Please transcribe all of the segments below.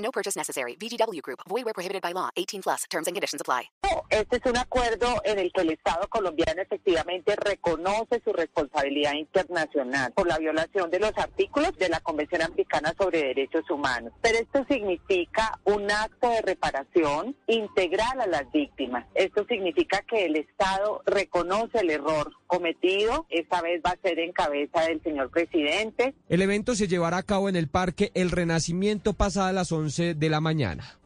No purchase necessary. VGW Group. Void where prohibited by law. 18 plus. Terms and conditions apply. Este es un acuerdo en el que el Estado colombiano efectivamente reconoce su responsabilidad internacional por la violación de los artículos de la Convención Americana sobre Derechos Humanos. Pero esto significa un acto de reparación integral a las víctimas. Esto significa que el Estado reconoce el error cometido. Esta vez va a ser en cabeza del señor presidente. El evento se llevará a cabo en el Parque El Renacimiento pasada las 11 de la mañana.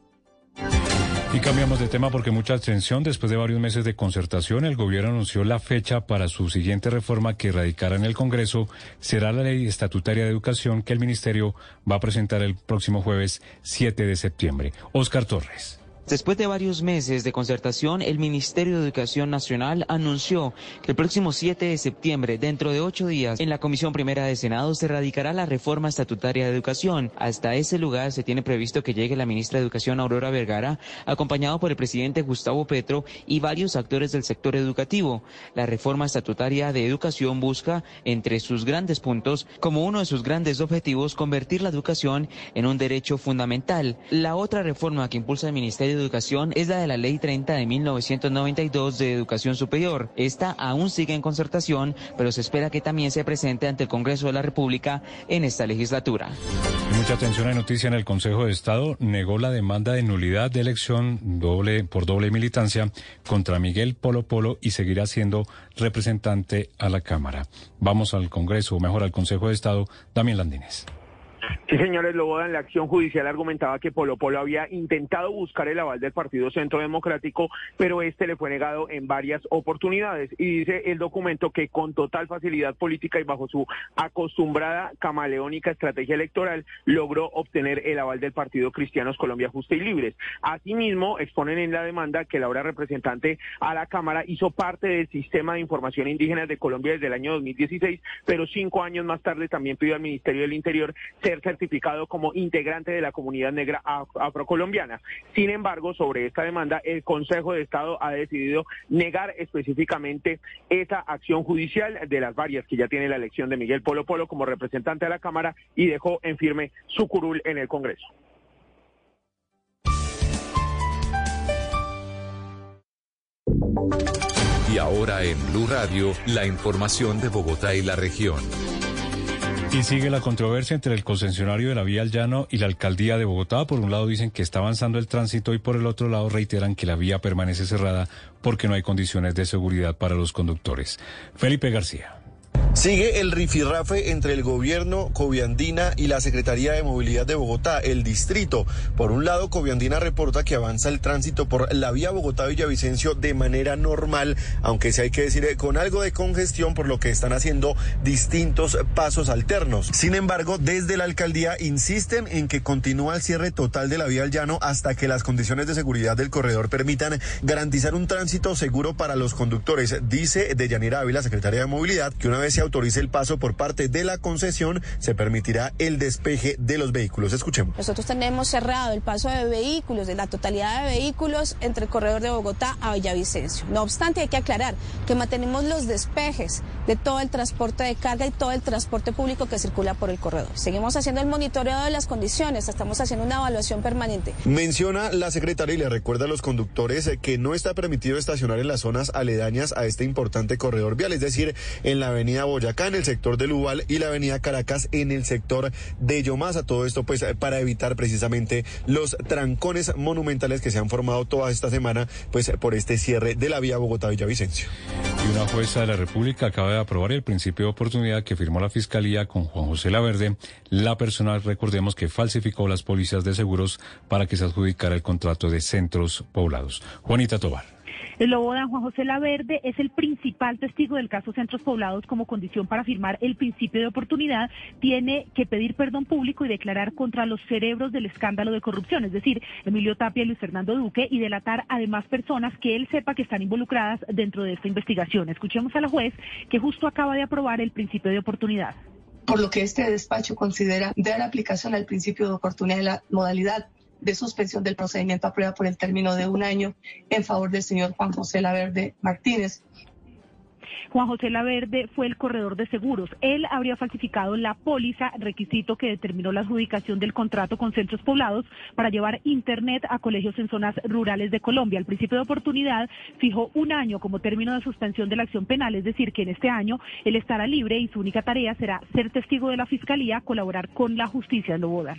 Y cambiamos de tema porque mucha atención. Después de varios meses de concertación, el gobierno anunció la fecha para su siguiente reforma que radicará en el Congreso. Será la ley estatutaria de educación que el ministerio va a presentar el próximo jueves 7 de septiembre. Oscar Torres. Después de varios meses de concertación, el Ministerio de Educación Nacional anunció que el próximo 7 de septiembre, dentro de ocho días, en la Comisión Primera de Senado se radicará la reforma estatutaria de educación. Hasta ese lugar se tiene previsto que llegue la ministra de Educación Aurora Vergara, acompañado por el presidente Gustavo Petro y varios actores del sector educativo. La reforma estatutaria de educación busca, entre sus grandes puntos, como uno de sus grandes objetivos, convertir la educación en un derecho fundamental. La otra reforma que impulsa el Ministerio Educación es la de la Ley 30 de 1992 de Educación Superior. Esta aún sigue en concertación, pero se espera que también se presente ante el Congreso de la República en esta legislatura. Mucha atención a noticia en el Consejo de Estado negó la demanda de nulidad de elección doble por doble militancia contra Miguel Polo Polo y seguirá siendo representante a la Cámara. Vamos al Congreso, o mejor al Consejo de Estado, Damián Landines. Sí, señores, Loboda en la acción judicial argumentaba que Polo Polo había intentado buscar el aval del Partido Centro Democrático, pero este le fue negado en varias oportunidades. Y dice el documento que con total facilidad política y bajo su acostumbrada camaleónica estrategia electoral logró obtener el aval del Partido Cristianos Colombia Justa y Libres. Asimismo, exponen en la demanda que la ahora representante a la Cámara hizo parte del Sistema de Información Indígena de Colombia desde el año 2016, pero cinco años más tarde también pidió al Ministerio del Interior certificado como integrante de la comunidad negra afrocolombiana. Sin embargo, sobre esta demanda, el Consejo de Estado ha decidido negar específicamente esa acción judicial de las varias que ya tiene la elección de Miguel Polo Polo como representante de la Cámara y dejó en firme su curul en el Congreso. Y ahora en Blue Radio, la información de Bogotá y la región. Y sigue la controversia entre el concesionario de la vía al llano y la alcaldía de Bogotá. Por un lado dicen que está avanzando el tránsito y por el otro lado reiteran que la vía permanece cerrada porque no hay condiciones de seguridad para los conductores. Felipe García. Sigue el rifirrafe entre el gobierno Coviandina y la Secretaría de Movilidad de Bogotá, el distrito. Por un lado, Coviandina reporta que avanza el tránsito por la vía Bogotá-Villavicencio de manera normal, aunque sí hay que decir eh, con algo de congestión por lo que están haciendo distintos pasos alternos. Sin embargo, desde la alcaldía insisten en que continúa el cierre total de la vía al llano hasta que las condiciones de seguridad del corredor permitan garantizar un tránsito seguro para los conductores. Dice Deyanira Ávila, secretaria de Movilidad, que una vez se autorice el paso por parte de la concesión, se permitirá el despeje de los vehículos. Escuchemos. Nosotros tenemos cerrado el paso de vehículos, de la totalidad de vehículos entre el corredor de Bogotá a Villavicencio. No obstante, hay que aclarar que mantenemos los despejes de todo el transporte de carga y todo el transporte público que circula por el corredor. Seguimos haciendo el monitoreo de las condiciones, estamos haciendo una evaluación permanente. Menciona la secretaria y le recuerda a los conductores que no está permitido estacionar en las zonas aledañas a este importante corredor vial, es decir, en la avenida Boyacá, en el sector de Lubal y la avenida Caracas en el sector de Yomasa. Todo esto pues para evitar precisamente los trancones monumentales que se han formado toda esta semana pues por este cierre de la vía Bogotá-Villavicencio. Y una jueza de la República acaba de aprobar el principio de oportunidad que firmó la Fiscalía con Juan José Laverde, la persona, recordemos, que falsificó las pólizas de seguros para que se adjudicara el contrato de centros poblados. Juanita Tobar. El Lobodan Juan José Laverde es el principal testigo del caso Centros Poblados como condición para firmar el principio de oportunidad. Tiene que pedir perdón público y declarar contra los cerebros del escándalo de corrupción, es decir, Emilio Tapia y Luis Fernando Duque, y delatar además personas que él sepa que están involucradas dentro de esta investigación. Escuchemos a la juez que justo acaba de aprobar el principio de oportunidad por lo que este despacho considera dar aplicación al principio de oportunidad de la modalidad de suspensión del procedimiento aprueba por el término de un año en favor del señor Juan José Laverde Martínez. Juan José Laverde fue el corredor de seguros. Él habría falsificado la póliza, requisito que determinó la adjudicación del contrato con centros poblados para llevar Internet a colegios en zonas rurales de Colombia. El principio de oportunidad fijó un año como término de suspensión de la acción penal, es decir, que en este año él estará libre y su única tarea será ser testigo de la Fiscalía, colaborar con la justicia en Lobodan.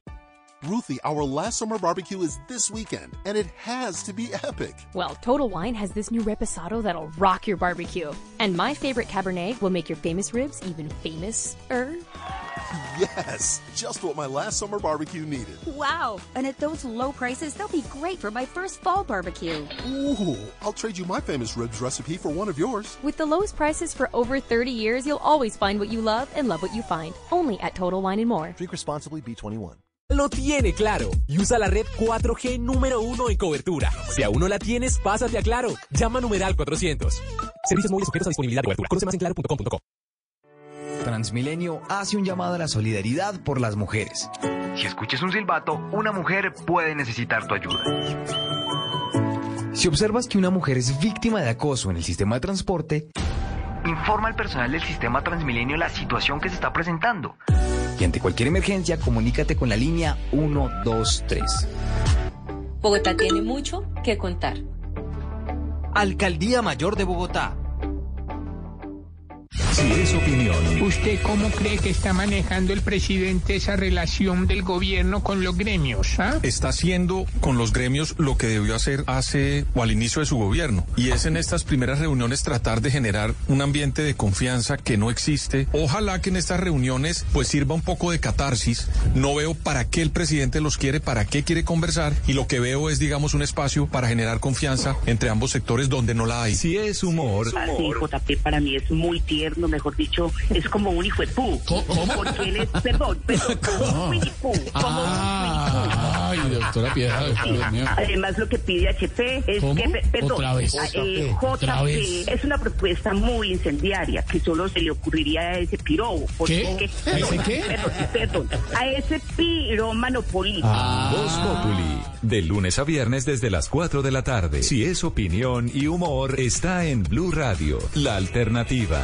Ruthie, our last summer barbecue is this weekend, and it has to be epic. Well, Total Wine has this new reposado that'll rock your barbecue. And my favorite Cabernet will make your famous ribs even famous-er. Yes, just what my last summer barbecue needed. Wow, and at those low prices, they'll be great for my first fall barbecue. Ooh, I'll trade you my famous ribs recipe for one of yours. With the lowest prices for over 30 years, you'll always find what you love and love what you find. Only at Total Wine and More. Drink responsibly, B21. Lo tiene claro y usa la red 4G número uno en cobertura. Si aún no la tienes, pásate a Claro. Llama numeral 400. Servicios móviles sujetos a disponibilidad de cobertura. Conoce más en claro.com.co. Transmilenio hace un llamado a la solidaridad por las mujeres. Si escuchas un silbato, una mujer puede necesitar tu ayuda. Si observas que una mujer es víctima de acoso en el sistema de transporte, informa al personal del sistema Transmilenio la situación que se está presentando. Y ante cualquier emergencia, comunícate con la línea 123. Bogotá tiene mucho que contar. Alcaldía Mayor de Bogotá. Si es opinión. ¿Usted cómo cree que está manejando el presidente esa relación del gobierno con los gremios? ah? Está haciendo con los gremios lo que debió hacer hace o al inicio de su gobierno. Y es en estas primeras reuniones tratar de generar un ambiente de confianza que no existe. Ojalá que en estas reuniones pues sirva un poco de catarsis. No veo para qué el presidente los quiere, para qué quiere conversar. Y lo que veo es, digamos, un espacio para generar confianza entre ambos sectores donde no la hay. Si es humor. Así, JP para mí es muy tierno, mejor dicho, es como un hijo de pu. ¿Cómo? Porque él es, perdón, perdón, como un como Ah, ay, doctora Piedad, Dios mío. Además, lo que pide HP es ¿Cómo? que, pe- perdón, Otra vez. eh, Otra JP vez. es una propuesta muy incendiaria que solo se le ocurriría a ese pirobo. ¿Qué? ¿A ese qué? Perdón, perdón, a ese pirómano político. Voz Populi, de lunes a viernes desde las 4 de la tarde. Si es opinión y humor, está en Blue Radio, la alternativa.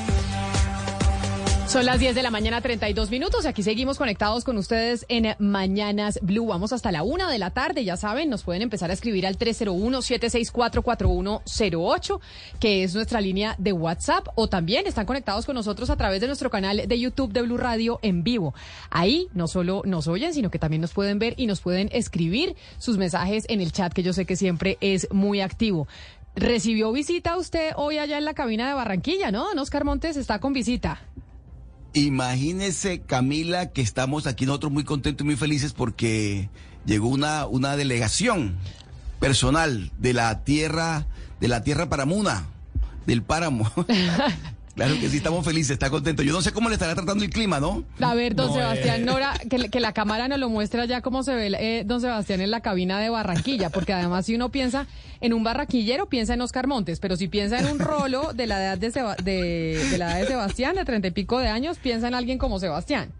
Son las 10 de la mañana, 32 minutos. y Aquí seguimos conectados con ustedes en Mañanas Blue. Vamos hasta la una de la tarde. Ya saben, nos pueden empezar a escribir al 301-764-4108, que es nuestra línea de WhatsApp. O también están conectados con nosotros a través de nuestro canal de YouTube de Blue Radio en vivo. Ahí no solo nos oyen, sino que también nos pueden ver y nos pueden escribir sus mensajes en el chat, que yo sé que siempre es muy activo. Recibió visita usted hoy allá en la cabina de Barranquilla, ¿no? Don Oscar Montes está con visita. Imagínese, Camila, que estamos aquí nosotros muy contentos y muy felices porque llegó una, una delegación personal de la tierra, de la tierra paramuna, del páramo. Claro que sí, estamos felices, está contento. Yo no sé cómo le estará tratando el clima, ¿no? A ver, don No, Sebastián eh. Nora, que, que la cámara nos lo muestra ya cómo se ve eh, don Sebastián en la cabina de Barranquilla, porque además si uno piensa en un barranquillero, piensa en Oscar Montes, pero si piensa en un rolo de la edad de, Seba- de, de la edad de Sebastián, de treinta y pico de años, piensa en alguien como Sebastián.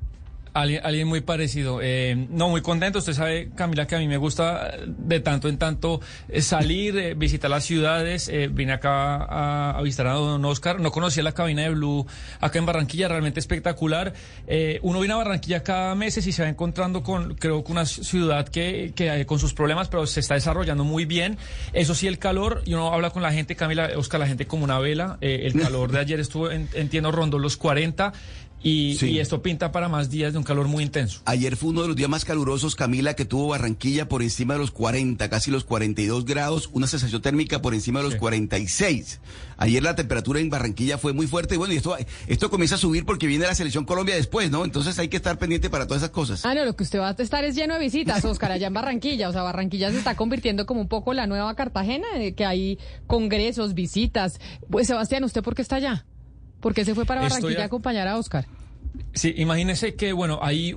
Alguien, alguien muy parecido. Eh, no, muy contento. Usted sabe, Camila, que a mí me gusta de tanto en tanto eh, salir, eh, visitar las ciudades. Eh, vine acá a, a visitar a don Oscar. No conocía la cabina de Blue acá en Barranquilla, realmente espectacular. Eh, uno viene a Barranquilla cada mes y se va encontrando con, creo que una ciudad que, que con sus problemas, pero se está desarrollando muy bien. Eso sí, el calor, y uno habla con la gente, Camila, Oscar, la gente como una vela. Eh, el calor de ayer estuvo, en- entiendo, rondó los 40. Y, Sí. y esto pinta para más días de un calor muy intenso. Ayer fue uno de los días más calurosos, Camila, que tuvo Barranquilla por encima de los 40, casi los 42 grados, una sensación térmica por encima de los 46. Ayer la temperatura en Barranquilla fue muy fuerte y bueno, y esto, esto comienza a subir porque viene la selección Colombia después, ¿no? Entonces hay que estar pendiente para todas esas cosas. Ah, no, lo que usted va a estar es lleno de visitas, Oscar, allá en Barranquilla. O sea, Barranquilla se está convirtiendo como un poco la nueva Cartagena, eh, que hay congresos, visitas. Pues, Sebastián, ¿usted por qué está allá? ¿Por qué se fue para Barranquilla a- a acompañar a Oscar? Sí, imagínense que, bueno, ahí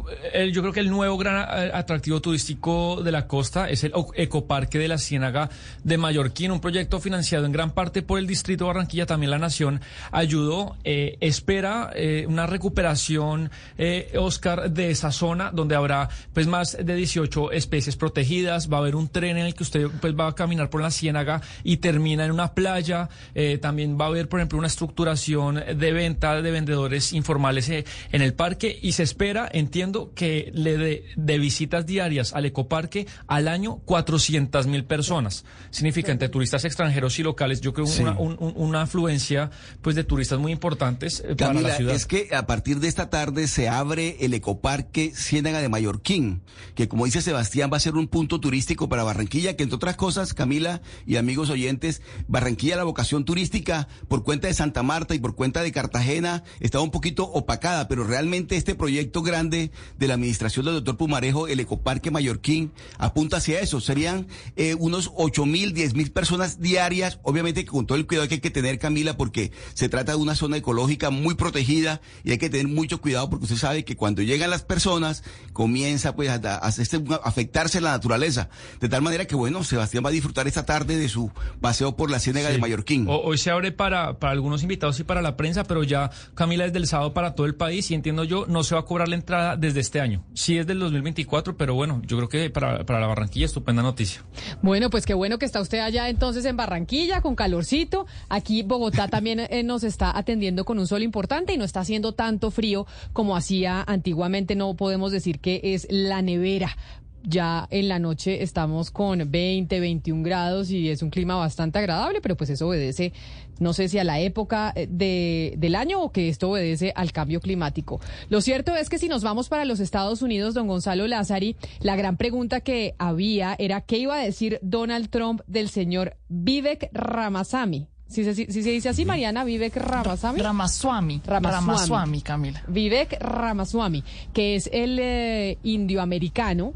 yo creo que el nuevo gran eh, atractivo turístico de la costa es el Ecoparque de la Ciénaga de Mallorquín, un proyecto financiado en gran parte por el Distrito de Barranquilla, también la Nación ayudó, eh, espera eh, una recuperación, eh, Oscar, de esa zona donde habrá pues más de 18 especies protegidas, va a haber un tren en el que usted pues va a caminar por la Ciénaga y termina en una playa, eh, también va a haber, por ejemplo, una estructuración de venta de vendedores informales en el parque y se espera, entiendo, que le dé de visitas diarias al ecoparque al año 400 mil personas. Significa entre turistas extranjeros y locales, yo creo Sí. una, un- un- una afluencia pues de turistas muy importantes eh, para la ciudad. es que a partir de esta tarde se abre el ecoparque Ciénaga de Mallorquín, que como dice Sebastián va a ser un punto turístico para Barranquilla, que entre otras cosas, Camila y amigos oyentes, Barranquilla la vocación turística por cuenta de Santa Marta y por cuenta de Cartagena estaba un poquito opacada, pero realmente este proyecto grande de la administración del doctor Pumarejo, el ecoparque Mallorquín, apunta hacia eso. Serían eh, unos ocho mil, diez mil personas diarias, obviamente con todo el cuidado que hay que tener, Camila, porque se trata de una zona ecológica muy protegida y hay que tener mucho cuidado porque usted sabe que cuando llegan las personas comienza pues a, a a afectarse la naturaleza. De tal manera que bueno, Sebastián va a disfrutar esta tarde de su paseo por la Ciénaga de. Mallorquín. O- hoy se abre para, para algunos invitados y para la prensa, pero ya Camila desde el sábado para todo el país y entiendo yo, no se va a cobrar la entrada desde este año. Sí es del 2024, pero bueno, yo creo que para, para la Barranquilla estupenda noticia. Bueno, pues qué bueno que está usted allá entonces en Barranquilla con calorcito. Aquí Bogotá también eh, nos está atendiendo con un sol importante y no está haciendo tanto frío como hacía antiguamente. No podemos decir que es la nevera. Ya en la noche estamos con 20, 21 grados y es un clima bastante agradable, pero pues eso obedece, no sé si a la época eh, de, del año o que esto obedece al cambio climático. Lo cierto es que si nos vamos para los Estados Unidos, don Gonzalo Lázari, la gran pregunta que había era qué iba a decir Donald Trump del señor Vivek Ramasamy. Si se, si se dice así, Mariana, Vivek Ramasamy. Ramaswamy. Ramaswamy. Ramaswamy, Camila. Vivek Ramaswamy, que es el eh, indioamericano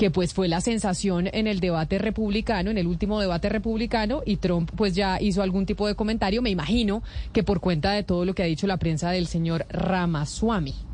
que pues fue la sensación en el debate republicano, en el último debate republicano, y Trump pues ya hizo algún tipo de comentario, me imagino que por cuenta de todo lo que ha dicho la prensa del señor Ramaswamy.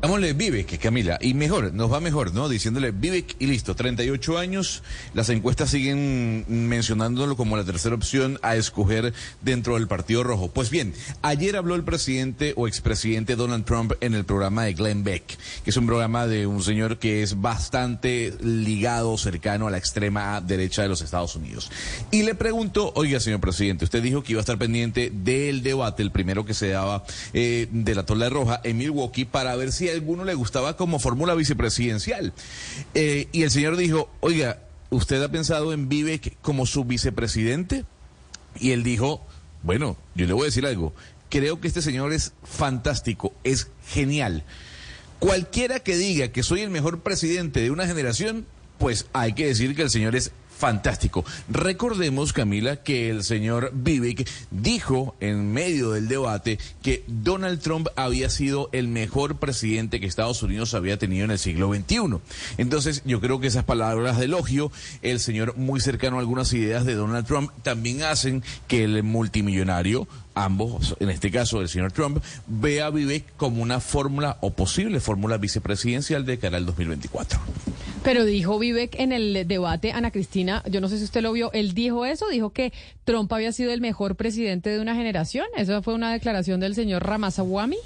Dámosle Vivek, Camila, y mejor, nos va mejor, ¿no? Diciéndole Vivek y listo, 38 años, las encuestas siguen mencionándolo como la tercera opción a escoger dentro del Partido Rojo. Pues bien, ayer habló el presidente o expresidente Donald Trump en el programa de Glenn Beck, que es un programa de un señor que es bastante ligado, cercano a la extrema derecha de los Estados Unidos. Y le preguntó, oiga, señor presidente, usted dijo que iba a estar pendiente del debate, el primero que se daba eh, de la Tola Roja en Milwaukee, para ver si alguno le gustaba como fórmula vicepresidencial. Eh, y el señor dijo, oiga, ¿usted ha pensado en Vivek como su vicepresidente? Y él dijo, bueno, yo le voy a decir algo, creo que este señor es fantástico, es genial. Cualquiera que diga que soy el mejor presidente de una generación, pues hay que decir que el señor es fantástico. Recordemos, Camila, que el señor Vivek dijo en medio del debate que Donald Trump había sido el mejor presidente que Estados Unidos había tenido en el siglo XXI. Entonces, yo creo que esas palabras de elogio, el señor muy cercano a algunas ideas de Donald Trump, también hacen que el multimillonario ambos, en este caso el señor Trump, ve a Vivek como una fórmula o posible fórmula vicepresidencial de cara al 2024. Pero dijo Vivek en el debate, Ana Cristina, yo no sé si usted lo vio, él dijo eso, dijo que Trump había sido el mejor presidente de una generación. Esa fue una declaración del señor Ramaswamy.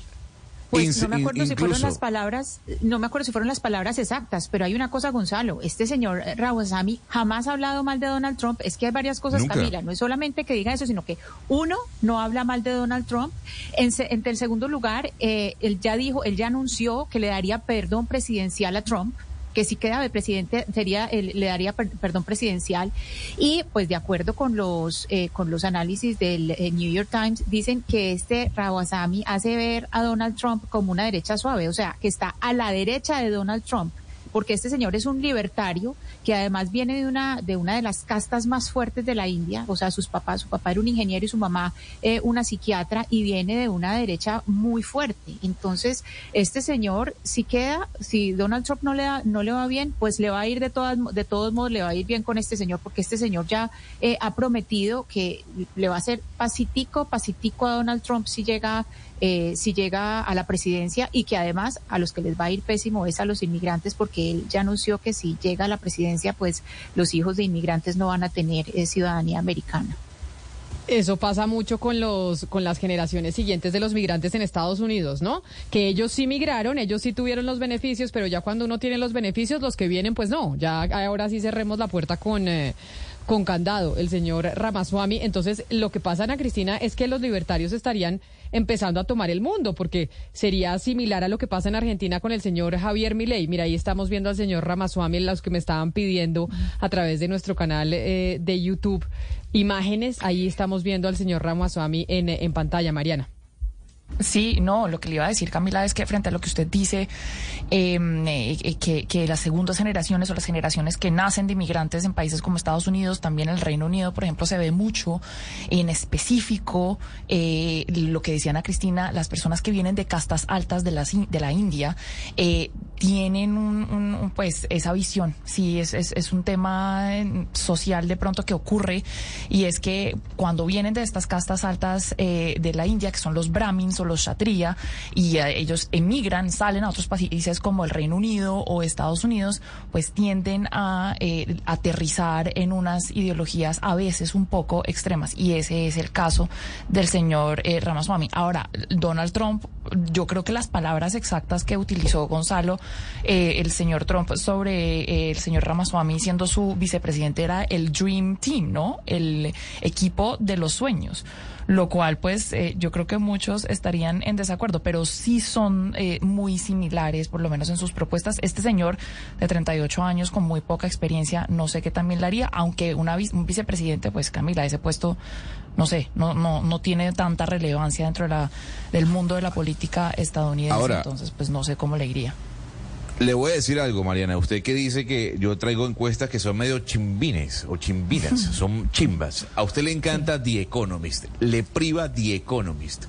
Pues no me acuerdo si fueron las palabras, no me acuerdo si fueron las palabras exactas, pero hay una cosa, Gonzalo, este señor Rawasami jamás ha hablado mal de Donald Trump, es que hay varias cosas, Camila, no es solamente que diga eso, sino que uno, no habla mal de Donald Trump, en, en el segundo lugar, eh, él ya dijo, él ya anunció que le daría perdón presidencial a Trump, que si queda de presidente sería le daría perdón presidencial. Y pues de acuerdo con los eh, con los análisis del eh, New York Times dicen que este Rawasami hace ver a Donald Trump como una derecha suave, o sea, que está a la derecha de Donald Trump porque este señor es un libertario que además viene de una de una de las castas más fuertes de la India, o sea, sus papás, su papá era un ingeniero y su mamá eh, una psiquiatra y viene de una derecha muy fuerte. Entonces, este señor si queda, si Donald Trump no le da, no le va bien, pues le va a ir de todas de todos modos le va a ir bien con este señor porque este señor ya eh, ha prometido que le va a hacer pasitico, pasitico a Donald Trump si llega eh, si llega a la presidencia y que además a los que les va a ir pésimo es a los inmigrantes porque él ya anunció que si llega a la presidencia pues los hijos de inmigrantes no van a tener eh, ciudadanía americana. Eso pasa mucho con los con las generaciones siguientes de los migrantes en Estados Unidos, ¿no? Que ellos sí migraron, ellos sí tuvieron los beneficios, pero ya cuando uno tiene los beneficios, los que vienen, pues no. Ya ahora sí cerremos la puerta con eh, con candado, el señor Ramaswamy. Entonces, lo que pasa, Ana Cristina, es que los libertarios estarían empezando a tomar el mundo, porque sería similar a lo que pasa en Argentina con el señor Javier Milei. Mira, ahí estamos viendo al señor Ramaswamy, los que me estaban pidiendo a través de nuestro canal eh, de YouTube imágenes. Ahí estamos viendo al señor Ramaswamy en, en pantalla, Mariana. Sí, no, lo que le iba a decir, Camila, es que frente a lo que usted dice, em, eh, eh, que, las segundas generaciones o las generaciones que nacen de inmigrantes en países como Estados Unidos, también el Reino Unido, por ejemplo, se ve mucho en específico eh, lo que decían a Cristina, las personas que vienen de castas altas de la, de la India tienen un, pues esa visión. Sí, es, es, es un tema social de pronto que ocurre y es que cuando vienen de estas castas altas de la India, que son los brahmins, los Shatria y eh, ellos emigran, salen a otros países como el Reino Unido o Estados Unidos, pues tienden a eh, aterrizar en unas ideologías a veces un poco extremas y ese es el caso del señor eh, Ramaswamy. Ahora, Donald Trump, yo creo que las palabras exactas que utilizó Gonzalo, el señor Trump sobre el señor Ramaswamy siendo su vicepresidente era el Dream Team, ¿no? El equipo de los sueños lo cual pues eh, yo creo que muchos estarían en desacuerdo, pero sí son eh, muy similares, por lo menos en sus propuestas. Este señor de 38 años con muy poca experiencia, no sé qué también le haría, aunque una, un vicepresidente, pues Camila, ese puesto, no sé, no, no, no tiene tanta relevancia dentro de la, del mundo de la política estadounidense, entonces pues no sé cómo le iría. Le voy a decir algo, Mariana. Usted que dice que yo traigo encuestas que son medio chimbines o chimbinas, son chimbas. A usted le encanta The Economist, le priva The Economist.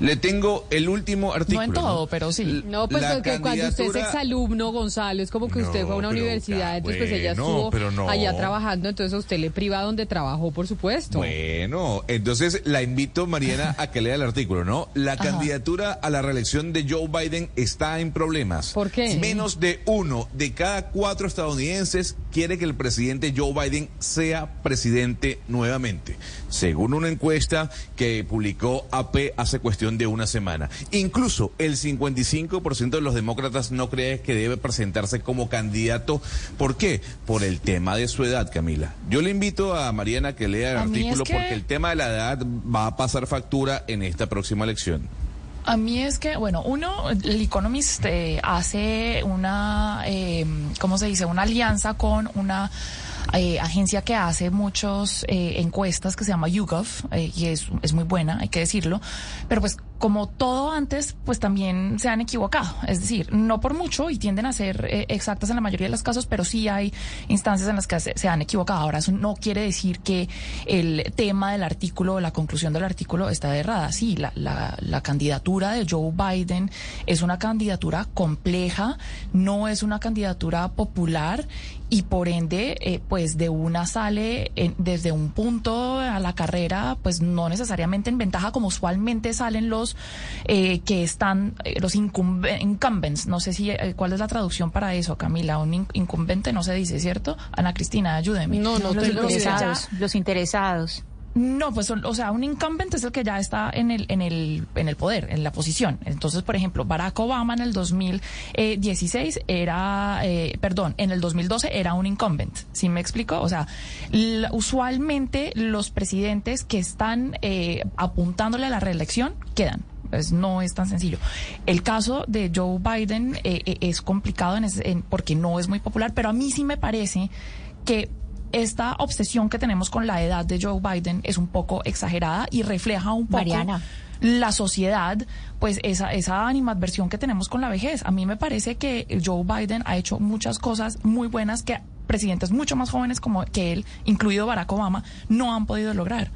Le tengo el último artículo. No en todo, pero sí. No, pues porque cuando usted es exalumno, Gonzalo, es como que usted fue a una universidad, entonces pues ella estuvo allá trabajando, entonces a usted le priva donde trabajó, por supuesto. Bueno, entonces la invito, Mariana, a que lea el artículo, ¿no? La candidatura a la reelección de Joe Biden está en problemas. ¿Por qué? Menos de uno de cada cuatro estadounidenses quiere que el presidente Joe Biden sea presidente nuevamente, según una encuesta que publicó AP hace cuestión de una semana. Incluso el 55% de los demócratas no cree que debe presentarse como candidato. ¿Por qué? Por el tema de su edad, Camila. Yo le invito a Mariana a que lea el artículo porque el tema de la edad va a pasar factura en esta próxima elección. A mí es que, bueno, uno, el Economist eh, hace una, eh, ¿cómo se dice? Una alianza con una eh, agencia que hace muchos eh, encuestas que se llama YouGov, y es, es muy buena, hay que decirlo, pero pues como todo antes, pues también se han equivocado. Es decir, no por mucho y tienden a ser eh, exactas en la mayoría de los casos, pero sí hay instancias en las que se, han equivocado. Ahora, eso no quiere decir que el tema del artículo o la conclusión del artículo está errada. Sí, la, la, la candidatura de Joe Biden es una candidatura compleja, no es una candidatura popular y por ende, eh, pues de una sale en- desde un punto a la carrera, pues no necesariamente en ventaja como usualmente salen los eh, que están, eh, los incumbe- incumbents, no sé si, eh, cuál es la traducción para eso, Camila, un in- incumbente no se dice, ¿cierto? Ana Cristina, ayúdeme. los tengo interesados, idea. los interesados. No, pues o sea, un incumbent es el que ya está en el en el en el poder, en la posición. Entonces, por ejemplo, Barack Obama en el 2016 era, eh, perdón, en el 2012 era un incumbent. ¿Sí me explico? O sea, usualmente los presidentes que están eh, apuntándole a la reelección quedan. Pues no es tan sencillo. El caso de Joe Biden eh, eh, es complicado en ese- en- porque no es muy popular, pero a mí sí me parece que esta obsesión que tenemos con la edad de Joe Biden es un poco exagerada y refleja un poco Mariana. la sociedad, pues esa, esa animadversión que tenemos con la vejez. A mí me parece que Joe Biden ha hecho muchas cosas muy buenas que presidentes mucho más jóvenes como que él, incluido Barack Obama, no han podido lograr.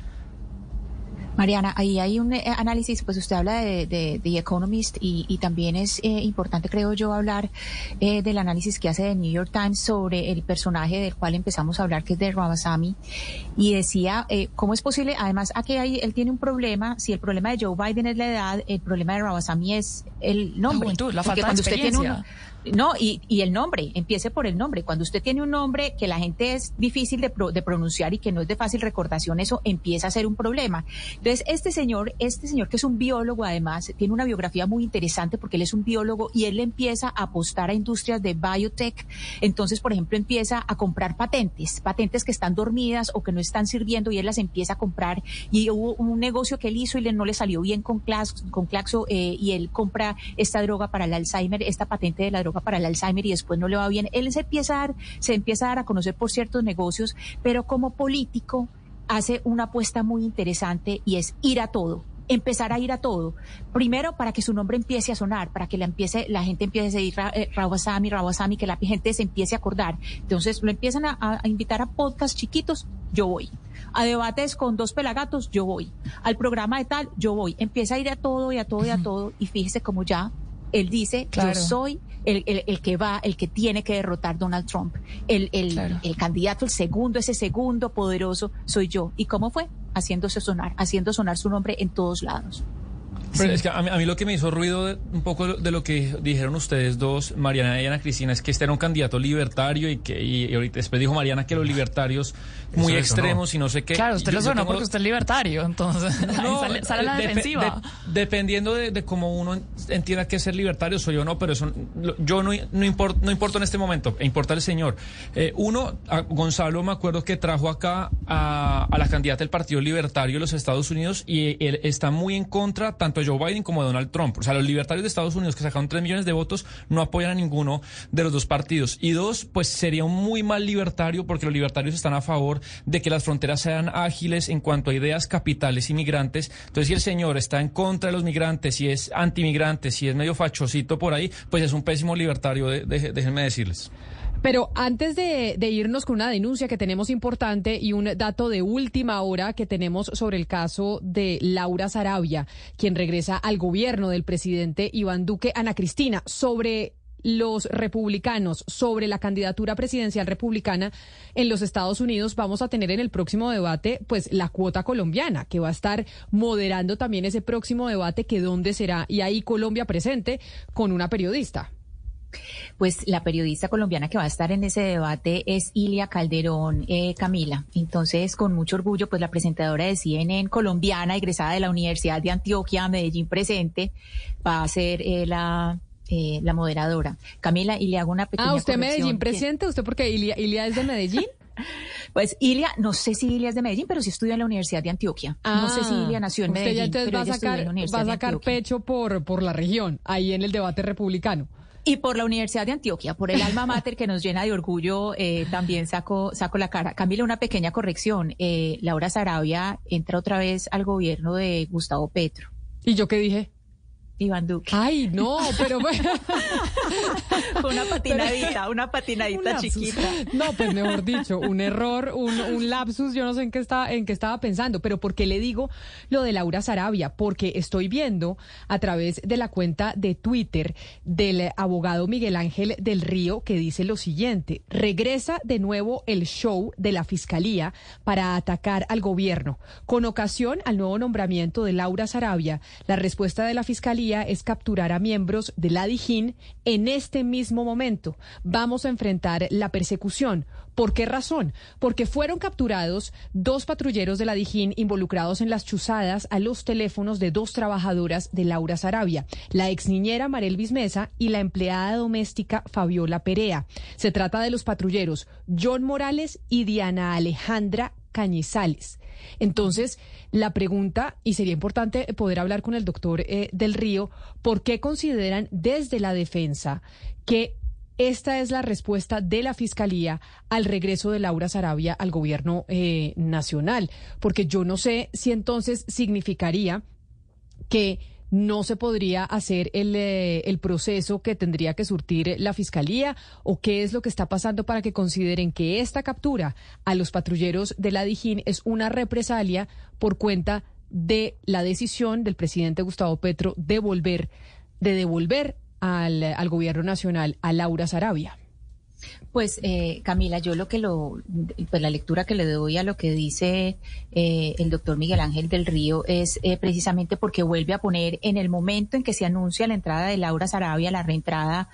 Mariana, ahí hay un eh, análisis, pues usted habla de, de The Economist y, y también es eh, importante, creo yo, hablar eh, del análisis que hace The New York Times sobre el personaje del cual empezamos a hablar, que es de Ramasamy, y decía, eh, ¿cómo es posible? Además, aquí hay, él tiene un problema, si el problema de Joe Biden es la edad, el problema de Ramasamy es el nombre. juventud, la falta de cuando usted tiene uno- no, y, y el nombre, empiece por el nombre. Cuando usted tiene un nombre que la gente es difícil de, pro- de pronunciar y que no es de fácil recordación, eso empieza a ser un problema. Entonces, este señor, este señor que es un biólogo además, tiene una biografía muy interesante porque él es un biólogo y él empieza a apostar a industrias de biotech. Entonces, por ejemplo, empieza a comprar patentes, patentes que están dormidas o que no están sirviendo y él las empieza a comprar. Y hubo un negocio que él hizo y le, no le salió bien con Claxo eh, y él compra esta droga para el Alzheimer, esta patente de la droga para el Alzheimer y después no le va bien. Él se empieza a dar, se empieza a dar a conocer por ciertos negocios, pero como político hace una apuesta muy interesante y es ir a todo empezar a ir a todo. Primero, para que su nombre empiece a sonar, para que la, empiece, la gente empiece a decir eh, Rawasami, Rawasami, que la gente se empiece a acordar. Entonces, lo empiezan a, invitar a podcasts chiquitos, yo voy. A debates con dos pelagatos, yo voy. Al programa de tal, yo voy. Empieza a ir a todo y a todo y a todo. Y fíjese cómo ya él dice, Claro. yo soy el, el- el que va, el que tiene que derrotar Donald Trump. El, el, el candidato, el segundo, ese segundo poderoso, soy yo. ¿Y cómo fue? Haciéndose sonar, haciendo sonar su nombre en todos lados. Pero es que a mí, a mí lo que me hizo ruido de- un poco de lo que dijeron ustedes dos, Mariana y Ana Cristina, es que este era un candidato libertario y que y, y ahorita después dijo Mariana que los libertarios muy Eso, eso no. extremos y no sé qué. Claro, usted Yo- lo tengo- porque usted es libertario, entonces ahí No, sale, sale la depe- defensiva. de- dependiendo de, de cómo uno entienda que es ser libertario, soy yo no, pero eso yo no, no, import- no importa en este momento, importa el señor. Eh, uno, a Gonzalo me acuerdo que trajo acá a, a la candidata del Partido Libertario de los Estados Unidos y él está muy en contra tanto Joe Biden como Donald Trump. O sea, los libertarios de Estados Unidos que sacaron 3 millones de votos no apoyan a ninguno de los dos partidos. Y dos, pues sería un muy mal libertario porque los libertarios están a favor de que las fronteras sean ágiles en cuanto a ideas capitales y migrantes. Entonces, si el señor está en contra de los migrantes, si es antimigrante, si es medio fachosito por ahí, pues es un pésimo libertario, de- déjenme decirles. Pero antes de, irnos con una denuncia que tenemos importante y un dato de última hora que tenemos sobre el caso de Laura Sarabia, quien regresa al gobierno del presidente Iván Duque, Ana Cristina, sobre los republicanos, sobre la candidatura presidencial republicana en los Estados Unidos, vamos a tener en el próximo debate, pues, la cuota colombiana, que va a estar moderando también ese próximo debate, que dónde será, y ahí Colombia presente con una periodista. Pues la periodista colombiana que va a estar en ese debate es Ilia Calderón eh, Camila. Entonces, con mucho orgullo, pues la presentadora de CNN colombiana, egresada de la Universidad de Antioquia, Medellín presente, va a ser eh, la, eh, la moderadora. Camila, y le hago una pequeña Ah, usted corrección Medellín presente, usted porque Ilia, Ilia es de Medellín. Pues Ilia, no sé si Ilia es de Medellín, pero sí estudia en la Universidad de Antioquia. no sé si Ilia nació en Ah, usted Medellín, ya entonces pero va a sacar, la Universidad va a sacar pecho por, por la región, ahí en el debate republicano. Y por la Universidad de Antioquia, por el alma mater que nos llena de orgullo, eh, también saco, saco la cara. Camila, una pequeña corrección. Eh, Laura Sarabia entra otra vez al gobierno de Gustavo Petro. ¿Y yo qué dije? Iván Duque. Ay, no, pero una patinadita, una patinadita chiquita. No, pues mejor dicho, un error, un, un, lapsus, yo no sé en qué estaba, en qué estaba pensando, pero ¿por qué le digo lo de Laura Sarabia? Porque estoy viendo a través de la cuenta de Twitter del abogado Miguel Ángel del Río que dice lo siguiente: regresa de nuevo el show de la fiscalía para atacar al gobierno. Con ocasión al nuevo nombramiento de Laura Sarabia, la respuesta de la fiscalía es capturar a miembros de la Dijín en este mismo momento. Vamos a enfrentar la persecución. ¿Por qué razón? Porque fueron capturados dos patrulleros de la Dijín involucrados en las chuzadas a los teléfonos de dos trabajadoras de Laura Sarabia, la ex niñera Marel Mesa y la empleada doméstica Fabiola Perea. Se trata de los patrulleros John Morales y Diana Alejandra Cañizales. Entonces, la pregunta, y sería importante poder hablar con el doctor eh, del Río, ¿por qué consideran desde la defensa que esta es la respuesta de la Fiscalía al regreso de Laura Sarabia al gobierno eh, nacional? Porque yo no sé si entonces significaría que no se podría hacer el, eh, el, proceso que tendría que surtir la Fiscalía o qué es lo que está pasando para que consideren que esta captura a los patrulleros de la Dijín es una represalia por cuenta de la decisión del presidente Gustavo Petro de volver, de devolver al, al gobierno nacional a Laura Sarabia. Pues eh, Camila, yo lo que lo, pues la lectura que le doy a lo que dice eh, el doctor Miguel Ángel del Río es eh, precisamente porque vuelve a poner en el momento en que se anuncia la entrada de Laura Sarabia, la reentrada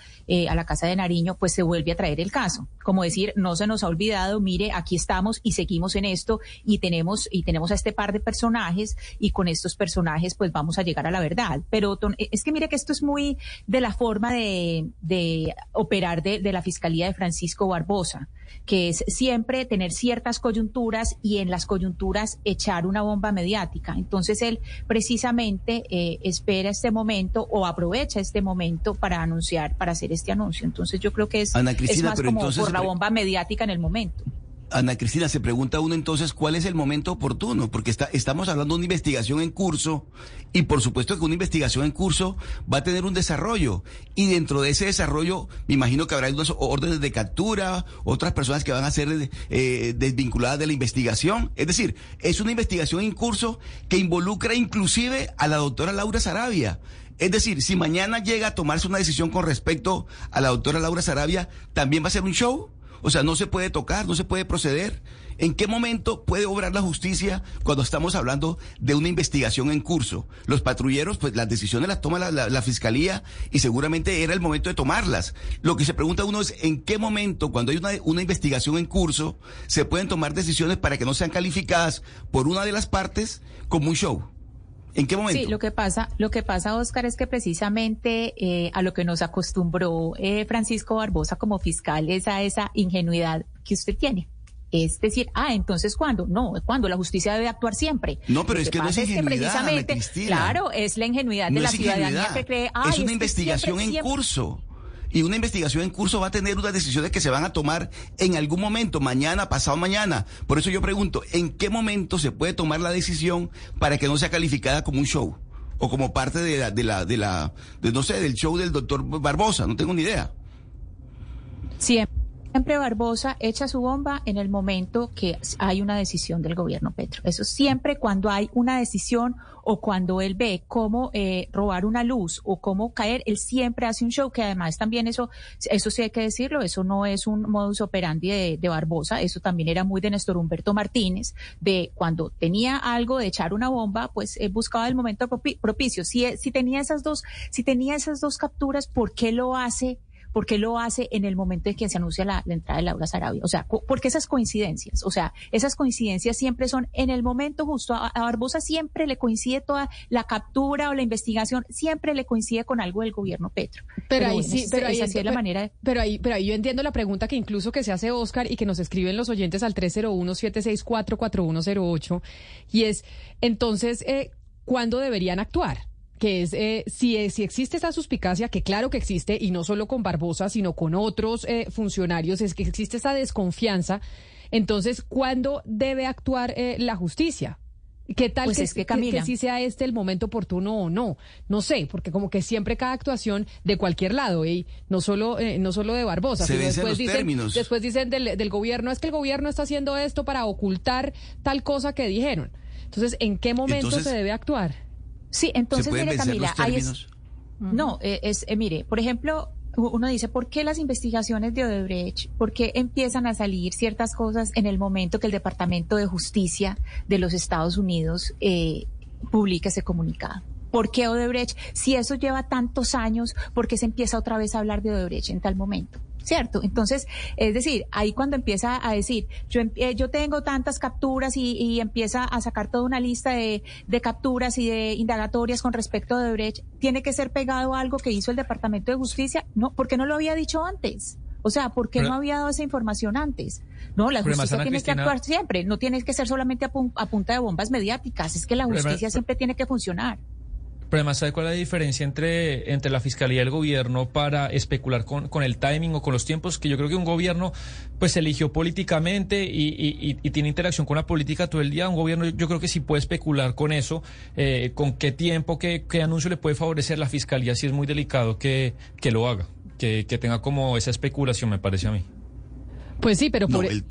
a la Casa de Nariño, pues se vuelve a traer el caso. Como decir, no se nos ha olvidado, mire, aquí estamos y seguimos en esto y tenemos, y tenemos a este par de personajes y con estos personajes pues vamos a llegar a la verdad. Pero es que mire que esto es muy de la forma de, de operar de, de la Fiscalía de Francisco Barbosa, que es siempre tener ciertas coyunturas y en las coyunturas echar una bomba mediática. Entonces él precisamente eh, espera este momento o aprovecha este momento para anunciar, para hacer este anuncio. Entonces yo creo que es, es más como por la bomba mediática en el momento. Ana Cristina, se pregunta uno entonces cuál es el momento oportuno, porque está, estamos hablando de una investigación en curso y por supuesto que una investigación en curso va a tener un desarrollo y dentro de ese desarrollo me imagino que habrá unas órdenes de captura, otras personas que van a ser eh, desvinculadas de la investigación. Es decir, es una investigación en curso que involucra inclusive a la doctora Laura Sarabia. Es decir, si mañana llega a tomarse una decisión con respecto a la doctora Laura Sarabia, ¿también va a ser un show? O sea, no se puede tocar, no se puede proceder. ¿En qué momento puede obrar la justicia cuando estamos hablando de una investigación en curso? Los patrulleros, pues las decisiones las toma la, fiscalía y seguramente era el momento de tomarlas. Lo que se pregunta uno es en qué momento, cuando hay una, una investigación en curso, se pueden tomar decisiones para que no sean calificadas por una de las partes como un show. ¿En qué momento? Sí, lo que pasa, lo que pasa, Oscar, es que precisamente eh, a lo que nos acostumbró eh, Francisco Barbosa como fiscal es a esa ingenuidad que usted tiene. Es decir, ah, entonces ¿cuándo? No, cuando la justicia debe actuar siempre. No, pero es que no es ingenuidad, claro, es la ingenuidad de la ciudadanía que cree, ah, es una investigación en curso y una investigación en curso va a tener unas decisiones que se van a tomar en algún momento, mañana, pasado mañana. Por eso yo pregunto, ¿en qué momento se puede tomar la decisión para que no sea calificada como un show? O como parte de la, de la, de la, no sé, del show del doctor Barbosa, no tengo ni idea. Siempre siempre Barbosa echa su bomba en el momento que hay una decisión del gobierno Petro. Eso siempre cuando hay una decisión o cuando él ve cómo eh, robar una luz o cómo caer, él siempre hace un show que además también eso, eso sí hay que decirlo, eso no es un modus operandi de, Barbosa, eso también era muy de Néstor Humberto Martínez, de cuando tenía algo de echar una bomba, pues buscaba el momento propicio. Si, si tenía esas dos, si tenía esas dos capturas, ¿por qué lo hace? ¿Por qué lo hace en el momento en que se anuncia la, entrada de Laura Sarabia? O sea, ¿por qué esas coincidencias? O sea, esas coincidencias siempre son en el momento justo. A, Barbosa siempre le coincide toda la captura o la investigación, siempre le coincide con algo del gobierno Petro. Pero, ahí sí, pero ahí es la manera Pero ahí, pero ahí yo entiendo la pregunta que incluso que se hace Oscar y que nos escriben los oyentes al 301-764-4108 y es, entonces, eh, ¿cuándo deberían actuar? Que es eh, si, si existe esa suspicacia, que claro que existe, y no solo con Barbosa, sino con otros eh, funcionarios, es que existe esa desconfianza, entonces, ¿cuándo debe actuar eh, la justicia? ¿Qué tal Pues que, es que, que- sí sea este el momento oportuno o no? No sé, porque como que siempre cada actuación de cualquier lado, y no solo eh, no solo de Barbosa, Se después los dicen, términos. después dicen del, del gobierno, es que el gobierno está haciendo esto para ocultar tal cosa que dijeron. Entonces, ¿en qué momento Entonces- se debe actuar? Sí, entonces, mire, Camila, ahí es, términos? no, eh, es, eh, mire, por ejemplo, uno dice, ¿por qué las investigaciones de Odebrecht? ¿Por qué empiezan a salir ciertas cosas en el momento que el Departamento de Justicia de los Estados Unidos eh, publica ese comunicado? ¿Por qué Odebrecht? Si eso lleva tantos años, ¿por qué se empieza otra vez a hablar de Odebrecht en tal momento? ¿Cierto? Entonces, es decir, ahí cuando empieza a decir, yo, em- eh, yo tengo tantas capturas y, y empieza a sacar toda una lista de, de capturas y de indagatorias con respecto a Odebrecht, ¿tiene que ser pegado a algo que hizo el Departamento de Justicia? No, ¿por qué no lo había dicho antes? O sea, ¿por qué no había dado esa información antes? No, la justicia tiene Cristina- que actuar siempre, no tiene que ser solamente a, pun- a punta de bombas mediáticas, es que la justicia siempre tiene que funcionar. Pero además, ¿sabe cuál es la diferencia entre, entre la fiscalía y el gobierno para especular con, con el timing o con los tiempos? Que yo creo que un gobierno pues se eligió políticamente y, y- y- y tiene interacción con la política todo el día. Un gobierno yo creo que sí puede especular con eso, eh, con qué tiempo, qué, qué anuncio le puede favorecer la fiscalía, si es muy delicado que, que lo haga, que, que tenga como esa especulación, me parece a mí. Pues sí, pero No, por... el-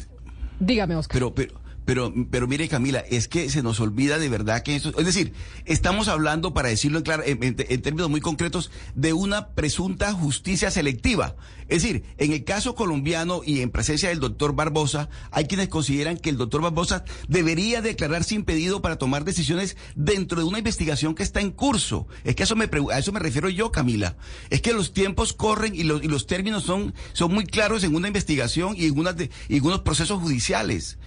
Dígame, Oscar. Pero, pero, pero, pero mire, Camila, es que se nos olvida de verdad que eso, es decir, estamos hablando, para decirlo en, claro, en, términos muy concretos, de una presunta justicia selectiva. Es decir, en el caso colombiano y en presencia del doctor Barbosa, hay quienes consideran que el doctor Barbosa debería declararse impedido para tomar decisiones dentro de una investigación que está en curso. Es que a eso me, a eso me refiero yo, Camila. Es que los tiempos corren y los, y los términos son, son muy claros en una investigación y en, unas de- y en unos procesos judiciales.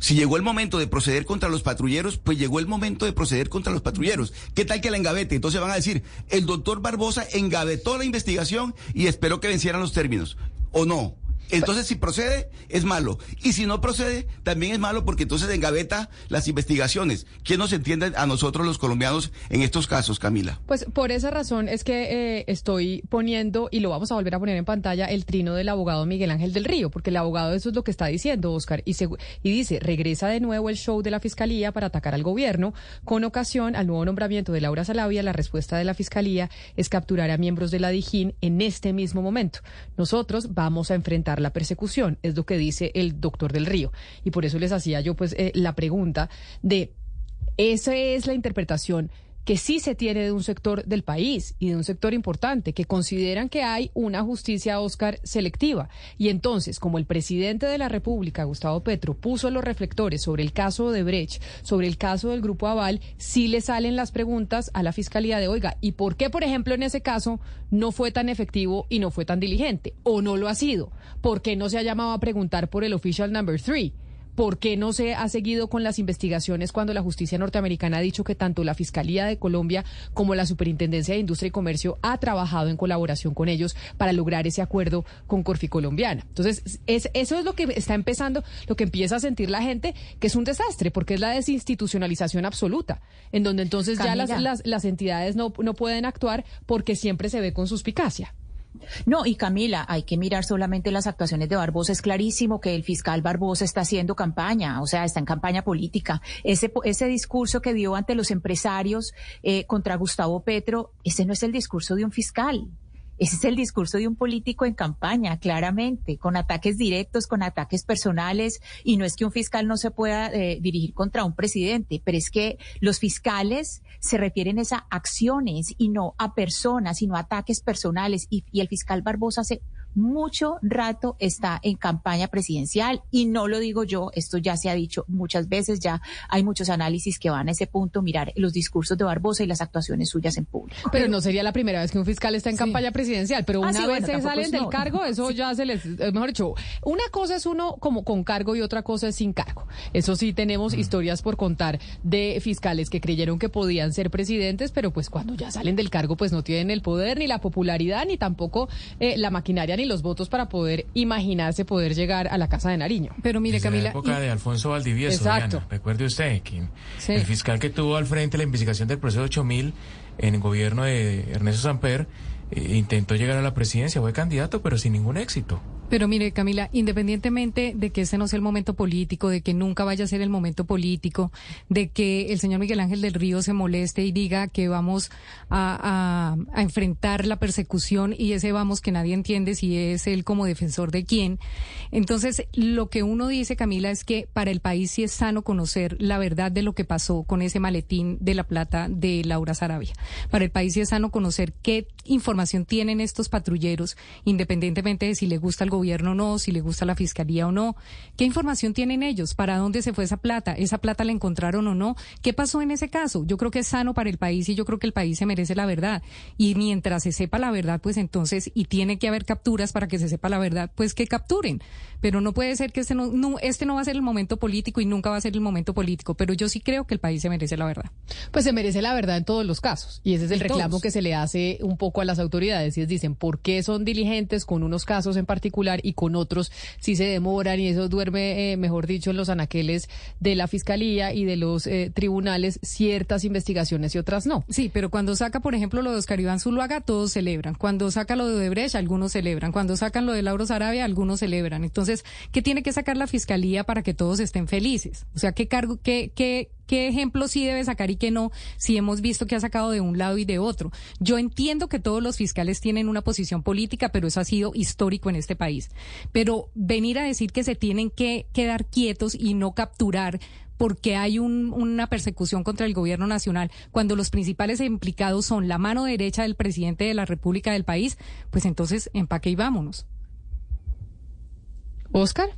Si llegó el momento de proceder contra los patrulleros, pues llegó el momento de proceder contra los patrulleros. ¿Qué tal que la engavete? Entonces van a decir, el doctor Barbosa engavetó la investigación y esperó que vencieran los términos. ¿O no? Entonces, si procede, es malo. Y si no procede, también es malo porque entonces engaveta las investigaciones. ¿Quién nos entiende a nosotros los colombianos en estos casos, Camila? Pues por esa razón es que eh, estoy poniendo, y lo vamos a volver a poner en pantalla, el trino del abogado Miguel Ángel del Río, porque el abogado eso es lo que está diciendo, Oscar, y, y dice, regresa de nuevo el show de la Fiscalía para atacar al gobierno, con ocasión al nuevo nombramiento de Laura Salavia, la respuesta de la Fiscalía es capturar a miembros de la Dijín en este mismo momento. Nosotros vamos a enfrentar la persecución, es lo que dice el doctor del Río, y por eso les hacía yo pues eh, la pregunta de esa es la interpretación que sí se tiene de un sector del país y de un sector importante, que consideran que hay una justicia, Oscar, selectiva. Y entonces, como el presidente de la República, Gustavo Petro, puso los reflectores sobre el caso de Brecht, sobre el caso del Grupo Aval, sí le salen las preguntas a la Fiscalía de, oiga, ¿y por qué, por ejemplo, en ese caso no fue tan efectivo y no fue tan diligente? ¿O no lo ha sido? ¿Por qué no se ha llamado a preguntar por el official number three? ¿Por qué no se ha seguido con las investigaciones cuando la justicia norteamericana ha dicho que tanto la Fiscalía de Colombia como la Superintendencia de Industria y Comercio ha trabajado en colaboración con ellos para lograr ese acuerdo con Corfi Colombiana? Entonces, es, eso es lo que está empezando, lo que empieza a sentir la gente, que es un desastre, porque es la desinstitucionalización absoluta, en donde entonces ya las, las, las entidades no, no pueden actuar porque siempre se ve con suspicacia. No, y Camila, hay que mirar solamente las actuaciones de Barbosa. Es clarísimo que el fiscal Barbosa está haciendo campaña, o sea, está en campaña política. Ese, ese discurso que dio ante los empresarios eh, contra Gustavo Petro, ese no es el discurso de un fiscal. Ese es el discurso de un político en campaña, claramente, con ataques directos, con ataques personales, y no es que un fiscal no se pueda eh, dirigir contra un presidente, pero es que los fiscales se refieren es a acciones y no a personas, sino a ataques personales, y, y el fiscal Barbosa hace mucho rato está en campaña presidencial y no lo digo yo, esto ya se ha dicho muchas veces, ya hay muchos análisis que van a ese punto, mirar los discursos de Barbosa y las actuaciones suyas en público. Pero no sería la primera vez que un fiscal está en campaña presidencial, pero Ah, una sí, vez bueno, se salen del no. cargo, eso ya se les, eh, mejor dicho, una cosa es uno como con cargo y otra cosa es sin cargo. Eso sí tenemos historias por contar de fiscales que creyeron que podían ser presidentes, pero pues cuando ya salen del cargo pues no tienen el poder ni la popularidad ni tampoco eh, la maquinaria ni los votos para poder imaginarse poder llegar a la Casa de Nariño. Pero mire Desde Camila, la época y- de Alfonso Valdivieso, Exacto. Diana. Recuerde usted que Sí. el fiscal que tuvo al frente la investigación del proceso 8000 en el gobierno de Ernesto Samper eh, intentó llegar a la presidencia, fue candidato, pero sin ningún éxito. Pero mire, Camila, independientemente de que ese no sea el momento político, de que nunca vaya a ser el momento político, de que el señor Miguel Ángel del Río se moleste y diga que vamos a, enfrentar la persecución y ese vamos que nadie entiende si es él como defensor de quién. Entonces, lo que uno dice, Camila, es que para el país sí es sano conocer la verdad de lo que pasó con ese maletín de la plata de Laura Sarabia. Para el país sí es sano conocer qué información tienen estos patrulleros, independientemente de si le gusta al gobierno o no, si le gusta la fiscalía o no. ¿Qué información tienen ellos? ¿Para dónde se fue esa plata? ¿Esa plata la encontraron o no? ¿Qué pasó en ese caso? Yo creo que es sano para el país y yo creo que el país se merece la verdad. Y mientras se sepa la verdad, pues entonces, y tiene que haber capturas para que se sepa la verdad, pues que capturen. Pero no puede ser que este no, no- este no va a ser el momento político y nunca va a ser el momento político. Pero yo sí creo que el país se merece la verdad. Pues se merece la verdad en todos los casos. Y ese es el En reclamo todos. que se le hace un poco a las autoridades. Y es, dicen, ¿por qué son diligentes con unos casos en particular y con otros si se demoran? Y eso duerme, eh, mejor dicho, en los anaqueles de la fiscalía y de los eh, tribunales ciertas investigaciones y otras no. Sí, pero cuando saca, por ejemplo, lo de Oscar Iván Zuluaga, todos celebran. Cuando saca lo de Odebrecht, algunos celebran. Cuando sacan lo de Lauro Sarabia, algunos celebran. Entonces, ¿qué tiene que sacar la fiscalía para que todos estén felices? O sea, ¿qué cargo, qué, qué, qué ejemplo sí debe sacar y qué no, si hemos visto que ha sacado de un lado y de otro? Yo entiendo que todos los fiscales tienen una posición política, pero eso ha sido histórico en este país. Pero venir a decir que se tienen que quedar quietos y no capturar porque hay un- una persecución contra el gobierno nacional, cuando los principales implicados son la mano derecha del presidente de la República del país, pues entonces empaque y vámonos. Oscar.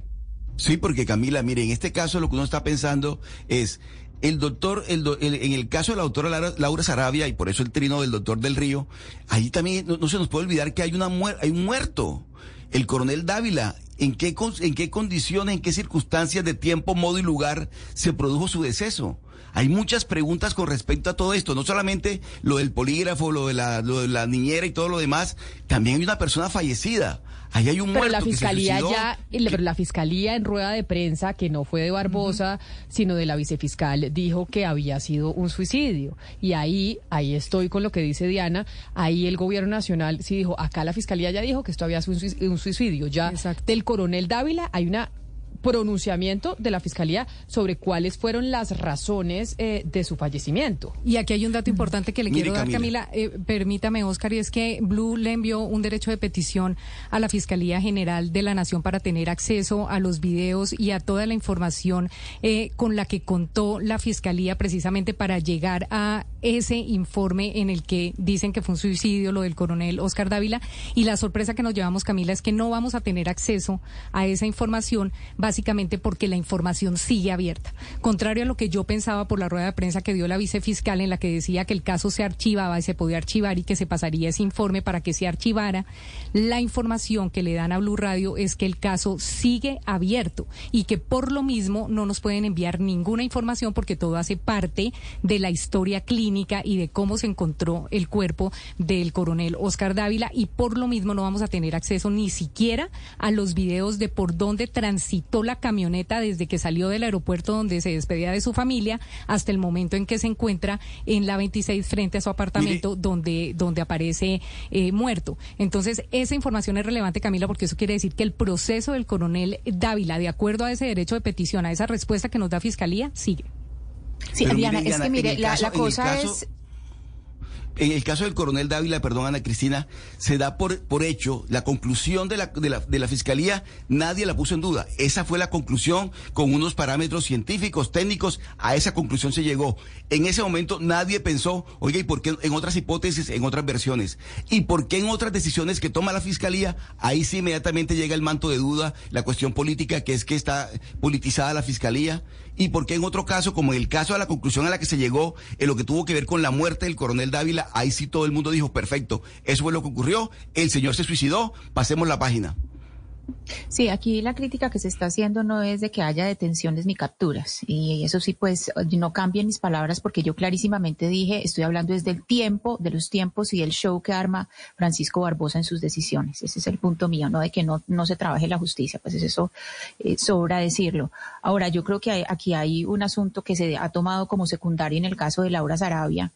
Sí, porque Camila, mire, en este caso lo que uno está pensando es el doctor, el do- el- en el caso de la doctora Laura, Laura Sarabia, y por eso el trino del doctor del Río, ahí también no, se nos puede olvidar que hay, una muer- hay un muerto, el coronel Dávila. ¿En qué, ¿En qué condiciones, en qué circunstancias de tiempo, modo y lugar se produjo su deceso? Hay muchas preguntas con respecto a todo esto, no solamente lo del polígrafo, lo de la, lo de la niñera y todo lo demás, también hay una persona fallecida. Ahí hay un Pero muerto la que se fiscalía ya, pero la fiscalía en rueda de prensa, que no fue de Barbosa, sino de la vicefiscal, dijo que había sido un suicidio. Y ahí, ahí estoy con lo que dice Diana, ahí el gobierno nacional sí dijo, acá la fiscalía ya dijo que esto había sido un suic- un suicidio. Ya del coronel Dávila hay una pronunciamiento de la fiscalía sobre cuáles fueron las razones eh, de su fallecimiento. Y aquí hay un dato importante que le Mire, quiero dar, Camila. Camila. Eh, permítame, Oscar, y es que Blue le envió un derecho de petición a la Fiscalía General de la Nación para tener acceso a los videos y a toda la información eh, con la que contó la Fiscalía precisamente para llegar a ese informe en el que dicen que fue un suicidio lo del coronel Oscar Dávila. Y la sorpresa que nos llevamos, Camila, es que no vamos a tener acceso a esa información básicamente porque la información sigue abierta. Contrario a lo que yo pensaba por la rueda de prensa que dio la vicefiscal en la que decía que el caso se archivaba y se podía archivar y que se pasaría ese informe para que se archivara, la información que le dan a Blue Radio es que el caso sigue abierto y que por lo mismo no nos pueden enviar ninguna información porque todo hace parte de la historia clínica y de cómo se encontró el cuerpo del coronel Oscar Dávila y por lo mismo no vamos a tener acceso ni siquiera a los videos de por dónde transitó la camioneta desde que salió del aeropuerto donde se despedía de su familia hasta el momento en que se encuentra en la 26 frente a su apartamento donde, donde aparece eh, muerto. Entonces, esa información es relevante, Camila, porque eso quiere decir que el proceso del coronel Dávila, de acuerdo a ese derecho de petición, a esa respuesta que nos da Fiscalía, sigue. Sí, Pero Diana, mire, es que mire, la, caso- cosa caso- es... En el caso del coronel Dávila, perdón Ana Cristina, se da por, por hecho la conclusión de la, de, la, de la fiscalía, nadie la puso en duda. Esa fue la conclusión con unos parámetros científicos, técnicos, a esa conclusión se llegó. En ese momento nadie pensó, oiga, ¿y por qué en otras hipótesis, en otras versiones? ¿Y por qué en otras decisiones que toma la fiscalía? Ahí sí inmediatamente llega el manto de duda, la cuestión política, que es que está politizada la fiscalía. ¿Y por qué en otro caso, como en el caso de la conclusión a la que se llegó, en lo que tuvo que ver con la muerte del coronel Dávila, ahí sí todo el mundo dijo, perfecto, eso fue lo que ocurrió, el señor se suicidó, pasemos la página. Sí, aquí la crítica que se está haciendo no es de que haya detenciones ni capturas. Y eso sí, pues no cambien mis palabras porque yo clarísimamente dije, estoy hablando desde el tiempo, de los tiempos y del show que arma Francisco Barbosa en sus decisiones. Ese es el punto mío, no de que no, no se trabaje la justicia, pues eso eh, sobra decirlo. Ahora, yo creo que aquí hay un asunto que se ha tomado como secundario en el caso de Laura Sarabia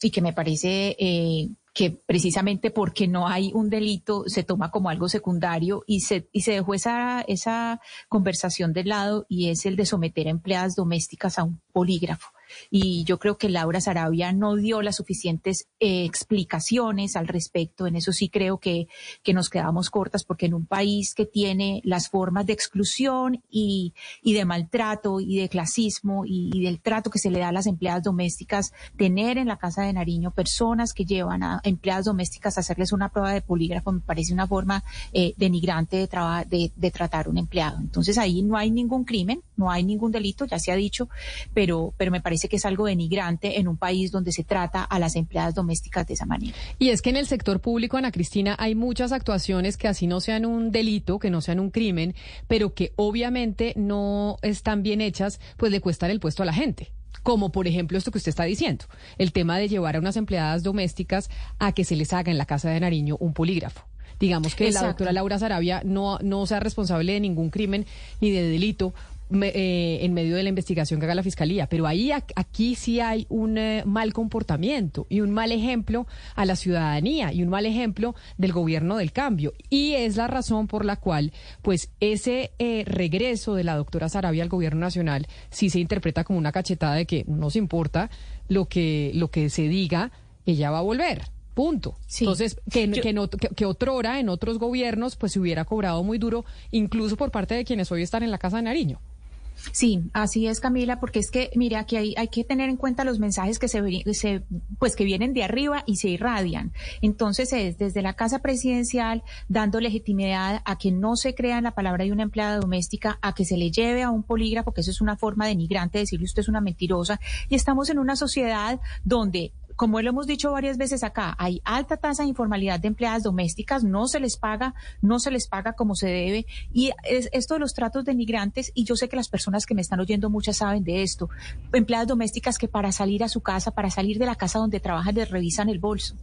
y que me parece eh, que precisamente porque no hay un delito se toma como algo secundario y se, y se dejó esa, esa conversación de lado y es el de someter a empleadas domésticas a un polígrafo y yo creo que Laura Sarabia no dio las suficientes eh, explicaciones al respecto. En eso sí creo que, que nos quedamos cortas porque en un país que tiene las formas de exclusión y, y de maltrato y de clasismo y, del trato que se le da a las empleadas domésticas, tener en la Casa de Nariño personas que llevan a empleadas domésticas a hacerles una prueba de polígrafo me parece una forma eh, denigrante de, de, de tratar un empleado. Entonces ahí no hay ningún crimen, no hay ningún delito, ya se ha dicho, pero, pero me parece que es algo denigrante en un país donde se trata a las empleadas domésticas de esa manera. Y es que en el sector público, Ana Cristina, hay muchas actuaciones que así no sean un delito, que no sean un crimen, pero que obviamente no están bien hechas, pues le cuestan el puesto a la gente. Como por ejemplo esto que usted está diciendo, el tema de llevar a unas empleadas domésticas a que se les haga en la casa de Nariño un polígrafo. Digamos que la doctora Laura Sarabia no, no sea responsable de ningún crimen ni de delito, eh, en medio de la investigación que haga la fiscalía. Pero ahí aquí sí hay un eh, mal comportamiento y un mal ejemplo a la ciudadanía y un mal ejemplo del gobierno del cambio. Y es la razón por la cual, pues, ese eh, regreso de la doctora Sarabia al gobierno nacional sí se interpreta como una cachetada de que no nos importa lo que, lo que se diga, ella va a volver. Punto. Entonces, que, que, no, que, que otrora en otros gobiernos, pues se hubiera cobrado muy duro, incluso por parte de quienes hoy están en la Casa de Nariño. Sí, así es, Camila, porque es que, mire, aquí hay, hay que tener en cuenta los mensajes que se, pues que vienen de arriba y se irradian. Entonces es desde la Casa Presidencial dando legitimidad a que no se crea en la palabra de una empleada doméstica, a que se le lleve a un polígrafo, que eso es una forma denigrante de decirle usted es una mentirosa. Y estamos en una sociedad donde como lo hemos dicho varias veces acá, hay alta tasa de informalidad de empleadas domésticas, no se les paga, no se les paga como se debe. Y es, esto de los tratos de migrantes, y yo sé que las personas que me están oyendo muchas saben de esto, empleadas domésticas que para salir a su casa, para salir de la casa donde trabajan, les revisan el bolso.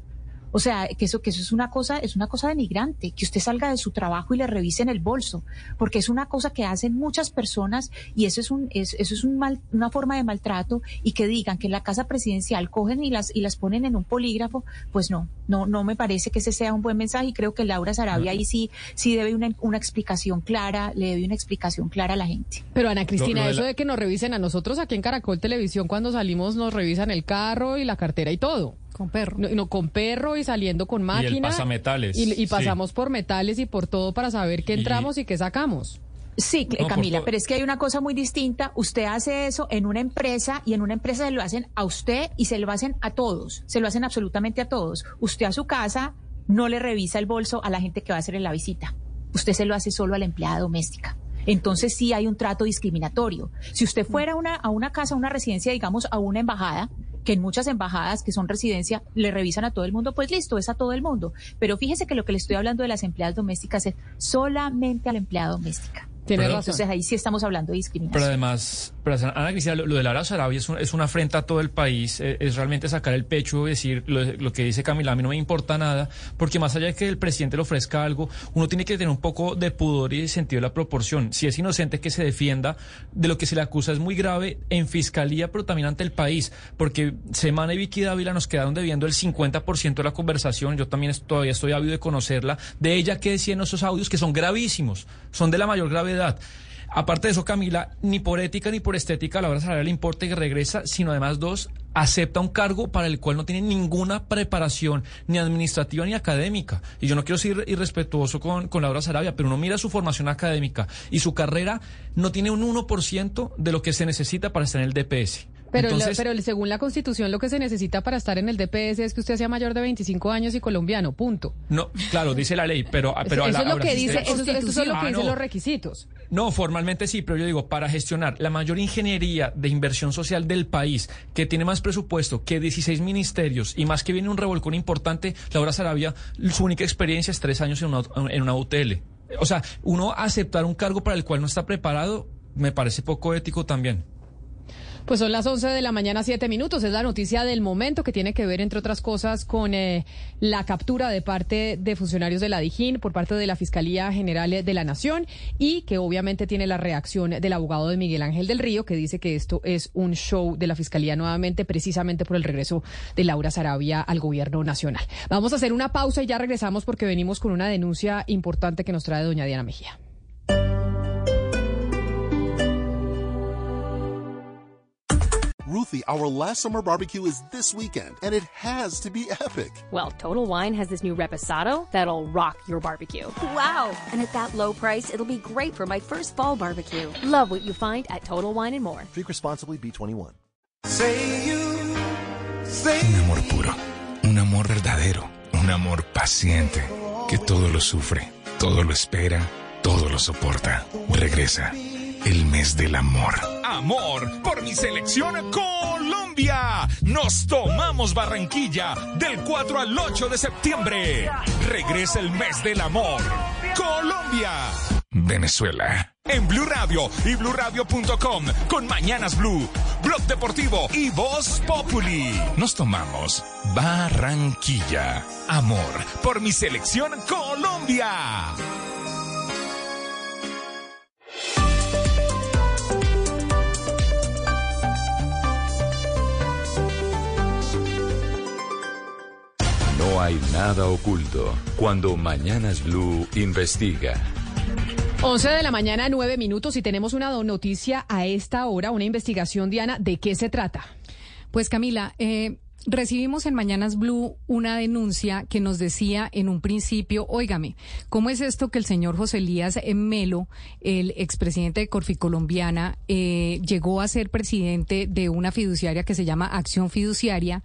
O sea, que eso, que eso es una cosa, es una cosa denigrante, que usted salga de su trabajo y le revisen el bolso, porque es una cosa que hacen muchas personas y eso es un, eso es un mal, una forma de maltrato y que digan que en la casa presidencial cogen y las, y las ponen en un polígrafo, pues no, no, no me parece que ese sea un buen mensaje y creo que Laura Sarabia ahí sí, sí debe una, una explicación clara, le debe una explicación clara a la gente. Pero Ana Cristina, eso de que nos revisen a nosotros aquí en Caracol Televisión cuando salimos nos revisan el carro y la cartera y todo. Con perro. No, con perro y saliendo con máquina. Y, y pasamos por metales y por todo para saber qué entramos y, qué sacamos. Sí, Camila, pero es que hay una cosa muy distinta. Usted hace eso en una empresa y en una empresa se lo hacen a usted y se lo hacen a todos. Se lo hacen absolutamente a todos. Usted a su casa no le revisa el bolso a la gente que va a hacerle la visita. Usted se lo hace solo a la empleada doméstica. Entonces sí hay un trato discriminatorio. Si usted fuera a una, a una casa, a una residencia, digamos, a una embajada, que en muchas embajadas que son residencia le revisan a todo el mundo, pues listo, es a todo el mundo. Pero fíjese que lo que le estoy hablando de las empleadas domésticas es solamente a la empleada doméstica. Tiene razón. Entonces ahí sí estamos hablando de discriminación. Pero además, pero Ana Cristina, lo, de Lara Sarabia es, es, una afrenta a todo el país, eh, es, realmente sacar el pecho y decir lo, que dice Camila, a mí no me importa nada, porque más allá de que el presidente le ofrezca algo, uno tiene que tener un poco de pudor y de sentido de la proporción. Si es inocente que se defienda de lo que se le acusa es muy grave en fiscalía, pero también ante el país, porque Semana y Vicky Dávila nos quedaron debiendo el 50% de la conversación, yo también todavía estoy ávido de conocerla, de ella que decía en esos audios que son gravísimos, son de la mayor gravedad. Aparte de eso, Camila, ni por ética ni por estética la hora salarial le importa que regresa, sino además dos, acepta un cargo para el cual no tiene ninguna preparación, ni administrativa ni académica. Y yo no quiero ser irrespetuoso con, con Laura Sarabia, pero uno mira su formación académica y su carrera no tiene un 1% de lo que se necesita para estar en el DPS. Pero, pero según la Constitución lo que se necesita para estar en el DPS es que usted sea mayor de 25 años y colombiano, punto. No, claro, dice la ley, pero... pero eso, es lo que dice, eso, es lo que dicen los requisitos. No, formalmente sí, pero yo digo, para gestionar la mayor ingeniería de inversión social del país, que tiene más presupuesto que 16 ministerios y más que viene un revolcón importante, Laura Sarabia, su única experiencia es tres años en una, en una UTL. O sea, uno aceptar un cargo para el cual no está preparado me parece poco ético también. Pues son las 11 de la mañana, 7 minutos. Es la noticia del momento que tiene que ver, entre otras cosas, con eh, la captura de parte de funcionarios de la DIJÍN por parte de la Fiscalía General de la Nación y que obviamente tiene la reacción del abogado de Miguel Ángel del Río, que dice que esto es un show de la Fiscalía nuevamente, precisamente por el regreso de Laura Sarabia al gobierno nacional. Vamos a hacer una pausa y ya regresamos porque venimos con una denuncia importante que nos trae doña Diana Mejía. Ruthie, our last summer barbecue is this weekend, and it has to be epic. Well, Total Wine has this new reposado that'll rock your barbecue. Wow. And at that low price, it'll be great for my first fall barbecue. Love what you find at Total Wine and More. Drink responsibly, B21. Un amor puro, un amor verdadero, un amor paciente, que todo lo sufre, todo lo espera, todo lo soporta. Regresa el mes del amor. Amor por mi selección Colombia. Nos tomamos Barranquilla del 4 al 8 de septiembre. Regresa el mes del amor. Colombia. Venezuela. En Blue Radio y bluradio.com con Mañanas Blue, Blog Deportivo y Voz Populi. Nos tomamos Barranquilla. Amor por mi selección Colombia. No hay nada oculto cuando Mañanas Blue investiga. 11 de la mañana, 9 minutos y tenemos una noticia a esta hora, una investigación, Diana, ¿de qué se trata? Pues Camila, eh, recibimos en Mañanas Blue una denuncia que nos decía en un principio, óigame, ¿cómo es esto que el señor José Elías Melo, el expresidente de Corfi Colombiana, eh, llegó a ser presidente de una fiduciaria que se llama Acción Fiduciaria,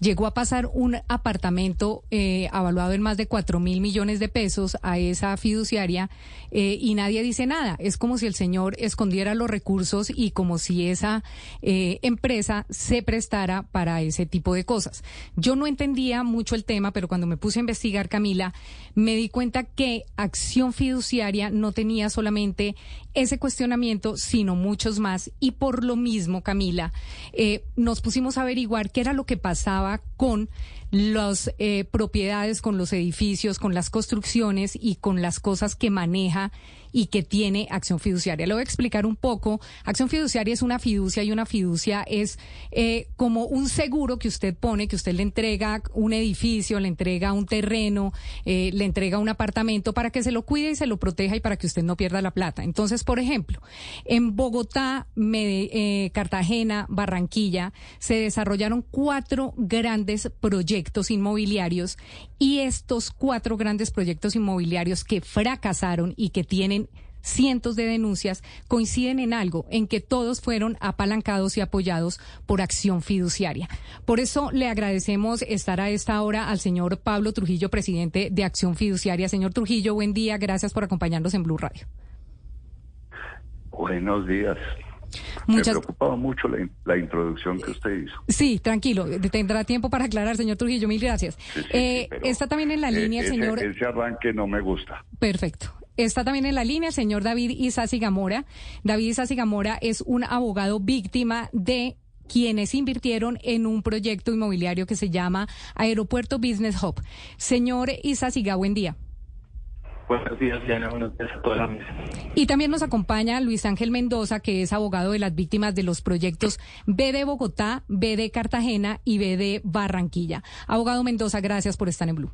llegó a pasar un apartamento eh, avaluado en más de 4 mil millones de pesos a esa fiduciaria eh, y nadie dice nada? Es como si el señor escondiera los recursos y como si esa eh, empresa se prestara para ese tipo de cosas. Yo no entendía mucho el tema, pero cuando me puse a investigar, Camila, me di cuenta que acción fiduciaria no tenía solamente ese cuestionamiento, sino muchos más. Y por lo mismo, Camila, eh, nos pusimos a averiguar qué era lo que pasaba con las eh, propiedades, con los edificios, con las construcciones y con las cosas que maneja y que tiene acción fiduciaria. Le voy a explicar un poco. Acción fiduciaria es una fiducia y una fiducia es eh, como un seguro que usted pone, que usted le entrega un edificio, le entrega un terreno, eh, le entrega un apartamento para que se lo cuide y se lo proteja y para que usted no pierda la plata. Entonces, por ejemplo, en Bogotá, eh, Cartagena, Barranquilla, se desarrollaron cuatro grandes proyectos inmobiliarios y estos cuatro grandes proyectos inmobiliarios que fracasaron y que tienen cientos de denuncias coinciden en algo, en que todos fueron apalancados y apoyados por acción fiduciaria. Por eso le agradecemos estar a esta hora al señor Pablo Trujillo, presidente de Acción Fiduciaria. Señor Trujillo, buen día, gracias por acompañarnos en Blue Radio. Buenos días. Muchas- Me preocupaba mucho la, in- la introducción que usted hizo. Sí, tranquilo, tendrá tiempo para aclarar, señor Trujillo, mil gracias. Eh, está también en la Eh, línea ese- señor... Ese arranque no me gusta. Perfecto. Está también en la línea el señor David Isasi Gamora. David Isasi Gamora es un abogado víctima de quienes invirtieron en un proyecto inmobiliario que se llama Aeropuerto Business Hub. Señor Isasiga, buen día. Buenos días, Diana. Buenos días a toda la mesa. Y también nos acompaña Luis Ángel Mendoza, que es abogado de las víctimas de los proyectos B de Bogotá, B de Cartagena y B de Barranquilla. Abogado Mendoza, gracias por estar en Blue.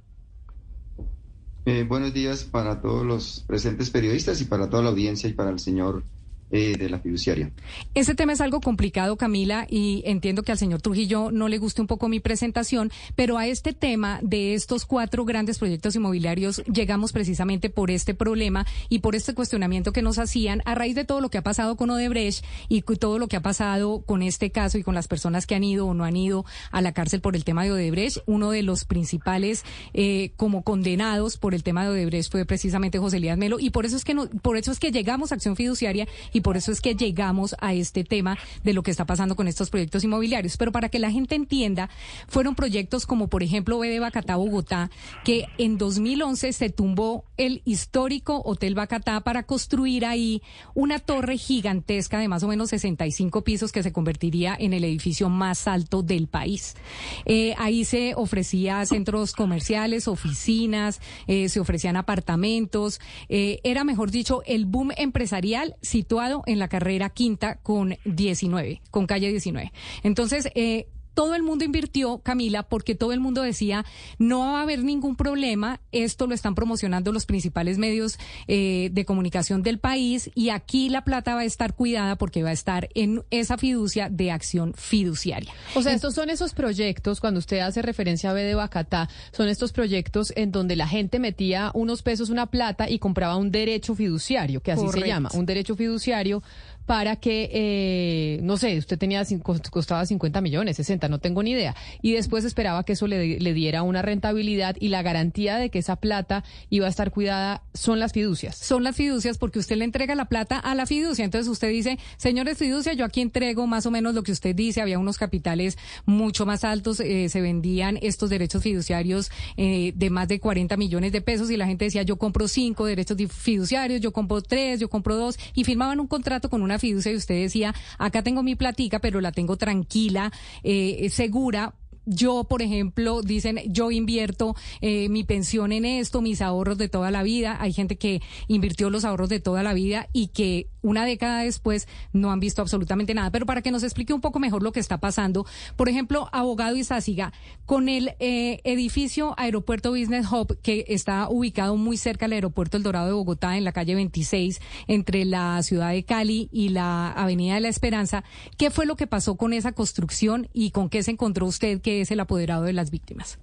Eh, buenos días para todos los presentes periodistas y para toda la audiencia y para el señor eh, de la fiduciaria. Este tema es algo complicado, Camila, y entiendo que al señor Trujillo no le guste un poco mi presentación, pero a este tema de estos cuatro grandes proyectos inmobiliarios llegamos precisamente por este problema y por este cuestionamiento que nos hacían a raíz de todo lo que ha pasado con Odebrecht y todo lo que ha pasado con este caso y con las personas que han ido o no han ido a la cárcel por el tema de Odebrecht. Uno de los principales eh, como condenados por el tema de Odebrecht fue precisamente José Elías Melo y por eso es que no, por eso es que llegamos a Acción Fiduciaria y por eso es que llegamos a este tema de lo que está pasando con estos proyectos inmobiliarios. Pero para que la gente entienda, fueron proyectos como por ejemplo B de Bacatá, Bogotá, que en 2011 se tumbó el histórico Hotel Bacatá para construir ahí una torre gigantesca de más o menos 65 pisos que se convertiría en el edificio más alto del país. Eh, ahí se ofrecía centros comerciales, oficinas, eh, se ofrecían apartamentos. eh, era, mejor dicho, el boom empresarial situado en la carrera quinta con 19, con calle 19. Entonces, eh, todo el mundo invirtió, Camila, porque todo el mundo decía, no va a haber ningún problema, esto lo están promocionando los principales medios eh, de comunicación del país y aquí la plata va a estar cuidada porque va a estar en esa fiducia de acción fiduciaria. O sea, estos son esos proyectos, cuando usted hace referencia a B de Bacatá, son estos proyectos en donde la gente metía unos pesos, una plata y compraba un derecho fiduciario, que así Correcto. se llama, un derecho fiduciario para que, eh, no sé, usted tenía, costaba 50 millones, 60, no tengo ni idea. Y después esperaba que eso le, le diera una rentabilidad y la garantía de que esa plata iba a estar cuidada son las fiducias. Son las fiducias porque usted le entrega la plata a la fiducia. Entonces usted dice, señores fiducia, yo aquí entrego más o menos lo que usted dice. Había unos capitales mucho más altos, eh, se vendían estos derechos fiduciarios eh, de más de 40 millones de pesos y la gente decía, yo compro cinco derechos fiduciarios, yo compro tres, yo compro dos y firmaban un contrato con una fiducia y usted decía, acá tengo mi platica, pero la tengo tranquila, eh, segura yo, por ejemplo, dicen, yo invierto eh, mi pensión en esto, mis ahorros de toda la vida. Hay gente que invirtió los ahorros de toda la vida y que una década después no han visto absolutamente nada. Pero para que nos explique un poco mejor lo que está pasando, por ejemplo, abogado Izáciga, con el eh, edificio Aeropuerto Business Hub, que está ubicado muy cerca del aeropuerto El Dorado de Bogotá, en la calle 26, entre la ciudad de Cali y la Avenida de la Esperanza, ¿qué fue lo que pasó con esa construcción y con qué se encontró usted que es el apoderado de las víctimas?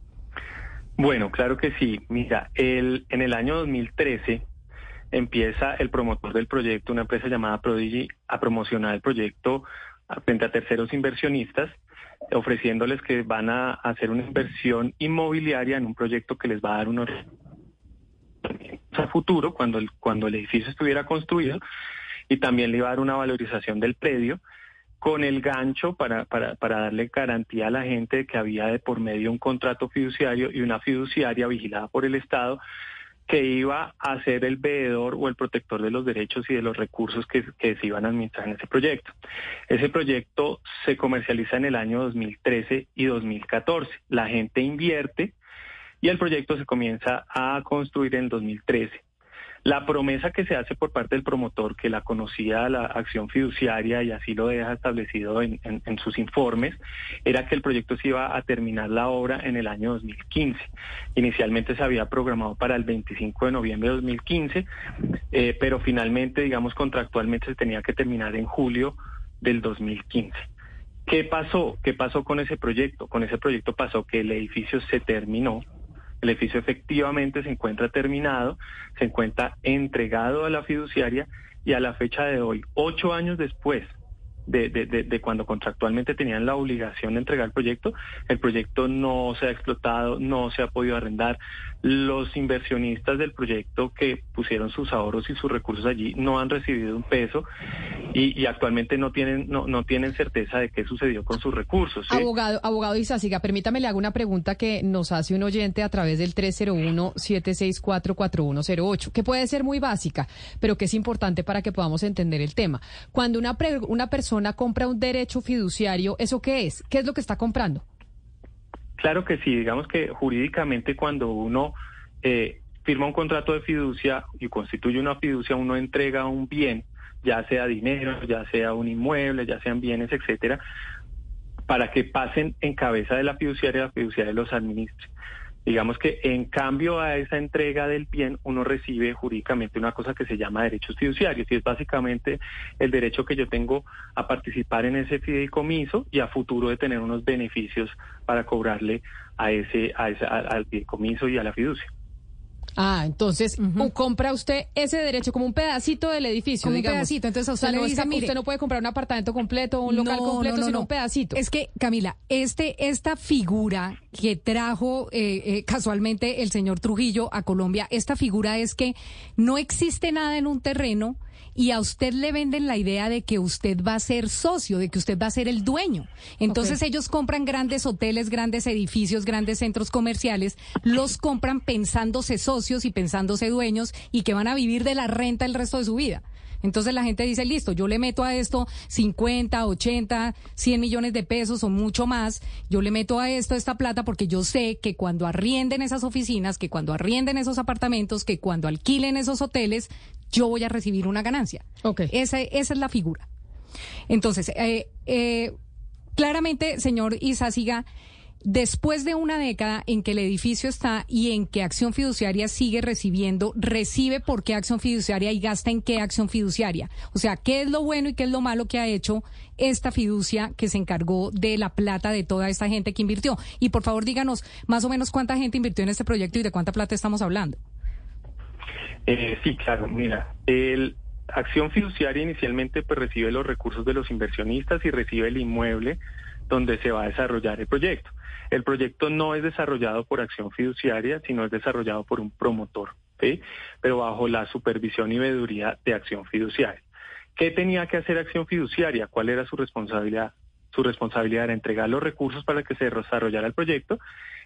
Bueno, claro que sí. Mira, el, en el año 2013 empieza el promotor del proyecto, una empresa llamada Prodigy, a promocionar el proyecto frente a terceros inversionistas, ofreciéndoles que van a hacer una inversión inmobiliaria en un proyecto que les va a dar unos a futuro cuando el, cuando el edificio estuviera construido y también le iba a dar una valorización del predio con el gancho para, para, darle garantía a la gente de que había de por medio un contrato fiduciario y una fiduciaria vigilada por el Estado que iba a ser el veedor o el protector de los derechos y de los recursos que, que se iban a administrar en ese proyecto. Ese proyecto se comercializa en el año 2013 y 2014. La gente invierte y el proyecto se comienza a construir en 2013. La promesa que se hace por parte del promotor, que la conocía la acción fiduciaria y así lo deja establecido en, en- sus informes, era que el proyecto se iba a terminar la obra en el año 2015. Inicialmente se había programado para el 25 de noviembre de 2015, eh, pero finalmente, digamos, contractualmente se tenía que terminar en julio del 2015. ¿Qué pasó? ¿Qué pasó con ese proyecto? Con ese proyecto pasó que el edificio se terminó, el edificio efectivamente se encuentra terminado, se encuentra entregado a la fiduciaria y a la fecha de hoy, ocho años después de, de- de- cuando contractualmente tenían la obligación de entregar el proyecto, el proyecto no se ha explotado, no se ha podido arrendar. Los inversionistas del proyecto que pusieron sus ahorros y sus recursos allí no han recibido un peso y, y actualmente no tienen, no, no tienen certeza de qué sucedió con sus recursos. Abogado, abogado Izáciga, permítame le hago una pregunta que nos hace un oyente a través del 301-764-4108, que puede ser muy básica, pero que es importante para que podamos entender el tema. Cuando una, pre- una persona compra un derecho fiduciario, ¿eso qué es? ¿Qué es lo que está comprando? Claro que sí, digamos que jurídicamente cuando uno eh, firma un contrato de fiducia y constituye una fiducia, uno entrega un bien, ya sea dinero, ya sea un inmueble, ya sean bienes, etcétera, para que pasen en cabeza de la fiduciaria y la fiduciaria los administre. Digamos que en cambio a esa entrega del bien, uno recibe jurídicamente una cosa que se llama derechos fiduciarios y es básicamente el derecho que yo tengo a participar en ese fideicomiso y a futuro de tener unos beneficios para cobrarle a ese, a ese al fideicomiso y a la fiducia. Ah, entonces compra usted ese derecho como un pedacito del edificio, Como un pedacito. Entonces a O sea, usted le dice, mire, usted no puede comprar un apartamento completo o un local No, completo, no, no, sino no. un pedacito. Es que, Camila, este, esta figura que trajo eh, eh, casualmente el señor Trujillo a Colombia, esta figura es que no existe nada en un terreno y a usted le venden la idea de que usted va a ser socio, de que usted va a ser el dueño. Entonces ellos compran grandes hoteles, grandes edificios, grandes centros comerciales, los compran pensándose socios y pensándose dueños y que van a vivir de la renta el resto de su vida. Entonces la gente dice, listo, yo le meto a esto 50, 80, 100 millones de pesos o mucho más, yo le meto a esto esta plata porque yo sé que cuando arrienden esas oficinas, que cuando arrienden esos apartamentos, que cuando alquilen esos hoteles, yo voy a recibir una ganancia. Esa, esa es la figura. Entonces, eh, eh, claramente, señor Izáciga, después de una década en que el edificio está y en que Acción Fiduciaria sigue recibiendo, recibe por qué Acción Fiduciaria y gasta en qué Acción Fiduciaria. O sea, ¿qué es lo bueno y qué es lo malo que ha hecho esta fiducia que se encargó de la plata de toda esta gente que invirtió? Y por favor, díganos más o menos cuánta gente invirtió en este proyecto y de cuánta plata estamos hablando. Eh, sí, claro, mira, el Acción Fiduciaria inicialmente pues recibe los recursos de los inversionistas y recibe el inmueble donde se va a desarrollar el proyecto. El proyecto no es desarrollado por Acción Fiduciaria, sino es desarrollado por un promotor, ¿sí? pero bajo la supervisión y veeduría de Acción Fiduciaria. ¿Qué tenía que hacer Acción Fiduciaria? ¿Cuál era su responsabilidad? Su responsabilidad era entregar los recursos para que se desarrollara el proyecto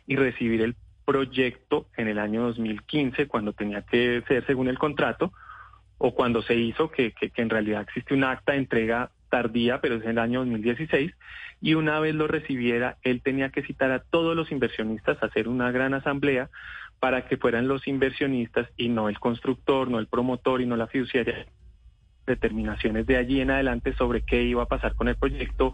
y recibir el proyecto en el año 2015, cuando tenía que ser según el contrato, o cuando se hizo, que, que, en realidad existe un acta de entrega tardía, pero es en el año 2016, y una vez lo recibiera, él tenía que citar a todos los inversionistas, hacer una gran asamblea para que fueran los inversionistas y no el constructor, no el promotor y no la fiduciaria. Determinaciones de allí en adelante sobre qué iba a pasar con el proyecto,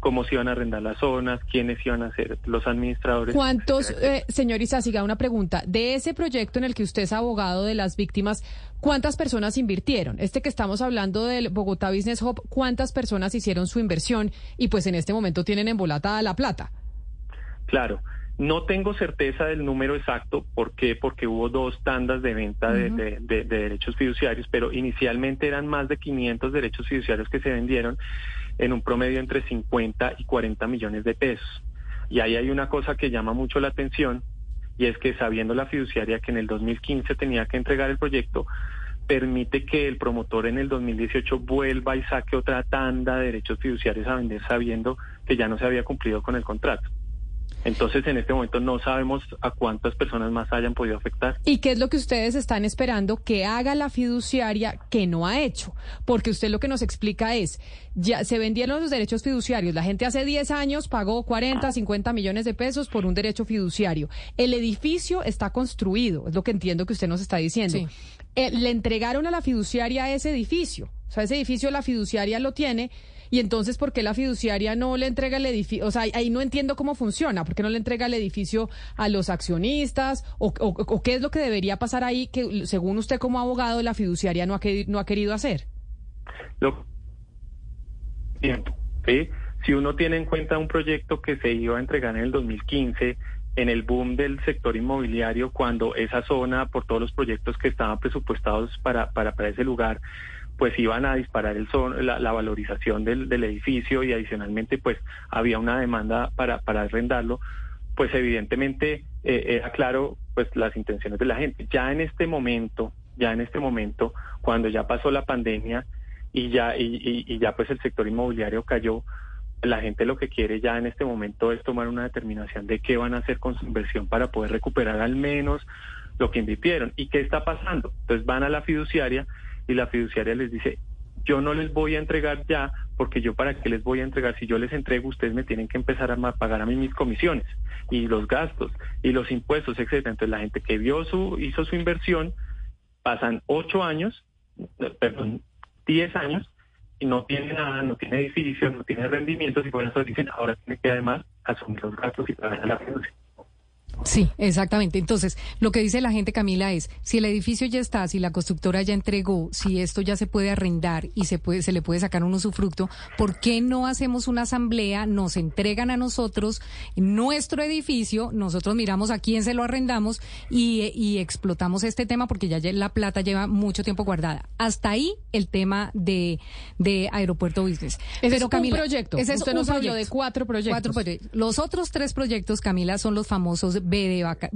cómo se iban a arrendar las zonas, quiénes iban a ser los administradores. ¿Cuántos, eh, señor Izáciga, una pregunta, de ese proyecto en el que usted es abogado de las víctimas, ¿cuántas personas invirtieron? Este que estamos hablando del Bogotá Business Hub, ¿cuántas personas hicieron su inversión y pues en este momento tienen embolatada la plata? Claro, no tengo certeza del número exacto. ¿Por qué? Porque hubo dos tandas de venta de- de- de derechos fiduciarios, pero inicialmente eran más de 500 derechos fiduciarios que se vendieron en un promedio entre 50 y 40 millones de pesos. Y ahí hay una cosa que llama mucho la atención y es que sabiendo la fiduciaria que en el 2015 tenía que entregar el proyecto, permite que el promotor en el 2018 vuelva y saque otra tanda de derechos fiduciarios a vender sabiendo que ya no se había cumplido con el contrato. Entonces, en este momento no sabemos a cuántas personas más hayan podido afectar. ¿Y qué es lo que ustedes están esperando que haga la fiduciaria que no ha hecho? Porque usted lo que nos explica es, ya se vendieron los derechos fiduciarios, la gente hace 10 años pagó 40, 50 millones de pesos por un derecho fiduciario. El edificio está construido, es lo que entiendo que usted nos está diciendo. Sí. Eh, le entregaron a la fiduciaria ese edificio, o sea, ese edificio la fiduciaria lo tiene. Y entonces, ¿por qué la fiduciaria no le entrega el edificio? O sea, ahí- no entiendo cómo funciona. ¿Por qué no le entrega el edificio a los accionistas? ¿O, qué es lo que debería pasar ahí que, según usted como abogado, la fiduciaria no ha, queri- no ha querido hacer? Lo ¿sí? Si uno tiene en cuenta un proyecto que se iba a entregar en el 2015, en el boom del sector inmobiliario, cuando esa zona, por todos los proyectos que estaban presupuestados para, para, para ese lugar, pues iban a disparar el son- la, la valorización del, del edificio y adicionalmente pues había una demanda para, para arrendarlo, pues evidentemente eh, era claro pues las intenciones de la gente. Ya en este momento, ya en este momento, cuando ya pasó la pandemia y ya, y, ya pues el sector inmobiliario cayó, la gente lo que quiere ya en este momento es tomar una determinación de qué van a hacer con su inversión para poder recuperar al menos lo que invirtieron. ¿Y qué está pasando? Entonces van a la fiduciaria y la fiduciaria les dice, yo no les voy a entregar ya, porque yo para qué les voy a entregar, si yo les entrego, ustedes me tienen que empezar a pagar a mí mis comisiones y los gastos y los impuestos, etcétera. Entonces la gente que vio su, hizo su inversión, pasan ocho años, perdón, diez años, y no tiene nada, no tiene edificios, no tiene rendimientos, y por eso dicen, ahora tiene que además asumir los gastos y pagar a la fiducia. Sí. Exactamente. Entonces, lo que dice la gente, Camila, es si el edificio ya está, si la constructora ya entregó, si esto ya se puede arrendar y se puede, se le puede sacar un usufructo, ¿por qué no hacemos una asamblea? Nos entregan a nosotros nuestro edificio, nosotros miramos a quién se lo arrendamos y, y explotamos este tema porque ya la plata lleva mucho tiempo guardada. Hasta ahí el tema de, de Aeropuerto Business. Ese Pero es Camila, un proyecto. ese es Usted un nos habló de proyecto. cuatro proyectos. Cuatro proyectos. Los otros tres proyectos, Camila, son los famosos BD, vaca-.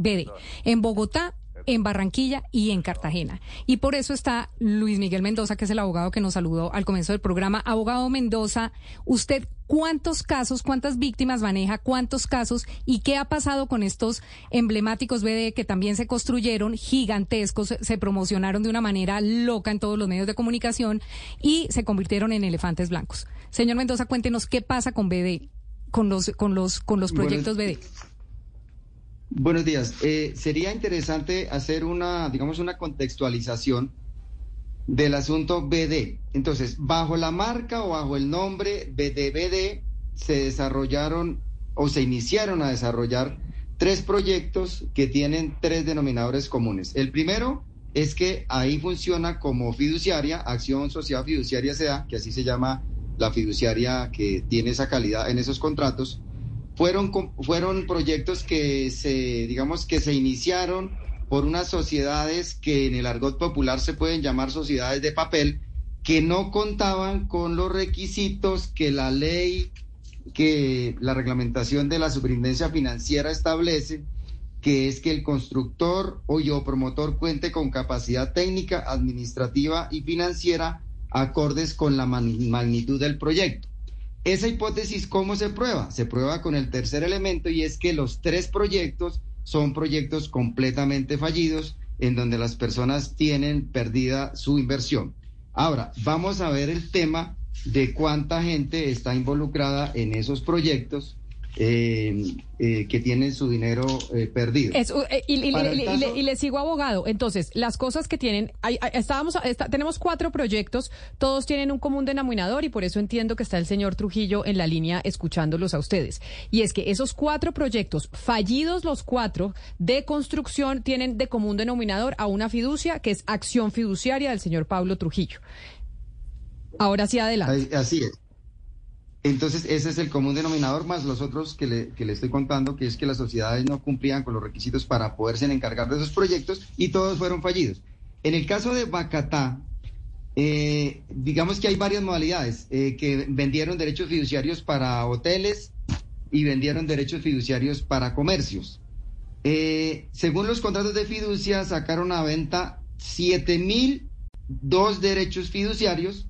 En Bogotá, en Barranquilla y en Cartagena. Y por eso está Luis Miguel Mendoza, que es el abogado que nos saludó al comienzo del programa. Abogado Mendoza, ¿usted cuántos casos, cuántas víctimas maneja, cuántos casos y qué ha pasado con estos emblemáticos BD que también se construyeron gigantescos, se- promocionaron de una manera loca en todos los medios de comunicación y se convirtieron en elefantes blancos? Señor Mendoza, cuéntenos qué pasa con BD, con los, con los, con los Bueno, proyectos BD. Buenos días. Eh, sería interesante hacer una, digamos, una contextualización del asunto BD. Entonces, bajo la marca o bajo el nombre BDBD se desarrollaron o se iniciaron a desarrollar tres proyectos que tienen tres denominadores comunes. El primero es que ahí funciona como fiduciaria, Acción Sociedad Fiduciaria SEA, que así se llama la fiduciaria que tiene esa calidad en esos contratos fueron, fueron proyectos que se, digamos, que se iniciaron por unas sociedades que en el argot popular se pueden llamar sociedades de papel, que no contaban con los requisitos que la ley, que la reglamentación de la superintendencia financiera establece, que es que el constructor o yo promotor cuente con capacidad técnica, administrativa y financiera acordes con la magnitud del proyecto. Esa hipótesis, ¿cómo se prueba? Se prueba con el tercer elemento y es que los tres proyectos son proyectos completamente fallidos en donde las personas tienen perdida su inversión. Ahora, vamos a ver el tema de cuánta gente está involucrada en esos proyectos eh, eh, que tienen su dinero eh, perdido. Es, eh, y, y- el y- caso- y le sigo abogado. Entonces, las cosas que tienen, hay- hay- estábamos, está- tenemos cuatro proyectos, todos tienen un común denominador y por eso entiendo que está el señor Trujillo en la línea escuchándolos a ustedes. Y es que esos cuatro proyectos, fallidos los cuatro, de construcción, tienen de común denominador a una fiducia que es acción fiduciaria del señor Pablo Trujillo. Ahora sí, adelante. Así es. Entonces, ese es el común denominador, más los otros que le, que le estoy contando, que es que las sociedades no cumplían con los requisitos para poderse encargar de esos proyectos y todos fueron fallidos. En el caso de Bacatá, eh, digamos que hay varias modalidades, eh, que vendieron derechos fiduciarios para hoteles y vendieron derechos fiduciarios para comercios. Eh, según los contratos de fiducia, sacaron a venta 7 mil dos derechos fiduciarios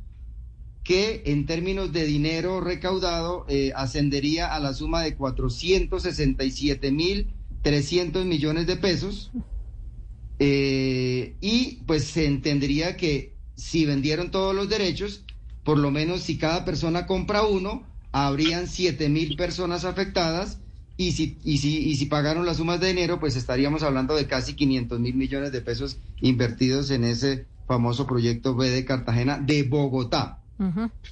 que en términos de dinero recaudado eh, ascendería a la suma de 467 mil 300 millones de pesos. Eh, y pues se entendería que si vendieron todos los derechos, por lo menos si cada persona compra uno, habrían 7 mil personas afectadas. Y si, y, si, y si pagaron las sumas de dinero, pues estaríamos hablando de casi 500 mil millones de pesos invertidos en ese famoso proyecto B de Cartagena de Bogotá.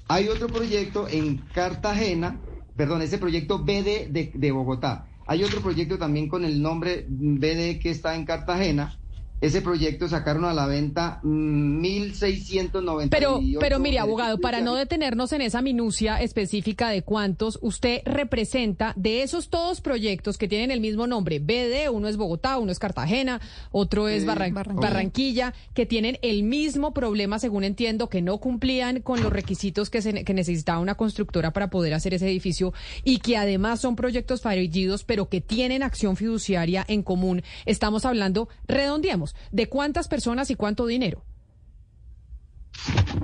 Hay otro proyecto en Cartagena, perdón, ese proyecto BD de, de Bogotá. Hay otro proyecto también con el nombre BD que está en Cartagena. Ese proyecto sacaron a la venta mm, 1.698. Pero, pero mire, abogado, para no detenernos en esa minucia específica de cuántos usted representa de esos todos proyectos que tienen el mismo nombre, BD, uno es Bogotá, uno es Cartagena, otro es Barran- Barranquilla. Barranquilla, que tienen el mismo problema, según entiendo, que no cumplían con los requisitos que, se, que necesitaba una constructora para poder hacer ese edificio y que además son proyectos fallidos, pero que tienen acción fiduciaria en común. Estamos hablando, de cuántas personas y cuánto dinero.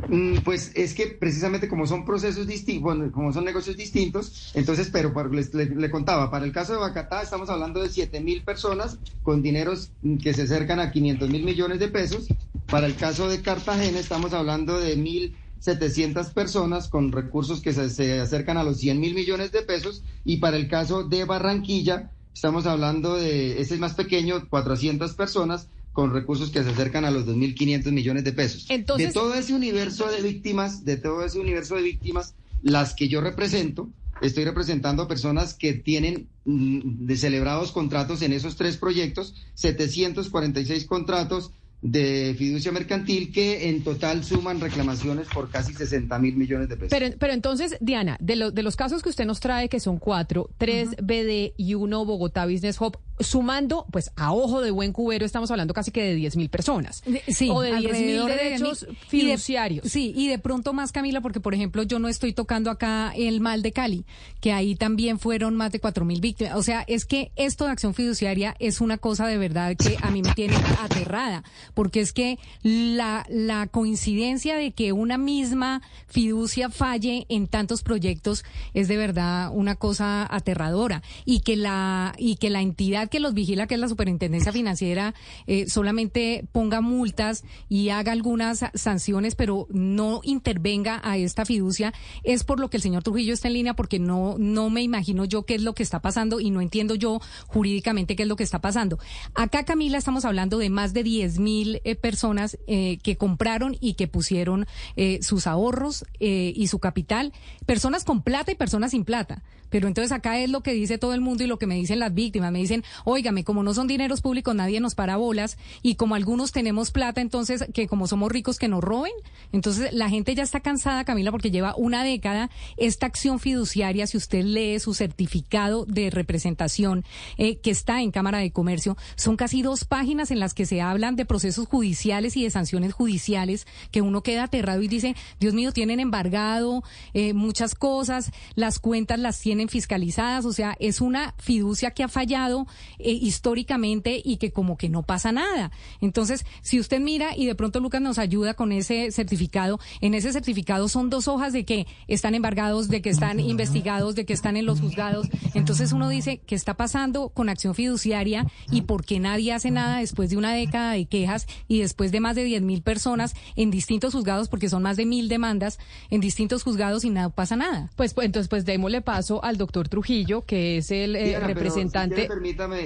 Mm, Pues es que precisamente como son procesos distintos, como son negocios distintos, entonces, pero para- les- le, le contaba, para el caso de Bacatá estamos hablando de 7 mil personas con dineros que se acercan a 500 mil millones de pesos. Para el caso de Cartagena estamos hablando de 1.700 personas con recursos que se, se acercan a los 100 mil millones de pesos. Y para el caso de Barranquilla estamos hablando de, ese es más pequeño, 400 personas con recursos que se acercan a los 2.500 millones de pesos. Entonces- de todo ese universo de víctimas, de todo ese universo de víctimas, las que yo represento, estoy representando a personas que tienen mm, de celebrados contratos en esos tres proyectos, 746 contratos de fiducia mercantil que en total suman reclamaciones por casi 60 mil millones de pesos. Pero, pero entonces, Diana, de, lo- de los casos que usted nos trae, que son cuatro, tres BD y uno Bogotá Business Hub, sumando, pues a ojo de buen cubero, estamos hablando casi que de 10 mil personas. Sí, o de 10 mil de derechos 10.000. Y de- fiduciarios. sí, y de pronto más, Camila, porque por ejemplo yo no estoy tocando acá el mal de Cali, que ahí también fueron más de cuatro mil víctimas. O sea, es que esto de acción fiduciaria es una cosa de verdad que a mí me tiene aterrada, porque es que la, la coincidencia de que una misma fiducia falle en tantos proyectos es de verdad una cosa aterradora y que la y que la entidad que los vigila, que es la Superintendencia Financiera, eh, solamente ponga multas y haga algunas sanciones, pero no intervenga a esta fiducia, es por lo que el señor Trujillo está en línea, porque no, no me imagino yo qué es lo que está pasando y no entiendo yo jurídicamente qué es lo que está pasando. Acá, Camila, estamos hablando de más de 10 mil eh, personas eh, que compraron y que pusieron eh, sus ahorros y su capital, personas con plata y personas sin plata. Pero entonces acá es lo que dice todo el mundo y lo que me dicen las víctimas. Me dicen, óigame, como no son dineros públicos, nadie nos para bolas y como algunos tenemos plata, entonces que como somos ricos que nos roben. Entonces la gente ya está cansada, Camila, porque lleva una década esta acción fiduciaria. Si usted lee su certificado de representación eh, que está en Cámara de Comercio, son casi dos páginas en las que se hablan de procesos judiciales y de sanciones judiciales que uno queda aterrado y dice, Dios mío, tienen embargado eh, muchas cosas, las cuentas las tienen fiscalizadas, o sea, es una fiducia que ha fallado eh, históricamente y que como que no pasa nada. Entonces, si usted mira y de pronto Lucas nos ayuda con ese certificado, en ese certificado son dos hojas de que están embargados, de que están investigados, de que están en los juzgados. Entonces uno dice, ¿qué está pasando con acción fiduciaria y por qué nadie hace nada después de una década de quejas y después de más de 10 mil personas en distintos juzgados, porque son más de mil demandas en distintos juzgados y nada pasa nada? Pues, pues entonces, pues démosle paso al doctor Trujillo, que es el eh, Diana, pero si representante. quiere, permítame,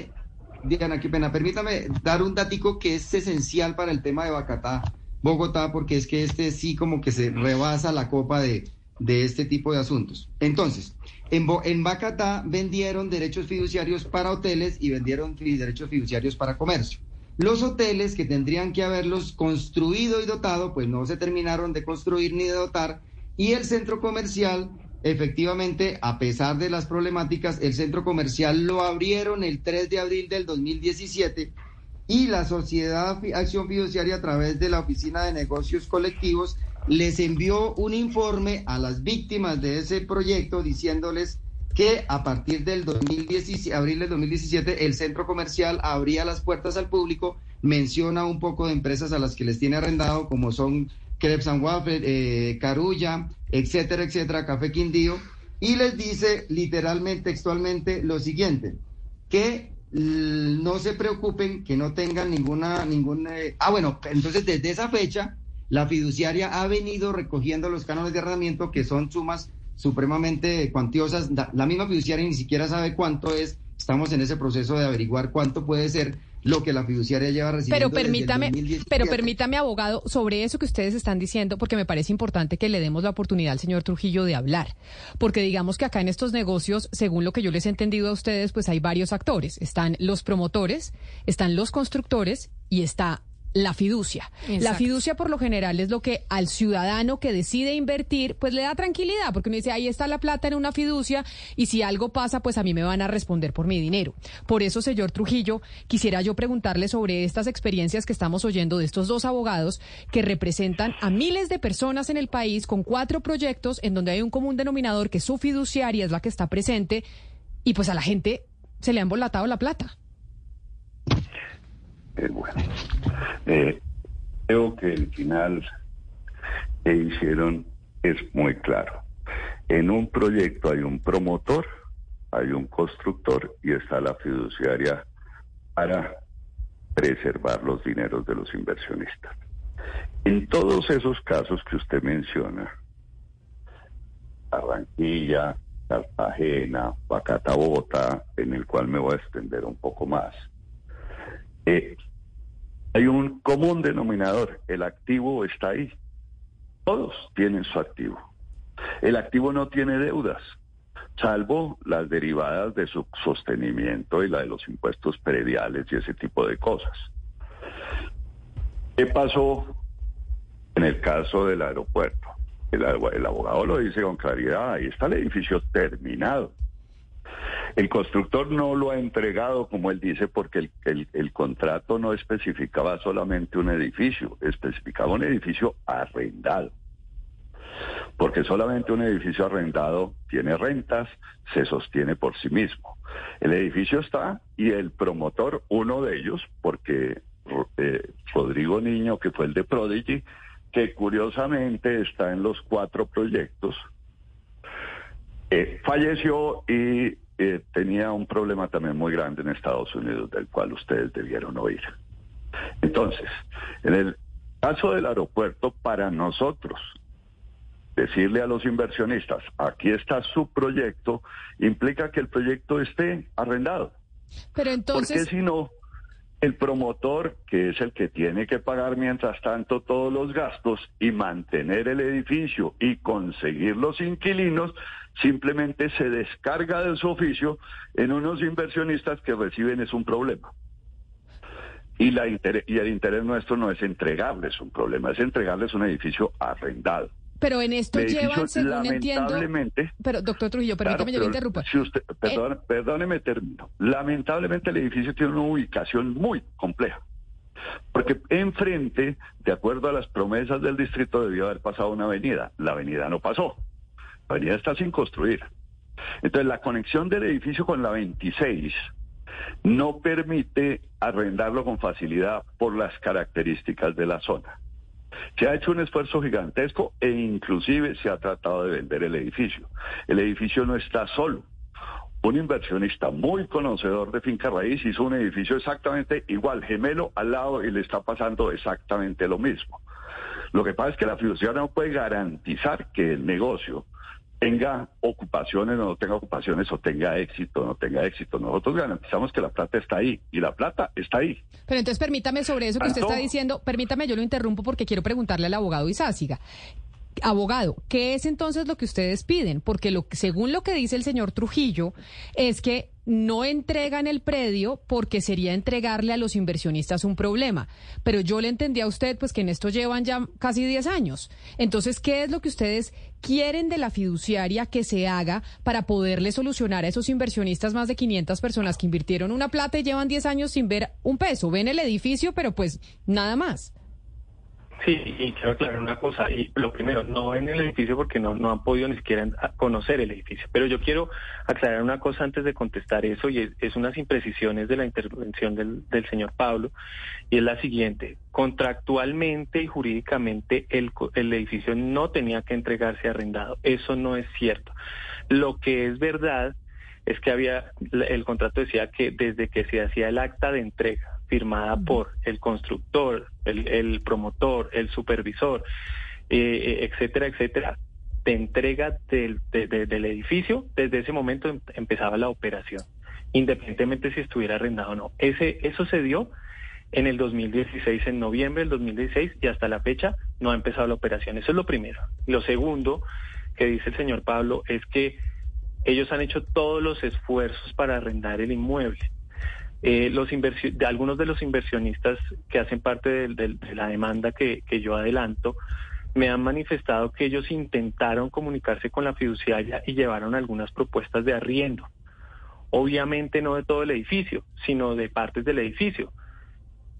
Diana, qué pena, permítame dar un datico que es esencial para el tema de Bacatá, Bogotá, porque es que este sí como que se rebasa la copa de, de este tipo de asuntos. Entonces, en, Bo- en Bacatá vendieron derechos fiduciarios para hoteles y vendieron derechos fiduciarios para comercio. Los hoteles que tendrían que haberlos construido y dotado, pues no se terminaron de construir ni de dotar, y el centro comercial Efectivamente, a pesar de las problemáticas, el centro comercial lo abrieron el 3 de abril del 2017 y la Sociedad Acción Fiduciaria a través de la Oficina de Negocios Colectivos les envió un informe a las víctimas de ese proyecto diciéndoles que a partir del 2017, abril del 2017 el centro comercial abría las puertas al público, menciona un poco de empresas a las que les tiene arrendado como son Crepes and Waffle, eh, Carulla, etcétera, etcétera, Café Quindío, y les dice literalmente, textualmente, lo siguiente, que no se preocupen, que no tengan ninguna, ningún... eh, ah, bueno, entonces desde esa fecha, la fiduciaria ha venido recogiendo los cánones de arrendamiento, que son sumas supremamente cuantiosas. La misma fiduciaria ni siquiera sabe cuánto es. Estamos en ese proceso de averiguar cuánto puede ser lo que la fiduciaria lleva recibiendo. Pero desde el permítame, 2017. pero permítame, abogado, sobre eso que ustedes están diciendo, porque me parece importante que le demos la oportunidad al señor Trujillo de hablar. Porque digamos que acá en estos negocios, según lo que yo les he entendido a ustedes, pues hay varios actores. Están los promotores, están los constructores y está la fiducia. La fiducia por lo general es lo que al ciudadano que decide invertir, pues le da tranquilidad, porque uno dice, ahí está la plata en una fiducia y si algo pasa, pues a mí me van a responder por mi dinero. Por eso, señor Trujillo, quisiera yo preguntarle sobre estas experiencias que estamos oyendo de estos dos abogados que representan a miles de personas en el país con cuatro proyectos en donde hay un común denominador que su fiduciaria es la que está presente y pues a la gente se le ha embolatado la plata. Eh, bueno, eh, creo que el final que hicieron es muy claro. En un proyecto hay un promotor, hay un constructor y está la fiduciaria para preservar los dineros de los inversionistas. En todos esos casos que usted menciona, Barranquilla, Cartagena, Bacata, Bogotá, en el cual me voy a extender un poco más, eh, hay un común denominador, el activo está ahí. Todos tienen su activo. El activo no tiene deudas. salvo las derivadas de su sostenimiento y la de los impuestos prediales y ese tipo de cosas. ¿Qué pasó en el caso del aeropuerto? El, el abogado lo dice con claridad, ahí está el edificio terminado. El constructor no lo ha entregado, como él dice, porque el, el, el, contrato no especificaba solamente un edificio, especificaba un edificio arrendado. Porque solamente un edificio arrendado tiene rentas, se sostiene por sí mismo. El edificio está y el promotor, uno de ellos, porque eh, Rodrigo Niño, que fue el de Prodigy, que curiosamente está en los cuatro proyectos, eh, falleció y eh, tenía un problema también muy grande en Estados Unidos, del cual ustedes debieron oír. Entonces, en el caso del aeropuerto, para nosotros, decirle a los inversionistas, aquí está su proyecto, implica que el proyecto esté arrendado. Pero entonces... Porque si no, el promotor, que es el que tiene que pagar mientras tanto todos los gastos y mantener el edificio y conseguir los inquilinos, simplemente se descarga de su oficio en unos inversionistas que reciben es un problema. Y, el interés nuestro no es entregarles un problema, es entregarles un edificio arrendado. Pero en esto llevan, según entiendo. Pero, doctor Trujillo, permítame, yo le interrumpa. Si usted, perdón, Perdóneme, termino. Lamentablemente, el edificio tiene una ubicación muy compleja. Porque enfrente, de acuerdo a las promesas del distrito, debió haber pasado una avenida. La avenida no pasó. La avenida está sin construir. Entonces, la conexión del edificio con la 26 no permite arrendarlo con facilidad por las características de la zona. Se ha hecho un esfuerzo gigantesco e inclusive se ha tratado de vender el edificio. El edificio no está solo. Un inversionista muy conocedor de finca raíz hizo un edificio exactamente igual, gemelo al lado y le está pasando exactamente lo mismo. Lo que pasa es que la fiduciaria no puede garantizar que el negocio tenga ocupaciones o no tenga ocupaciones o tenga éxito o no tenga éxito. Nosotros garantizamos que la plata está ahí y la plata está ahí. Pero entonces permítame sobre eso que usted está diciendo, permítame, yo lo interrumpo porque quiero preguntarle al abogado Isáciga. Abogado, ¿qué es entonces lo que ustedes piden? Porque lo, según lo que dice el señor Trujillo, es que no entregan el predio porque sería entregarle a los inversionistas un problema. Pero yo le entendí a usted pues que en esto llevan ya casi 10 años. Entonces, ¿qué es lo que ustedes quieren de la fiduciaria que se haga para poderle solucionar a esos inversionistas más de 500 personas que invirtieron una plata y llevan 10 años sin ver un peso? Ven el edificio, pero pues nada más. Sí, y quiero aclarar una cosa. Y lo primero, no en el edificio porque no, no han podido ni siquiera conocer el edificio. Pero yo quiero aclarar una cosa antes de contestar eso y es, unas imprecisiones de la intervención del, del, señor Pablo. Y es la siguiente. Contractualmente y jurídicamente el, el edificio no tenía que entregarse arrendado. Eso no es cierto. Lo que es verdad es que había, el contrato decía que desde que se hacía el acta de entrega firmada por el constructor, el, promotor, el supervisor, eh, eh, etcétera, etcétera, de entrega del, del edificio, desde ese momento em, empezaba la operación, independientemente si estuviera arrendado o no. Ese, eso se dio en el 2016, en noviembre del 2016, y hasta la fecha no ha empezado la operación. Eso es lo primero. Lo segundo que dice el señor Pablo es que ellos han hecho todos los esfuerzos para arrendar el inmueble. Eh, los de algunos de los inversionistas que hacen parte de, la demanda que, yo adelanto me han manifestado que ellos intentaron comunicarse con la fiduciaria y llevaron algunas propuestas de arriendo. Obviamente no de todo el edificio, sino de partes del edificio.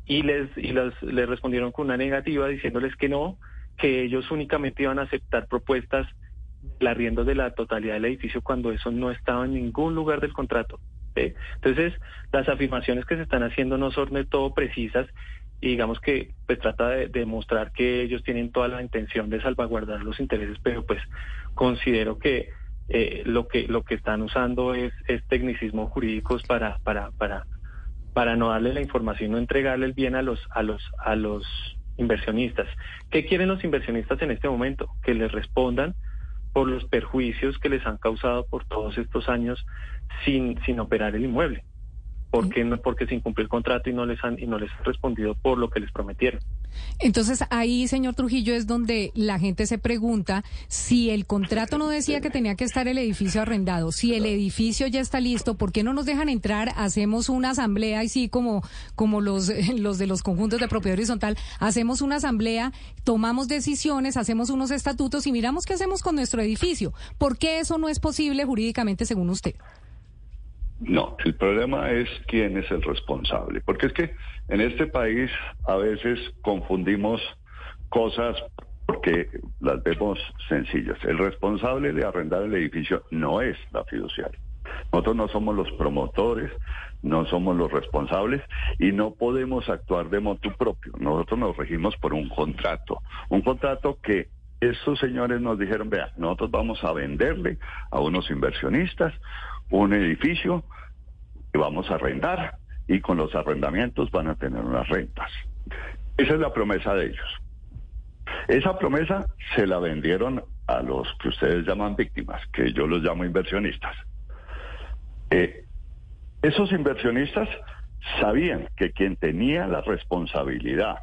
Y les, y les respondieron con una negativa diciéndoles que no, que ellos únicamente iban a aceptar propuestas de arriendo de la totalidad del edificio cuando eso no estaba en ningún lugar del contrato. Entonces, las afirmaciones que se están haciendo no son de todo precisas y digamos que pues trata de demostrar que ellos tienen toda la intención de salvaguardar los intereses, pero pues considero que eh, lo que lo que están usando es, es tecnicismos jurídicos para para para para no darle la información, no entregarle el bien a los a los a los inversionistas. ¿Qué quieren los inversionistas en este momento? Que les respondan por los perjuicios que les han causado por todos estos años sin, sin operar el inmueble. Porque no porque se incumplió el contrato y no les han y no les han respondido por lo que les prometieron. Entonces ahí, señor Trujillo, es donde la gente se pregunta si el contrato no decía que tenía que estar el edificio arrendado, si el edificio ya está listo, ¿por qué no nos dejan entrar? Hacemos una asamblea y sí, como, como los, los de los conjuntos de propiedad horizontal, hacemos una asamblea, tomamos decisiones, hacemos unos estatutos y miramos qué hacemos con nuestro edificio. ¿Por qué eso no es posible jurídicamente según usted? No, el problema es quién es el responsable, porque es que en este país a veces confundimos cosas porque las vemos sencillas. El responsable de arrendar el edificio no es la fiduciaria. Nosotros no somos los promotores, no somos los responsables y no podemos actuar de motu propio. Nosotros nos regimos por un contrato, un contrato que estos señores nos dijeron, vea, nosotros vamos a venderle a unos inversionistas un edificio que vamos a arrendar y con los arrendamientos van a tener unas rentas. Esa es la promesa de ellos. Esa promesa se la vendieron a los que ustedes llaman víctimas, que yo los llamo inversionistas. Eh, esos inversionistas sabían que quien tenía la responsabilidad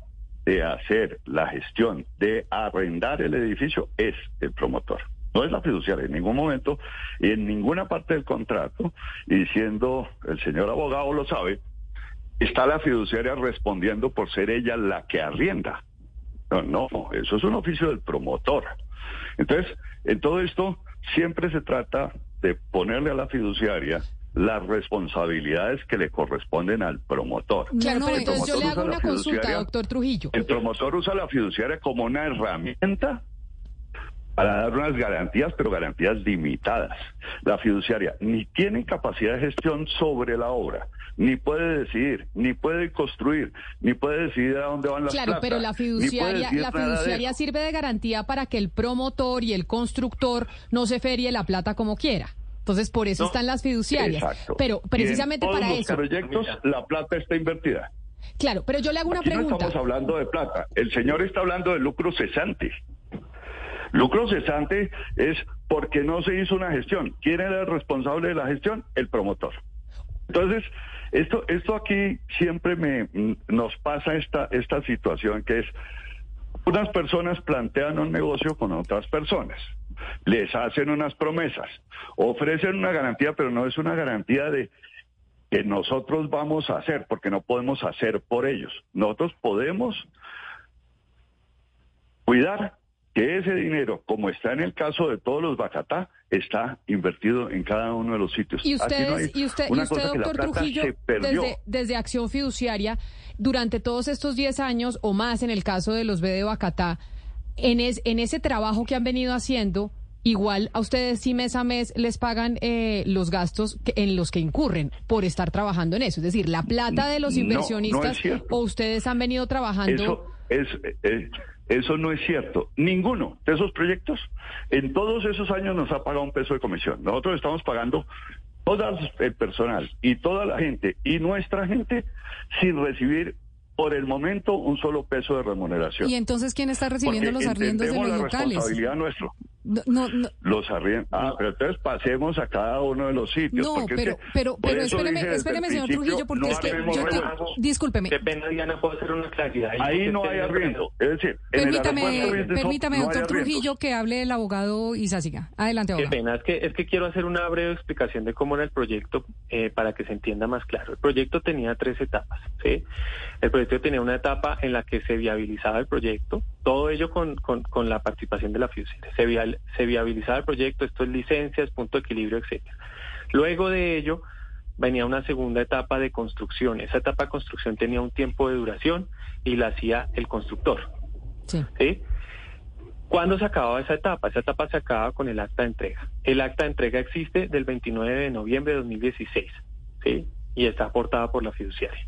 de hacer la gestión, de arrendar el edificio, es el promotor. No es la fiduciaria en ningún momento y en ninguna parte del contrato, y siendo el señor abogado lo sabe, está la fiduciaria respondiendo por ser ella la que arrienda. No, no, eso es un oficio del promotor. Entonces, en todo esto siempre se trata de ponerle a la fiduciaria las responsabilidades que le corresponden al promotor. Claro, pero entonces yo le hago una consulta, doctor Trujillo. El promotor usa la fiduciaria como una herramienta para dar unas garantías, pero garantías limitadas. La fiduciaria ni tiene capacidad de gestión sobre la obra, ni puede decidir, ni puede construir, ni puede decidir a dónde van las Claro, pero la fiduciaria, la fiduciaria sirve de garantía para que el promotor y el constructor no se ferie la plata como quiera. Entonces, por eso están las fiduciarias. Exacto. Pero precisamente y en todos para los eso. proyectos la plata está invertida. Claro, pero yo le hago una Aquí pregunta. No estamos hablando de plata. El señor está hablando de lucro cesante. Lucro cesante es porque no se hizo una gestión. ¿Quién era el responsable de la gestión? El promotor. Entonces, esto, esto aquí siempre me nos pasa esta, esta situación que es unas personas plantean un negocio con otras personas, les hacen unas promesas, ofrecen una garantía, pero no es una garantía de que nosotros vamos a hacer, porque no podemos hacer por ellos. Nosotros podemos cuidar que ese dinero, como está en el caso de todos los Bacatá, está invertido en cada uno de los sitios. Y ustedes, no hay y usted, y usted doctor Trujillo, desde, desde Acción Fiduciaria, durante todos estos 10 años o más en el caso de los B de Bacatá, en, es- en ese trabajo que han venido haciendo, igual a ustedes sí mes a mes les pagan eh, los gastos que- en los que incurren por estar trabajando en eso. Es decir, la plata de los No, no es inversionistas o ustedes han venido trabajando... Eso es eh, eso no es cierto. Ninguno de esos proyectos en todos esos años nos ha pagado un peso de comisión. Nosotros estamos pagando todo el personal y toda la gente y nuestra gente sin recibir por el momento un solo peso de remuneración. Y entonces, ¿quién está recibiendo Porque los arriendos de los la locales? responsabilidad nuestra. No, no, no, Los arriendos. Ah, pero entonces pasemos a cada uno de los sitios. No, porque es pero, que pero, por pero eso espéreme, espéreme, señor Trujillo, porque no es que yo te- discúlpeme. Qué pena, Diana, puedo hacer una claridad. ahí, Ahí no hay arriendo. Es decir, en el Permítame, permítame, no doctor. Trujillo, que hable el abogado Isásiga. Adelante, Qué abogado. pena, es que, es que quiero hacer una breve explicación de cómo era el proyecto eh, para que se entienda más claro. El proyecto tenía tres etapas. ¿sí? El proyecto tenía una etapa en la que se viabilizaba el proyecto, todo ello con, con, con la participación de la fiduciaria. Se, se viabilizaba el proyecto, esto es licencias, punto de equilibrio, etcétera. Luego de ello venía una segunda etapa de construcción. Esa etapa de construcción tenía un tiempo de duración y la hacía el constructor. Sí. ¿sí? ¿Cuándo se acababa esa etapa? Esa etapa se acababa con el acta de entrega. El acta de entrega existe del 29 de noviembre de 2016, ¿sí? Y está aportada por la fiduciaria.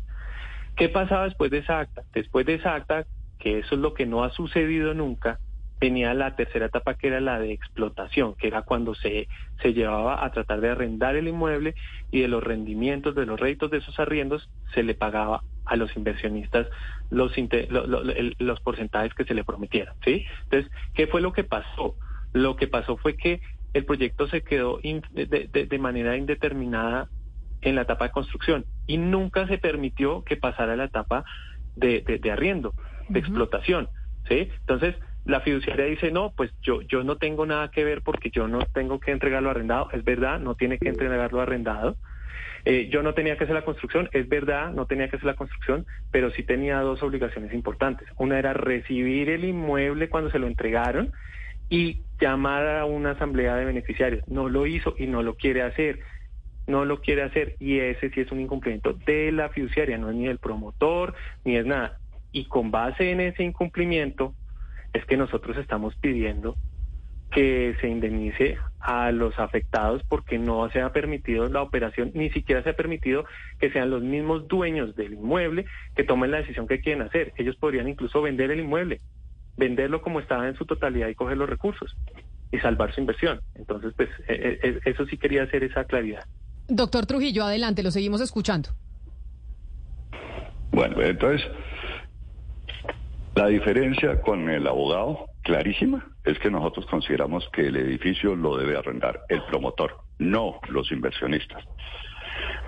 ¿Qué pasaba después de esa acta? Después de esa acta, que eso es lo que no ha sucedido nunca, tenía la tercera etapa que era la de explotación, que era cuando se, se llevaba a tratar de arrendar el inmueble y de los rendimientos, de los réditos de esos arriendos, se le pagaba a los inversionistas los, lo- lo- los porcentajes que se le prometieron. ¿sí? Entonces, ¿qué fue lo que pasó? Lo que pasó fue que el proyecto se quedó in- de, de- de manera indeterminada en la etapa de construcción y nunca se permitió que pasara la etapa de, de, de arriendo, de explotación. ¿sí? Entonces, la fiduciaria dice, no, pues yo, yo no tengo nada que ver porque yo no tengo que entregarlo arrendado. Es verdad, no tiene que entregarlo arrendado. Eh, yo no tenía que hacer la construcción, es verdad, no tenía que hacer la construcción, pero sí tenía dos obligaciones importantes. Una era recibir el inmueble cuando se lo entregaron y llamar a una asamblea de beneficiarios. No lo hizo y no lo quiere hacer. No lo quiere hacer y ese sí es un incumplimiento de la fiduciaria, no es ni del promotor ni es nada. Y con base en ese incumplimiento es que nosotros estamos pidiendo que se indemnice a los afectados porque no se ha permitido la operación, ni siquiera se ha permitido que sean los mismos dueños del inmueble que tomen la decisión que quieren hacer. Ellos podrían incluso vender el inmueble, venderlo como estaba en su totalidad y coger los recursos y salvar su inversión. Entonces, pues eh, eh, eso sí quería hacer esa claridad. Doctor Trujillo, adelante, lo seguimos escuchando. Bueno, entonces, la diferencia con el abogado, clarísima, es que nosotros consideramos que el edificio lo debe arrendar el promotor, no los inversionistas.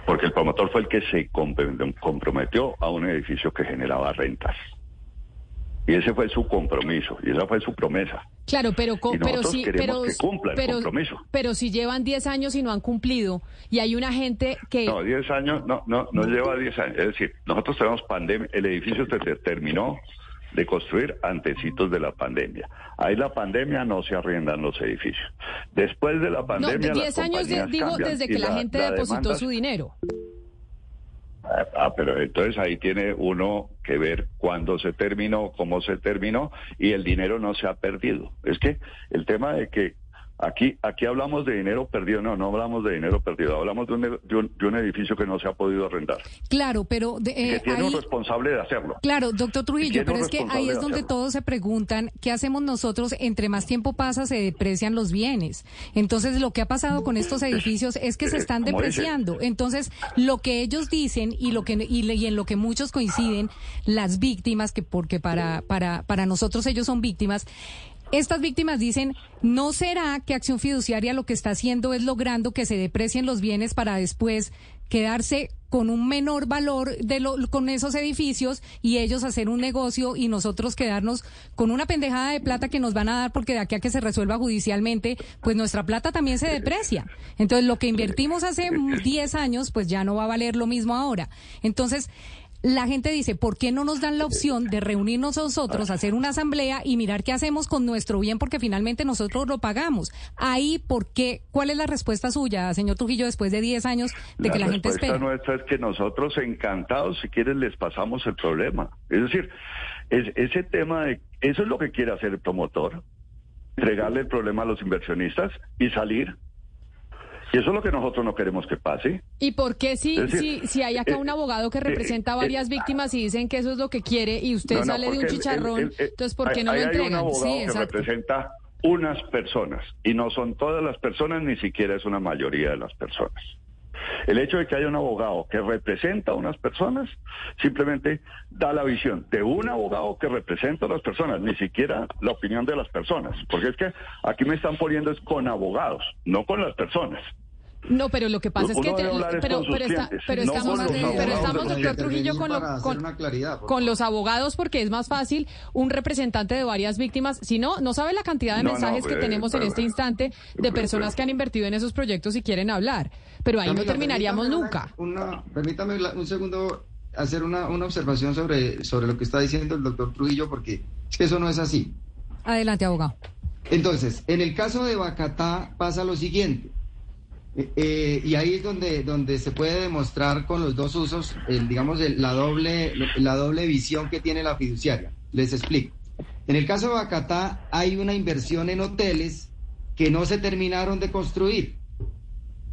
Porque el promotor fue el que se comprometió a un edificio que generaba rentas. Y ese fue su compromiso, y esa fue su promesa. Claro, pero, y pero si, pero, que cumpla el compromiso. pero si llevan 10 años y no han cumplido, y hay una gente que... No, 10 años, no, no, no lleva 10 años. Es decir, nosotros tenemos pandemia, el edificio se te- terminó de construir antecitos de la pandemia. Ahí la pandemia no se arriendan los edificios. Después de la No, pandemia... de las 10 años de- digo desde que la, gente depositó demanda- su dinero. Ah, pero entonces ahí tiene uno que ver cuándo se terminó, cómo se terminó y el dinero no se ha perdido. Es que el tema de que aquí aquí hablamos de dinero perdido, no, no hablamos de dinero perdido, hablamos de un, de un, de un edificio que no se ha podido arrendar, Claro, pero de- que eh, tiene un responsable de hacerlo. Claro, doctor Trujillo, pero es que ahí es de donde hacerlo. todos se preguntan qué hacemos nosotros. Entre más tiempo pasa, se deprecian los bienes. Entonces, lo que ha pasado con estos edificios es que se Eh, están dice. depreciando. Entonces, lo que ellos dicen y lo que y en lo que muchos coinciden, las víctimas, que porque para para para nosotros ellos son víctimas. Estas víctimas dicen, ¿no será que Acción Fiduciaria lo que está haciendo es logrando que se deprecien los bienes para después quedarse con un menor valor de lo, con esos edificios y ellos hacer un negocio y nosotros quedarnos con una pendejada de plata que nos van a dar porque de aquí a que se resuelva judicialmente, pues nuestra plata también se deprecia. Entonces, lo que invertimos hace 10 años, pues ya no va a valer lo mismo ahora. Entonces, la gente dice, ¿por qué no nos dan la opción de reunirnos nosotros, hacer una asamblea y mirar qué hacemos con nuestro bien porque finalmente nosotros lo pagamos? Ahí, ¿por qué? ¿Cuál es la respuesta suya, señor Trujillo, después de 10 años de que la gente respuesta espera? nuestra es que nosotros encantados, si quieren, les pasamos el problema. Es decir, es, ese tema de, eso es lo que quiere hacer el promotor, entregarle el problema a los inversionistas y salir. Y eso es lo que nosotros no queremos que pase. ¿Y por qué si, decir, si, si hay acá eh, un abogado que representa a eh, varias víctimas y dicen que eso es lo que quiere y usted No, no, sale de un el- chicharrón, el- el- entonces ¿por qué no lo hay un entregan? abogado Sí, que representa unas personas y no son todas las personas, ni siquiera es una mayoría de las personas. El hecho de que haya un abogado que representa a unas personas simplemente da la visión de un abogado que representa a las personas, ni siquiera la opinión de las personas, porque es que aquí me están poniendo es con abogados, no con las personas. No, pero lo que pasa es que... te- pero, con sus pero, está- clientes, pero no estamos, con los pero abogados estamos, doctor Trujillo, con, lo- claridad, con los abogados porque es más fácil un representante de varias víctimas. Si no, no sabe la cantidad de No, no, mensajes que eh, tenemos en este instante de personas que han invertido en esos proyectos y quieren hablar. Pero ahí no terminaríamos permítame nunca. Una, permítame la- un segundo hacer una, una observación sobre, sobre lo que está diciendo el doctor Trujillo, porque es que eso no es así. Adelante, abogado. Entonces, en el caso de Bacatá pasa lo siguiente. Eh, y ahí es donde, donde se puede demostrar con los dos usos, el, digamos, el- la, doble, la doble visión que tiene la fiduciaria. Les explico. En el caso de Bacatá hay una inversión en hoteles que no se terminaron de construir.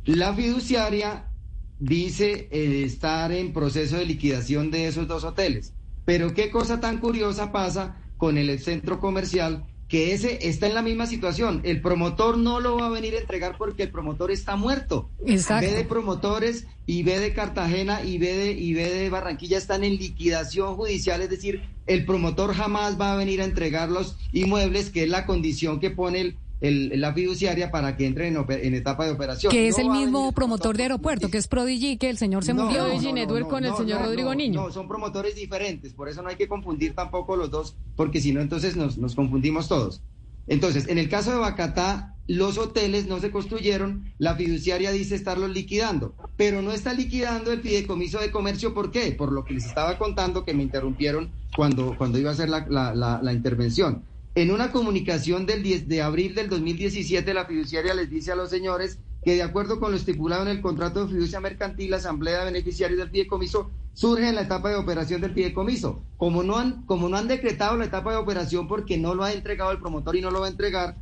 La fiduciaria dice eh, estar en proceso de liquidación de esos dos hoteles. Pero qué cosa tan curiosa pasa con el centro comercial que ese está en la misma situación. El promotor no lo va a venir a entregar porque el promotor está muerto. Exacto. B de promotores y B de Cartagena y B de, y B de Barranquilla están en liquidación judicial, es decir, el promotor jamás va a venir a entregar los inmuebles, que es la condición que pone el, el- la fiduciaria para que entre en, etapa de operación. Que es No el mismo promotor de aeropuerto, que es Prodigy, que el señor se No, murió. Prodigy no, no, Network no, con el señor no, Rodrigo no, Niño. No, son promotores diferentes, por eso no hay que confundir tampoco los dos, porque si no, entonces nos, nos confundimos todos. Entonces, en el caso de Bacatá, los hoteles no se construyeron, la fiduciaria dice estarlos liquidando, pero no está liquidando el fideicomiso de comercio, ¿por qué? Por lo que les estaba contando que me interrumpieron cuando, cuando iba a hacer la, la- la- la intervención. En una comunicación del 10 de abril del 2017, la fiduciaria les dice a los señores que de acuerdo con lo estipulado en el contrato de fiducia mercantil, la asamblea de beneficiarios del fideicomiso surge en la etapa de operación del fideicomiso. Como no han, como no han decretado la etapa de operación porque no lo ha entregado el promotor y no lo va a entregar,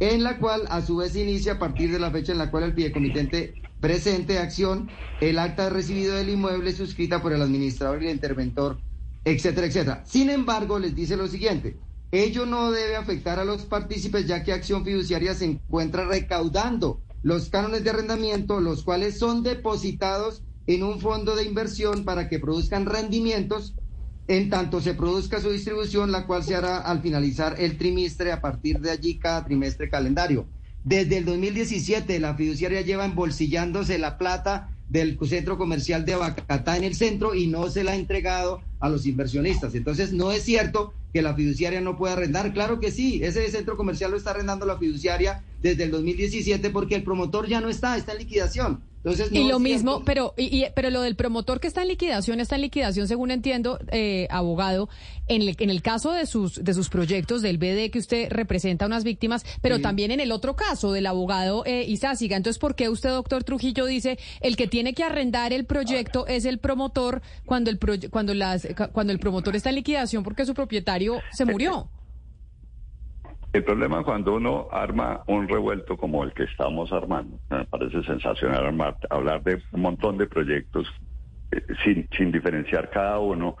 en la cual a su vez inicia a partir de la fecha en la cual el fideicomitente presente acción el acta de recibido del inmueble suscrita por el administrador y el interventor, etcétera, etcétera. Sin embargo, les dice lo siguiente, ello no debe afectar a los partícipes ya que Acción Fiduciaria se encuentra recaudando los cánones de arrendamiento, los cuales son depositados en un fondo de inversión para que produzcan rendimientos en tanto se produzca su distribución, la cual se hará al finalizar el trimestre, a partir de allí cada trimestre calendario. Desde el 2017, la fiduciaria lleva embolsillándose la plata del centro comercial de Abacatá en el centro y no se la ha entregado a los inversionistas. Entonces, no es cierto que la fiduciaria no pueda arrendar. Claro que sí, ese centro comercial lo está arrendando la fiduciaria desde el 2017 porque el promotor ya no está, está en liquidación. Entonces, no y lo mismo, pero y, y- pero lo del promotor que está en liquidación está en liquidación, según entiendo, eh, abogado, en el, en el caso de sus de sus proyectos del BD que usted representa a unas víctimas, pero Sí. también en el otro caso del abogado eh, Izáciga. Entonces, ¿por qué usted, doctor Trujillo, dice el que tiene que arrendar el proyecto es el promotor cuando el proye- cuando las cuando el promotor está en liquidación porque su propietario se murió? El problema es cuando uno arma un revuelto como el que estamos armando. Me parece sensacional armar, hablar de un montón de proyectos eh, sin, sin diferenciar cada uno,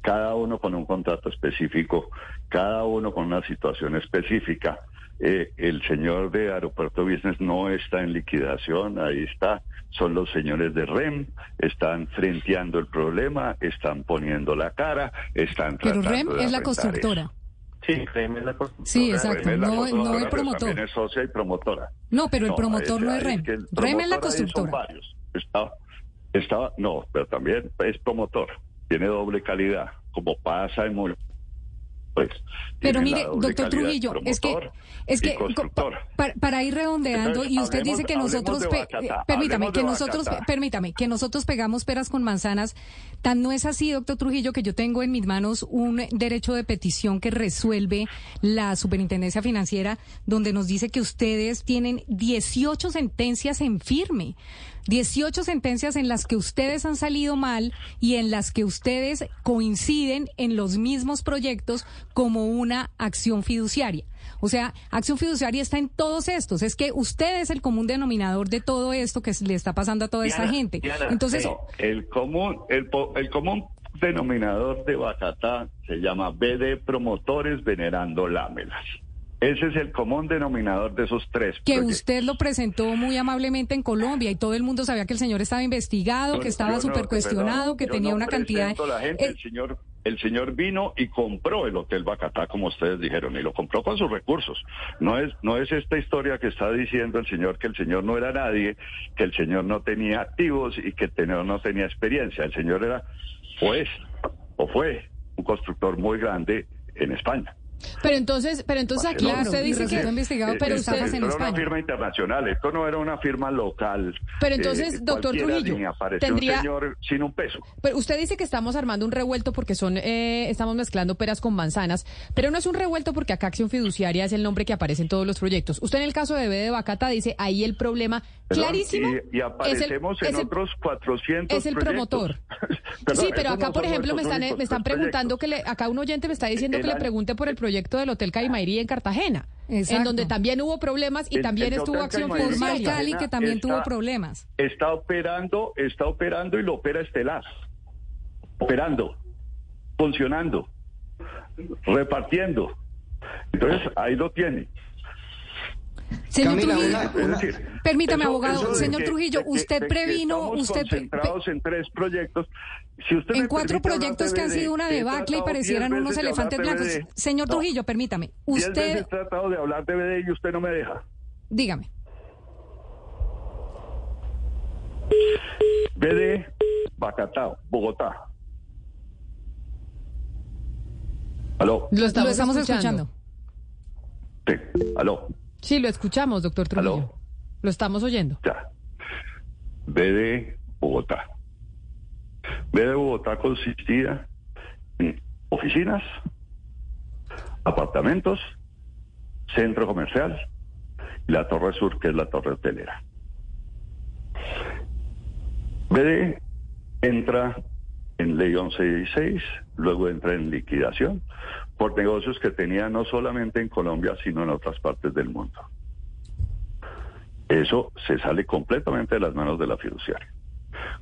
cada uno con un contrato específico, cada uno con una situación específica. Eh, el señor de Aeropuerto Business no está en liquidación, ahí está. Son los señores de REM, están frenteando el problema, están poniendo la cara, están Pero tratando REM de es la constructora. eso. Sí, créeme la constructora. Sí, exacto. Rem es la No, no constructora, el pero promotor. También es socia y promotora. No, pero el promotor no es REM. que el REM es la ahí son constructora. varios. Está, está, no, pero también es promotor. Tiene doble calidad, como pasa en muy. Pues, Pero mire, doctor Trujillo, es que, es que pa- para ir redondeando Entonces, y usted hablemos- dice que nosotros, pe- eh, permítame, que nosotros, permítame, que nosotros pegamos peras con manzanas. Tan no es así, doctor Trujillo, que yo tengo en mis manos un derecho de petición que resuelve la Superintendencia Financiera, donde nos dice que ustedes tienen 18 sentencias en firme. 18 sentencias en las que ustedes han salido mal y en las que ustedes coinciden en los mismos proyectos como una acción fiduciaria. O sea, acción fiduciaria está en todos estos. Es que usted es el común denominador de todo esto que le está pasando a toda esta Diana, gente. Diana, Entonces, no, el común, el, el común denominador de Bacatá se llama BD Promotores Venerando Lámelas. Ese es el común denominador de esos tres. que proyectos. usted lo presentó muy amablemente en Colombia y todo el mundo sabía que el señor estaba investigado, que estaba no- súper cuestionado, que tenía una cantidad la gente, Eh, el señor el señor vino y compró el Hotel Bacatá, como ustedes dijeron, y lo compró con sus recursos. No es, no es esta historia que está diciendo el señor que el señor no era nadie, que el señor no tenía activos y que no tenía experiencia. El señor era, o es, o fue, un constructor muy grande en España. Pero entonces, pero entonces aquí usted dice que investigado, Eh, pero eh, usted esto era una firma internacional, esto no era una firma local. Pero entonces, Eh, doctor cualquiera Trujillo, tendría- un señor sin un peso. Pero usted dice que estamos armando un revuelto porque son, eh, estamos mezclando peras con manzanas, pero no es un revuelto porque acá Acción Fiduciaria es el nombre que aparece en todos los proyectos. Usted en el caso de B de Bacata dice ahí el problema Perdón, clarísimo Y, y es el, aparecemos es en otros 400 es el proyectos. promotor. Perdón, sí, pero acá, no por ejemplo, me están, únicos me están tres preguntando que le, acá un oyente me está diciendo El que le pregunte por el proyecto del Hotel Caimairí en Cartagena, en donde también hubo problemas y El- también el estuvo Acción Fiduciaria. Cali, que también está- tuvo problemas. Está operando, está operando y lo opera Estelar. Operando, funcionando, repartiendo. Entonces, ahí lo tiene. Señor Camila, Trujillo, una- decir, Permítame, eso- abogado. eso de Señor que- Trujillo, de usted de previno, estamos usted pre- concentrados en tres proyectos. Si usted en me cuatro proyectos de que han sido una debacle y parecieran unos de elefantes de blancos. Señor No, Trujillo, permítame. Usted, veces he tratado de hablar de BD y usted no me deja. dígame. BD, Bacatao, Bogotá. Aló. Lo estamos, Lo estamos escuchando. Sí, aló. Sí, lo escuchamos, doctor Trujillo. Aló. Lo estamos oyendo. Ya. BD Bogotá. BD Bogotá consistía en oficinas, apartamentos, centro comercial y la Torre Sur, que es la torre hotelera. BD entra en ley 1116, luego entra en liquidación por negocios que tenía no solamente en Colombia, sino en otras partes del mundo. Eso se sale completamente de las manos de la fiduciaria.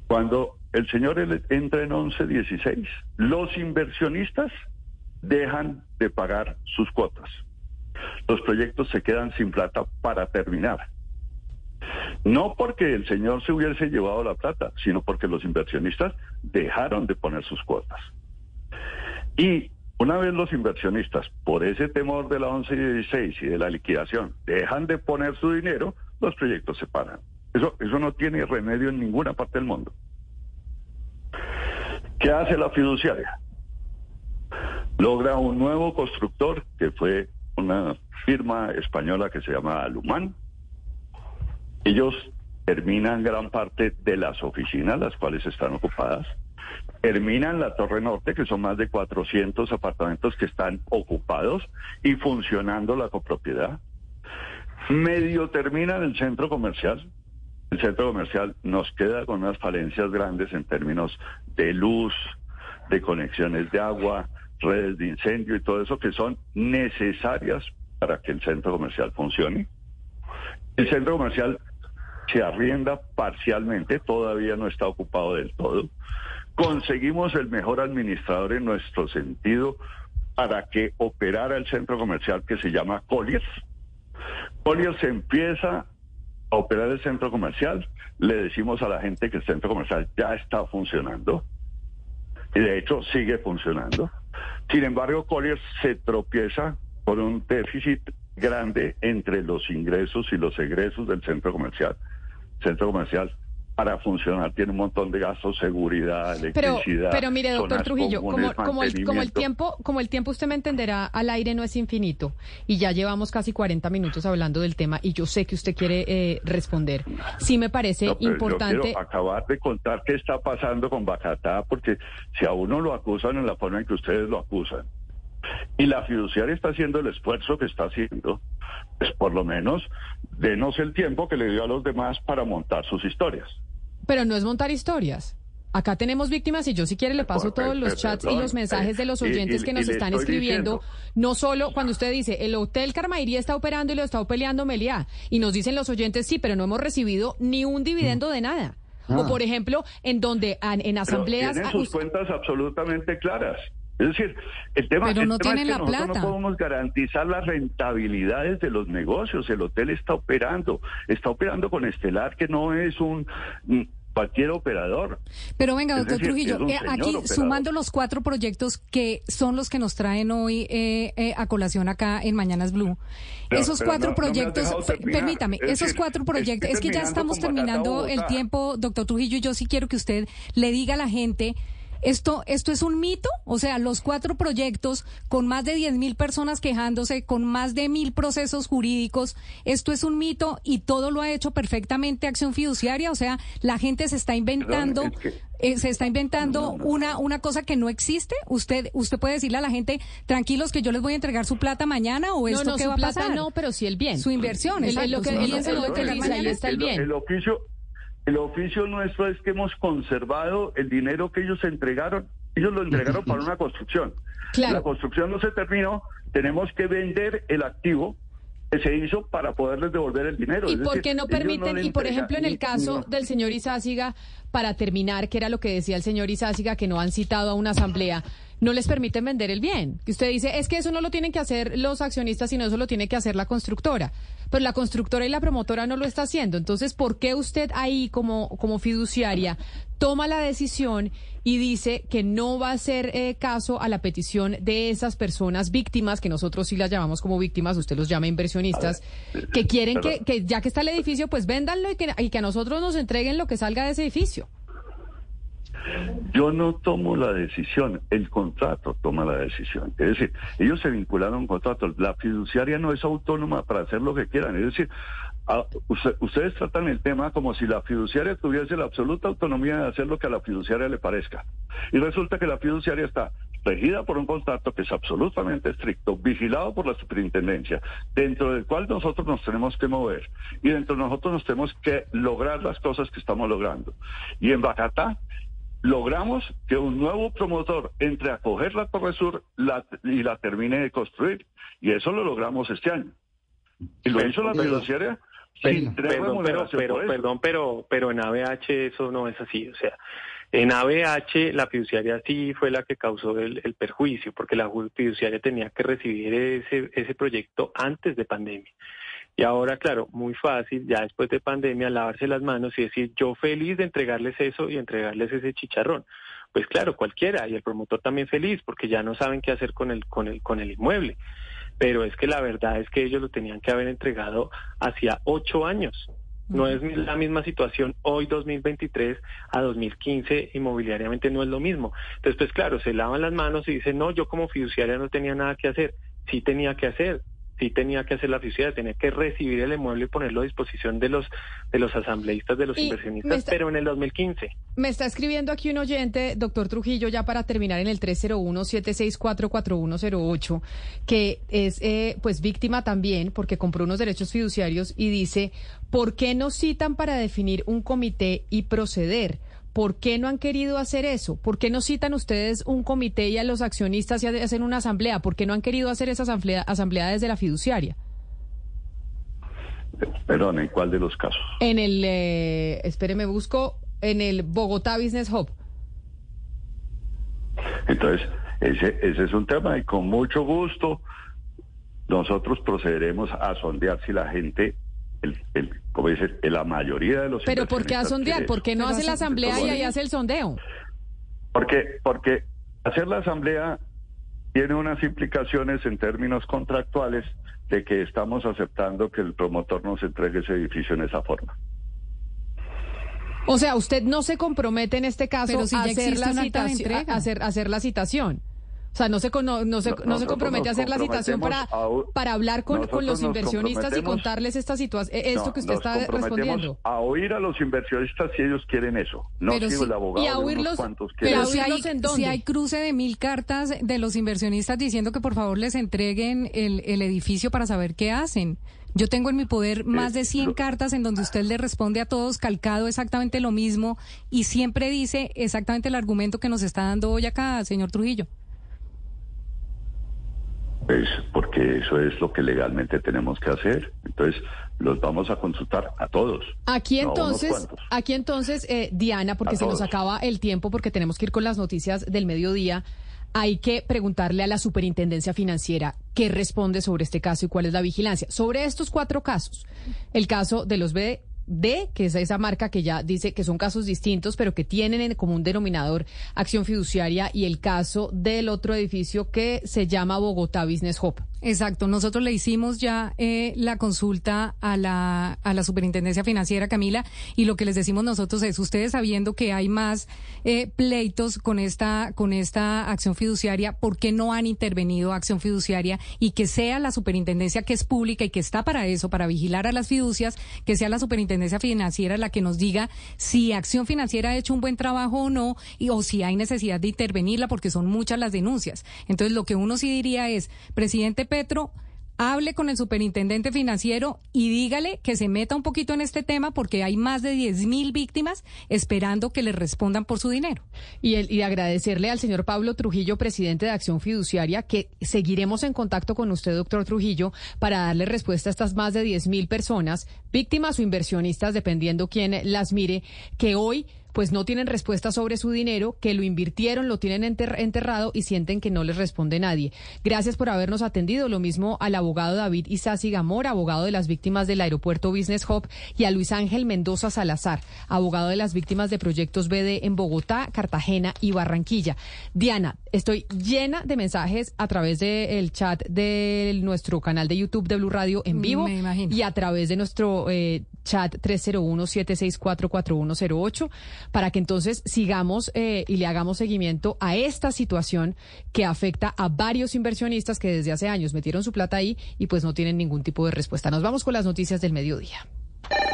Cuando el señor entra en 1116, los inversionistas dejan de pagar sus cuotas. Los proyectos se quedan sin plata para terminar. No porque el señor se hubiese llevado la plata, sino porque los inversionistas dejaron de poner sus cuotas. Y una vez los inversionistas, por ese temor de la 11 y 16 y de la liquidación, dejan de poner su dinero, los proyectos se paran. Eso, eso no tiene remedio en ninguna parte del mundo. ¿Qué hace la fiduciaria? Logra un nuevo constructor, que fue una firma española que se llama Alumán. Ellos terminan gran parte de las oficinas, las cuales están ocupadas. Terminan la Torre Norte, que son más de 400 apartamentos que están ocupados y funcionando la copropiedad. Medio terminan el centro comercial. El centro comercial nos queda con unas falencias grandes en términos de luz, de conexiones de agua, redes de incendio y todo eso que son necesarias para que el centro comercial funcione. El centro comercial se arrienda parcialmente, todavía no está ocupado del todo. Conseguimos el mejor administrador en nuestro sentido para que operara el centro comercial que se llama Colliers. Colliers empieza a operar el centro comercial, le decimos a la gente que el centro comercial ya está funcionando y de hecho sigue funcionando. Sin embargo, Colliers se tropieza con un déficit grande entre los ingresos y los egresos del centro comercial. Centro comercial para funcionar tiene un montón de gastos, seguridad, Pero, electricidad. pero mire, doctor Trujillo, comunes, como, como, el, como el tiempo, como el tiempo usted me entenderá, al aire no es infinito y ya llevamos casi 40 minutos hablando del tema y yo sé que usted quiere eh, responder. Sí me parece No, pero Yo importante. quiero acabar de contar qué está pasando con Bacatá, porque si a uno lo acusan en la forma en que ustedes lo acusan, y la fiduciaria está haciendo el esfuerzo que está haciendo, pues por lo menos denos el tiempo que le dio a los demás para montar sus historias. Pero no es montar historias. Acá tenemos víctimas y yo si quiere le paso Por- todos los chats y perdón, los mensajes de los eh, y- oyentes y- que nos están escribiendo. diciendo- No solo cuando usted dice el hotel Carmairí está operando y lo está peleando Meliá y nos dicen los oyentes sí, pero no hemos recibido ni un dividendo de nada. O Ah. por ejemplo, en donde en Pero asambleas tienen sus cuentas absolutamente claras. Es decir, el tema, Pero el tema es que la nosotros plata. no podemos garantizar las rentabilidades de los negocios. El hotel está operando, está operando con Estelar, que no es un mm, cualquier operador. Pero venga, doctor decir, Trujillo, eh, aquí operador. sumando los cuatro proyectos que son los que nos traen hoy eh, eh, a colación acá en Mañanas Blue, esos cuatro no- proyectos, terminar. permítame, Es esos decir, cuatro proyectos, es que ya estamos terminando el tiempo, doctor Trujillo, y yo sí quiero que usted le diga a la gente. ¿Esto, ¿Esto es un mito? O sea, los cuatro proyectos con más de 10 mil personas quejándose, con más de mil procesos jurídicos, ¿esto es un mito y todo lo ha hecho perfectamente Acción Fiduciaria? O sea, la gente se está inventando, Perdón, es eh, se está inventando una, una cosa que no existe. ¿Usted usted puede decirle a la gente, tranquilos que yo les voy a entregar su plata mañana o No, esto no, qué su va a plata pasar? no, pero sí el bien. Su inversión, El- lo que bien se lo entregar dice, ahí está el bien. el oficio, el oficio nuestro es que hemos conservado el dinero que ellos entregaron. Ellos lo entregaron para una construcción. Claro. La construcción no se terminó. Tenemos que vender el activo que se hizo para poderles devolver el dinero. ¿Y por qué no permiten, y por ejemplo en el caso No. del señor Izáciga, para terminar, que era lo que decía el señor Izáciga, que no han citado a una asamblea, no les permiten vender el bien. Que usted dice, es que eso no lo tienen que hacer los accionistas, sino eso lo tiene que hacer la constructora. Pero la constructora y la promotora no lo está haciendo. Entonces, ¿por qué usted ahí como, como fiduciaria toma la decisión y dice que no va a hacer eh, caso a la petición de esas personas víctimas, que nosotros sí las llamamos como víctimas, usted los llama inversionistas, que quieren que, que ya que está el edificio, pues véndanlo y que, y que a nosotros nos entreguen lo que salga de ese edificio? Yo no tomo la decisión, el contrato toma la decisión. Es decir, ellos se vincularon a un contrato. La fiduciaria no es autónoma para hacer lo que quieran. Es decir, ustedes tratan el tema como si la fiduciaria tuviese la absoluta autonomía de hacer lo que a la fiduciaria le parezca. Y resulta que la fiduciaria está regida por un contrato que es absolutamente estricto, vigilado por la superintendencia, dentro del cual nosotros nos tenemos que mover y dentro de nosotros nos tenemos que lograr las cosas que estamos logrando. Y en Bacatá logramos que un nuevo promotor entre a coger la Torre Sur la- y la termine de construir. Y eso lo logramos este año. Y lo hizo la sin tener Perdón, pero, pero, perdón, pero, pero en ABH eso no es así. O sea, en ABH la fiduciaria sí fue la que causó el, el perjuicio, porque la fiduciaria tenía que recibir ese, ese proyecto antes de pandemia. Y ahora, claro, muy fácil, ya después de pandemia, lavarse las manos y decir, yo feliz de entregarles eso y entregarles ese chicharrón. Pues claro, cualquiera, y el promotor también feliz, porque ya no saben qué hacer con el, con el, con el inmueble. Pero es que la verdad es que ellos lo tenían que haber entregado hacía ocho años. No es la misma situación hoy 2023 a 2015 inmobiliariamente no es lo mismo. Entonces, pues claro, se lavan las manos y dicen, no, yo como fiduciaria no tenía nada que hacer. Sí tenía que hacer, sí tenía que hacer la fiduciaria, tenía que recibir el inmueble y ponerlo a disposición de los de los asambleístas, de los Y inversionistas, está- pero en el 2015. Me está escribiendo aquí un oyente, doctor Trujillo, ya para terminar en el 301-764-4108, que es eh, pues víctima también porque compró unos derechos fiduciarios y dice, ¿por qué no citan para definir un comité y proceder? ¿Por qué no han querido hacer eso? ¿Por qué no citan ustedes un comité y a los accionistas y hacen una asamblea? ¿Por qué no han querido hacer esa asamblea, asamblea desde la fiduciaria? Perdón, ¿en cuál de los casos? En el, eh, espéreme, busco, en el Bogotá Business Hub. Entonces, ese, ese es un tema y con mucho gusto nosotros procederemos a sondear si la gente, el, el, como dice, la mayoría de los Pero ¿por qué a sondear? ¿Por qué no hace la asamblea y ahí hace el sondeo? Porque, porque hacer la asamblea tiene unas implicaciones en términos contractuales de que estamos aceptando que el promotor nos entregue ese edificio en esa forma. O sea, usted no se compromete en este caso si a hacer la citación, a hacer, a hacer la citación. O sea, no se, cono- no se, No, no se compromete a hacer la citación para, para hablar con, con los inversionistas y contarles esta situación, esto No, que usted nos está comprometemos respondiendo. A oír a los inversionistas si ellos quieren eso. No Pero si sí- el abogado y a de unos oírlos- pero si hay, ¿Oírlos en si hay cruce de mil cartas de los inversionistas diciendo que por favor les entreguen el, el edificio para saber qué hacen. Yo tengo en mi poder más de 100 cartas en donde usted le responde a todos calcado exactamente lo mismo y siempre dice exactamente el argumento que nos está dando hoy acá, señor Trujillo. Pues porque eso es lo que legalmente tenemos que hacer. Entonces, los vamos a consultar a todos. Aquí entonces, aquí entonces, eh, Diana, porque A se nos acaba el tiempo, porque tenemos que ir con las noticias del mediodía, hay que preguntarle a la Superintendencia Financiera qué responde sobre este caso y cuál es la vigilancia. Sobre estos cuatro casos, el caso de los BD, que es esa marca que ya dice que son casos distintos, pero que tienen en común denominador acción fiduciaria, y el caso del otro edificio que se llama Bogotá Business Hub. Exacto, nosotros le hicimos ya eh, la consulta a la, a la Superintendencia Financiera, Camila, y lo que les decimos nosotros es, ustedes sabiendo que hay más eh, pleitos con esta, con esta acción fiduciaria, ¿por qué no han intervenido acción fiduciaria y que sea la Superintendencia que es pública y que está para eso, para vigilar a las fiducias, que sea la Superintendencia Financiera la que nos diga si acción financiera ha hecho un buen trabajo o no, y, o si hay necesidad de intervenirla, porque son muchas las denuncias. Entonces, lo que uno sí diría es, presidente Petro, hable con el superintendente financiero y dígale que se meta un poquito en este tema porque hay más de 10 mil víctimas esperando que le respondan por su dinero. Y, el, y agradecerle al señor Pablo Trujillo, presidente de Acción Fiduciaria, que seguiremos en contacto con usted, doctor Trujillo, para darle respuesta a estas más de 10 mil personas, víctimas o inversionistas, dependiendo quién las mire, que hoy pues no tienen respuesta sobre su dinero, que lo invirtieron, lo tienen enter- enterrado y sienten que no les responde nadie. Gracias por habernos atendido. Lo mismo al abogado David Isasi Gamora, abogado de las víctimas del aeropuerto Business Hub, y a Luis Ángel Mendoza Salazar, abogado de las víctimas de proyectos BD en Bogotá, Cartagena y Barranquilla. Diana, estoy llena de mensajes a través del chat de nuestro canal de YouTube de Blue Radio en vivo Me imagino. y a través de nuestro eh, chat 301-764-4108 para que entonces sigamos eh, y le hagamos seguimiento a esta situación que afecta a varios inversionistas que desde hace años metieron su plata ahí y pues no tienen ningún tipo de respuesta. Nos vamos con las noticias del mediodía.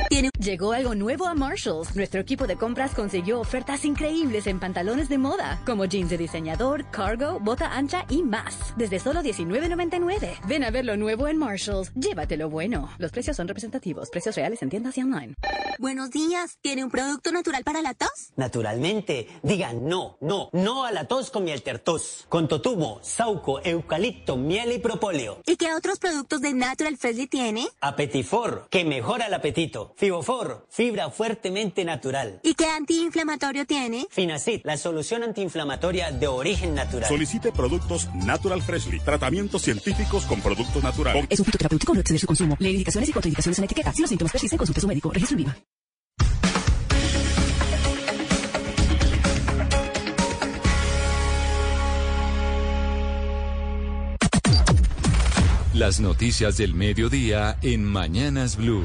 Tiene- Llegó algo nuevo a Marshalls. Nuestro equipo de compras consiguió ofertas increíbles en pantalones de moda, como jeans de diseñador, cargo, bota ancha y más. Desde solo $19.99. Ven a ver lo nuevo en Marshalls. Llévatelo bueno. Los precios son representativos. Precios reales en tiendas y online. Buenos días. ¿Tiene un producto natural para la tos? Naturalmente, digan no, no, no a la tos con miel tertos. Con totumo, sauco, eucalipto, miel y propóleo. ¿Y qué otros productos de Natural Freshly tiene? Apetifor, que mejora el apetito. Fibofor, fibra fuertemente natural. ¿Y qué antiinflamatorio tiene? Finacid, la solución antiinflamatoria de origen natural. Solicite productos Natural Freshly, tratamientos científicos con productos naturales. Es un fitoterapéutico, no exceder su consumo. Lee indicaciones y contraindicaciones en la etiqueta. Si los síntomas persisten, consulte a su médico. Registro en viva. Las noticias del mediodía en Mañanas Blue.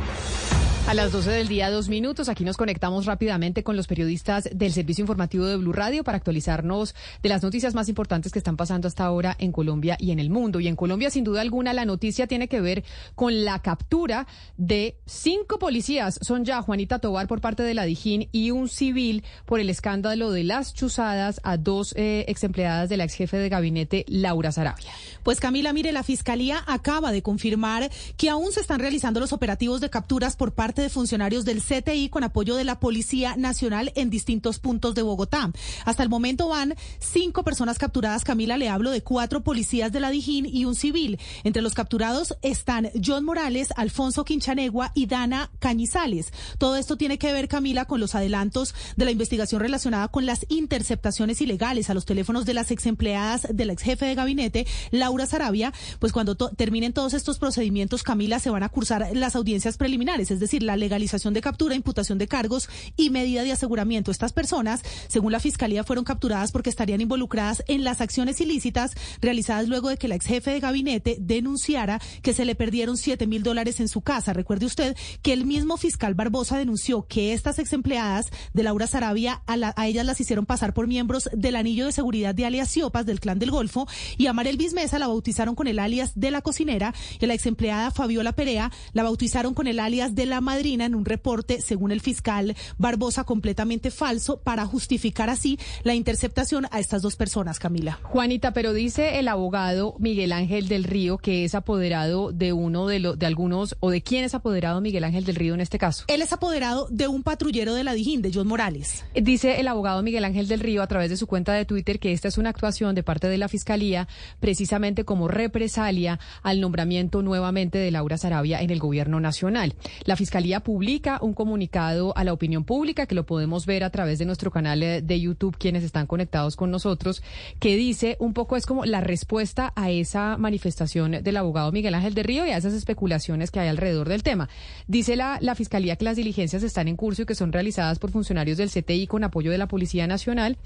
A las 12 del día, dos minutos. Aquí nos conectamos rápidamente con los periodistas del Servicio Informativo de Blue Radio para actualizarnos de las noticias más importantes que están pasando hasta ahora en Colombia y en el mundo. Y en Colombia, sin duda alguna, la noticia tiene que ver con la captura de cinco policías. Son ya Juanita Tobar por parte de la Dijín y un civil por el escándalo de las chuzadas a dos eh, ex empleadas de la ex jefe de gabinete, Laura Sarabia. Pues Camila, mire, la Fiscalía acaba de confirmar que aún se están realizando los operativos de capturas por parte de funcionarios del CTI con apoyo de la Policía Nacional en distintos puntos de Bogotá. Hasta el momento van cinco personas capturadas. Camila, le hablo de cuatro policías de la Dijín y un civil. Entre los capturados están John Morales, Alfonso Quinchanegua y Dana Cañizales. Todo esto tiene que ver, Camila, con los adelantos de la investigación relacionada con las interceptaciones ilegales a los teléfonos de las ex empleadas del ex jefe de gabinete, Laura Sarabia. Pues cuando terminen todos estos procedimientos, Camila, se van a cursar las audiencias preliminares, es decir, la legalización de captura, imputación de cargos y medida de aseguramiento. Estas personas, según la Fiscalía, fueron capturadas porque estarían involucradas en las acciones ilícitas realizadas luego de que la ex jefe de gabinete denunciara que se le perdieron 7 mil dólares en su casa. Recuerde usted que el mismo fiscal Barbosa denunció que estas ex empleadas de Laura Sarabia, a, la- a ellas las hicieron pasar por miembros del anillo de seguridad de alias Siopas del clan del Golfo y a Marel Bismesa la bautizaron con el alias de la cocinera y a la ex empleada Fabiola Perea la bautizaron con el alias de la madrina en un reporte, según el fiscal Barbosa, completamente falso para justificar así la interceptación a estas dos personas, Camila. Juanita, pero dice el abogado Miguel Ángel del Río que es apoderado de uno de los de algunos o de quién es apoderado Miguel Ángel del Río en este caso. Él es apoderado de un patrullero de la Dijín, de John Morales. Dice el abogado Miguel Ángel del Río a través de su cuenta de Twitter que esta es una actuación de parte de la Fiscalía precisamente como represalia al nombramiento nuevamente de Laura Sarabia en el gobierno nacional. La Fiscalía publica un comunicado a la opinión pública que lo podemos ver a través de nuestro canal eh, de YouTube quienes están conectados con nosotros que dice un poco es como la respuesta a esa manifestación del abogado Miguel Ángel del Río y a esas especulaciones que hay alrededor del tema. Dice la, la Fiscalía que las diligencias están en curso y que son realizadas por funcionarios del CTI con apoyo de la Policía Nacional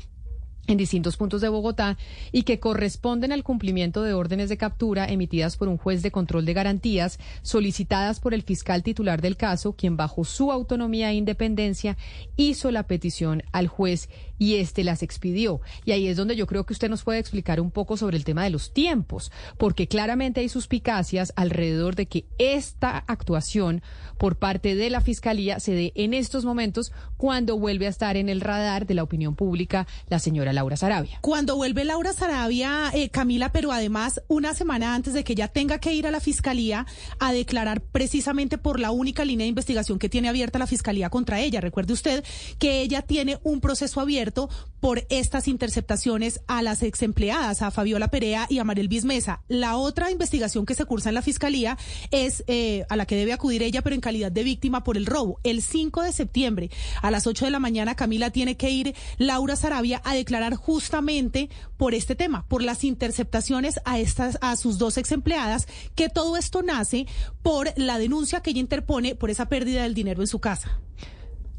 en distintos puntos de Bogotá y que corresponden al cumplimiento de órdenes de captura emitidas por un juez de control de garantías solicitadas por el fiscal titular del caso, quien bajo su autonomía e independencia hizo la petición al juez y este las expidió. Y ahí es donde yo creo que usted nos puede explicar un poco sobre el tema de los tiempos, porque claramente hay suspicacias alrededor de que esta actuación por parte de la Fiscalía se dé en estos momentos cuando vuelve a estar en el radar de la opinión pública la señora Laura Sarabia. Cuando vuelve Laura Sarabia, eh, Camila, pero además una semana antes de que ella tenga que ir a la fiscalía a declarar precisamente por la única línea de investigación que tiene abierta la fiscalía contra ella. Recuerde usted que ella tiene un proceso abierto por estas interceptaciones a las ex empleadas, a Fabiola Perea y a Mariel Bismesa. La otra investigación que se cursa en la fiscalía es eh, a la que debe acudir ella, pero en calidad de víctima por el robo. El 5 de septiembre a las 8 de la mañana, Camila tiene que ir Laura Sarabia a declarar justamente por este tema, por las interceptaciones a estas, a sus dos ex empleadas, que todo esto nace por la denuncia que ella interpone por esa pérdida del dinero en su casa.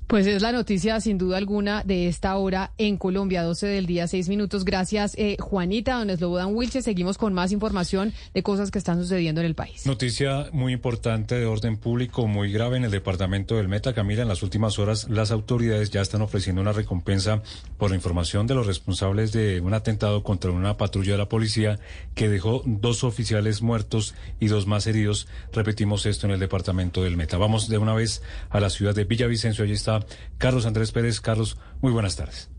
Pues es la noticia sin duda alguna de esta hora en Colombia, 12 del día, 6 minutos. Gracias, eh, Juanita, don Slobodan Wilche. Seguimos con más información de cosas que están sucediendo en el país. Noticia muy importante de orden público, muy grave en el departamento del Meta. Camila, en las últimas horas las autoridades ya están ofreciendo una recompensa por la información de los responsables de un atentado contra una patrulla de la policía que dejó dos oficiales muertos y dos más heridos. Repetimos esto en el departamento del Meta. Vamos de una vez a la ciudad de Villavicencio. Allí está Carlos Andrés Pérez. Carlos, muy buenas tardes.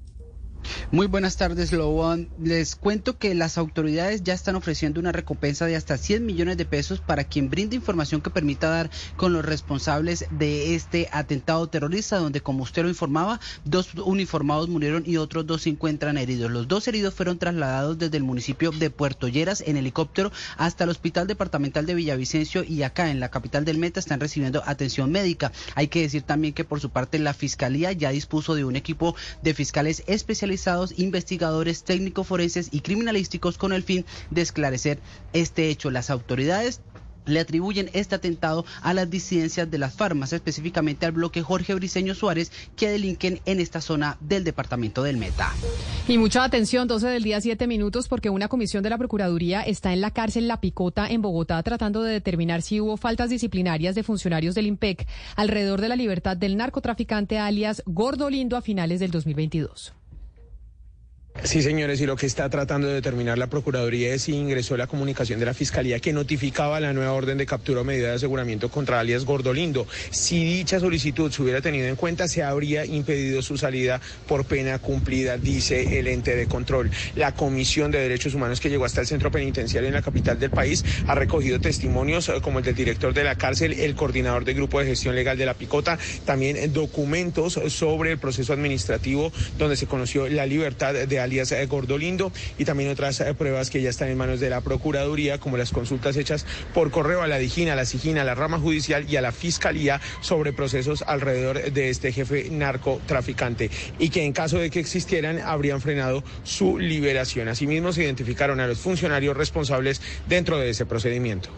Muy buenas tardes, Lobón. Les cuento que las autoridades ya están ofreciendo una recompensa de hasta 100 millones de pesos para quien brinde información que permita dar con los responsables de este atentado terrorista, donde, como usted lo informaba, dos uniformados murieron y otros dos se encuentran heridos. Los dos heridos fueron trasladados desde el municipio de Puerto Lleras en helicóptero hasta el Hospital Departamental de Villavicencio y acá en la capital del Meta están recibiendo atención médica. Hay que decir también que por su parte la Fiscalía ya dispuso de un equipo de fiscales especializados investigadores técnicos forenses y criminalísticos con el fin de esclarecer este hecho. Las autoridades le atribuyen este atentado a las disidencias de las farmas, específicamente al bloque Jorge Briceño Suárez, que delinquen en esta zona del departamento del Meta. Y mucha atención, 12 del día, 7 minutos, porque una comisión de la Procuraduría está en la cárcel La Picota en Bogotá tratando de determinar si hubo faltas disciplinarias de funcionarios del IMPEC alrededor de la libertad del narcotraficante alias Gordo Lindo a finales del 2022. Sí, señores, y lo que está tratando de determinar la Procuraduría es si ingresó la comunicación de la Fiscalía que notificaba la nueva orden de captura o medida de aseguramiento contra alias Gordolindo. Si dicha solicitud se hubiera tenido en cuenta, se habría impedido su salida por pena cumplida, dice el ente de control. La Comisión de Derechos Humanos que llegó hasta el centro penitenciario en la capital del país ha recogido testimonios eh, como el del director de la cárcel, el coordinador del Grupo de Gestión Legal de la Picota, también documentos sobre el proceso administrativo donde se conoció la libertad de alias eh, Gordolindo y también otras eh, pruebas que ya están en manos de la Procuraduría, como las consultas hechas por correo a la Digina, a la Sigina, a la rama judicial y a la Fiscalía sobre procesos alrededor de este jefe narcotraficante y que en caso de que existieran habrían frenado su liberación. Asimismo, se identificaron a los funcionarios responsables dentro de ese procedimiento.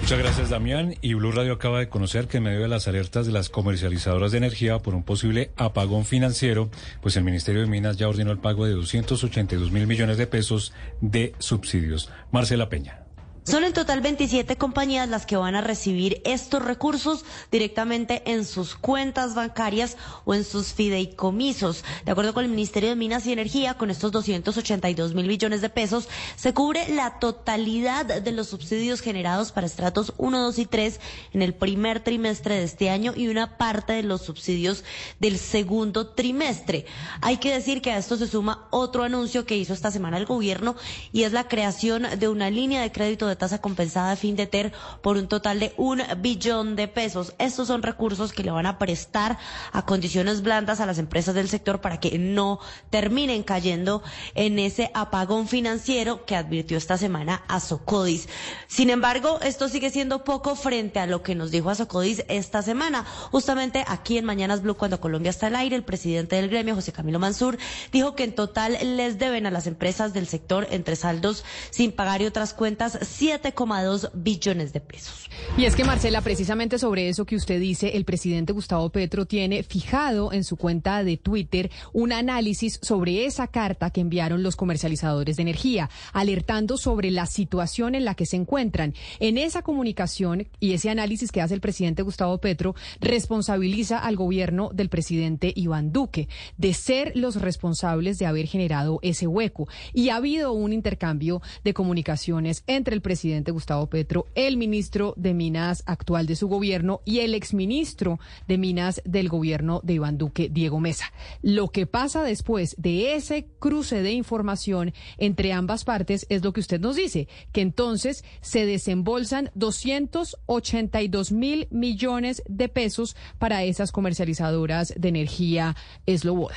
Muchas gracias, Damián. Y Blue Radio acaba de conocer que en medio de las alertas de las comercializadoras de energía por un posible apagón financiero, pues el Ministerio de Minas ya ordenó el pago de 282 mil millones de pesos de subsidios. Marcela Peña. Son en total 27 compañías las que van a recibir estos recursos directamente en sus cuentas bancarias o en sus fideicomisos. De acuerdo con el Ministerio de Minas y Energía, con estos 282 mil millones de pesos, se cubre la totalidad de los subsidios generados para estratos 1, 2 y 3 en el primer trimestre de este año y una parte de los subsidios del segundo trimestre. Hay que decir que a esto se suma otro anuncio que hizo esta semana el gobierno y es la creación de una línea de crédito de tasa compensada a fin de ter por un total de un billón de pesos. Estos son recursos que le van a prestar a condiciones blandas a las empresas del sector para que no terminen cayendo en ese apagón financiero que advirtió esta semana a Socodis. Sin embargo, esto sigue siendo poco frente a lo que nos dijo a Socodis esta semana. Justamente aquí en Mañanas Blue, cuando Colombia está al aire, el presidente del gremio, José Camilo Mansur, dijo que en total les deben a las empresas del sector entre saldos sin pagar y otras cuentas 7,2 billones de pesos. Y es que, Marcela, precisamente sobre eso que usted dice, el presidente Gustavo Petro tiene fijado en su cuenta de Twitter un análisis sobre esa carta que enviaron los comercializadores de energía, alertando sobre la situación en la que se encuentran. En esa comunicación y ese análisis que hace el presidente Gustavo Petro, responsabiliza al gobierno del presidente Iván Duque de ser los responsables de haber generado ese hueco. Y ha habido un intercambio de comunicaciones entre el presidente presidente Gustavo Petro, el ministro de Minas actual de su gobierno y el exministro de Minas del gobierno de Iván Duque, Diego Mesa. Lo que pasa después de ese cruce de información entre ambas partes es lo que usted nos dice, que entonces se desembolsan 282 mil millones de pesos para esas comercializadoras de energía Slobodan.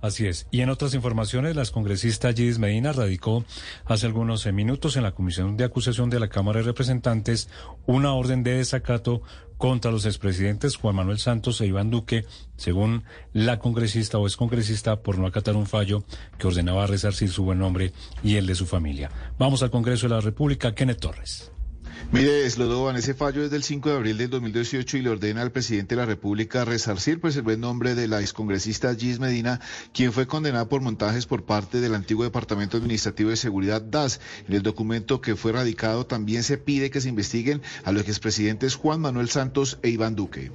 Así es. Y en otras informaciones, la congresista Gis Medina radicó hace algunos eh, minutos en la Comisión de Acusación de la Cámara de Representantes una orden de desacato contra los expresidentes Juan Manuel Santos e Iván Duque, según la congresista o excongresista, por no acatar un fallo que ordenaba resarcir su buen nombre y el de su familia. Vamos al Congreso de la República, Kenneth Torres. Mire, Slodovan, ese fallo es del 5 de abril del 2018 y le ordena al presidente de la República resarcir pues el buen nombre de la excongresista Gis Medina, quien fue condenada por montajes por parte del antiguo Departamento Administrativo de Seguridad DAS. En el documento que fue radicado también se pide que se investiguen a los expresidentes Juan Manuel Santos e Iván Duque.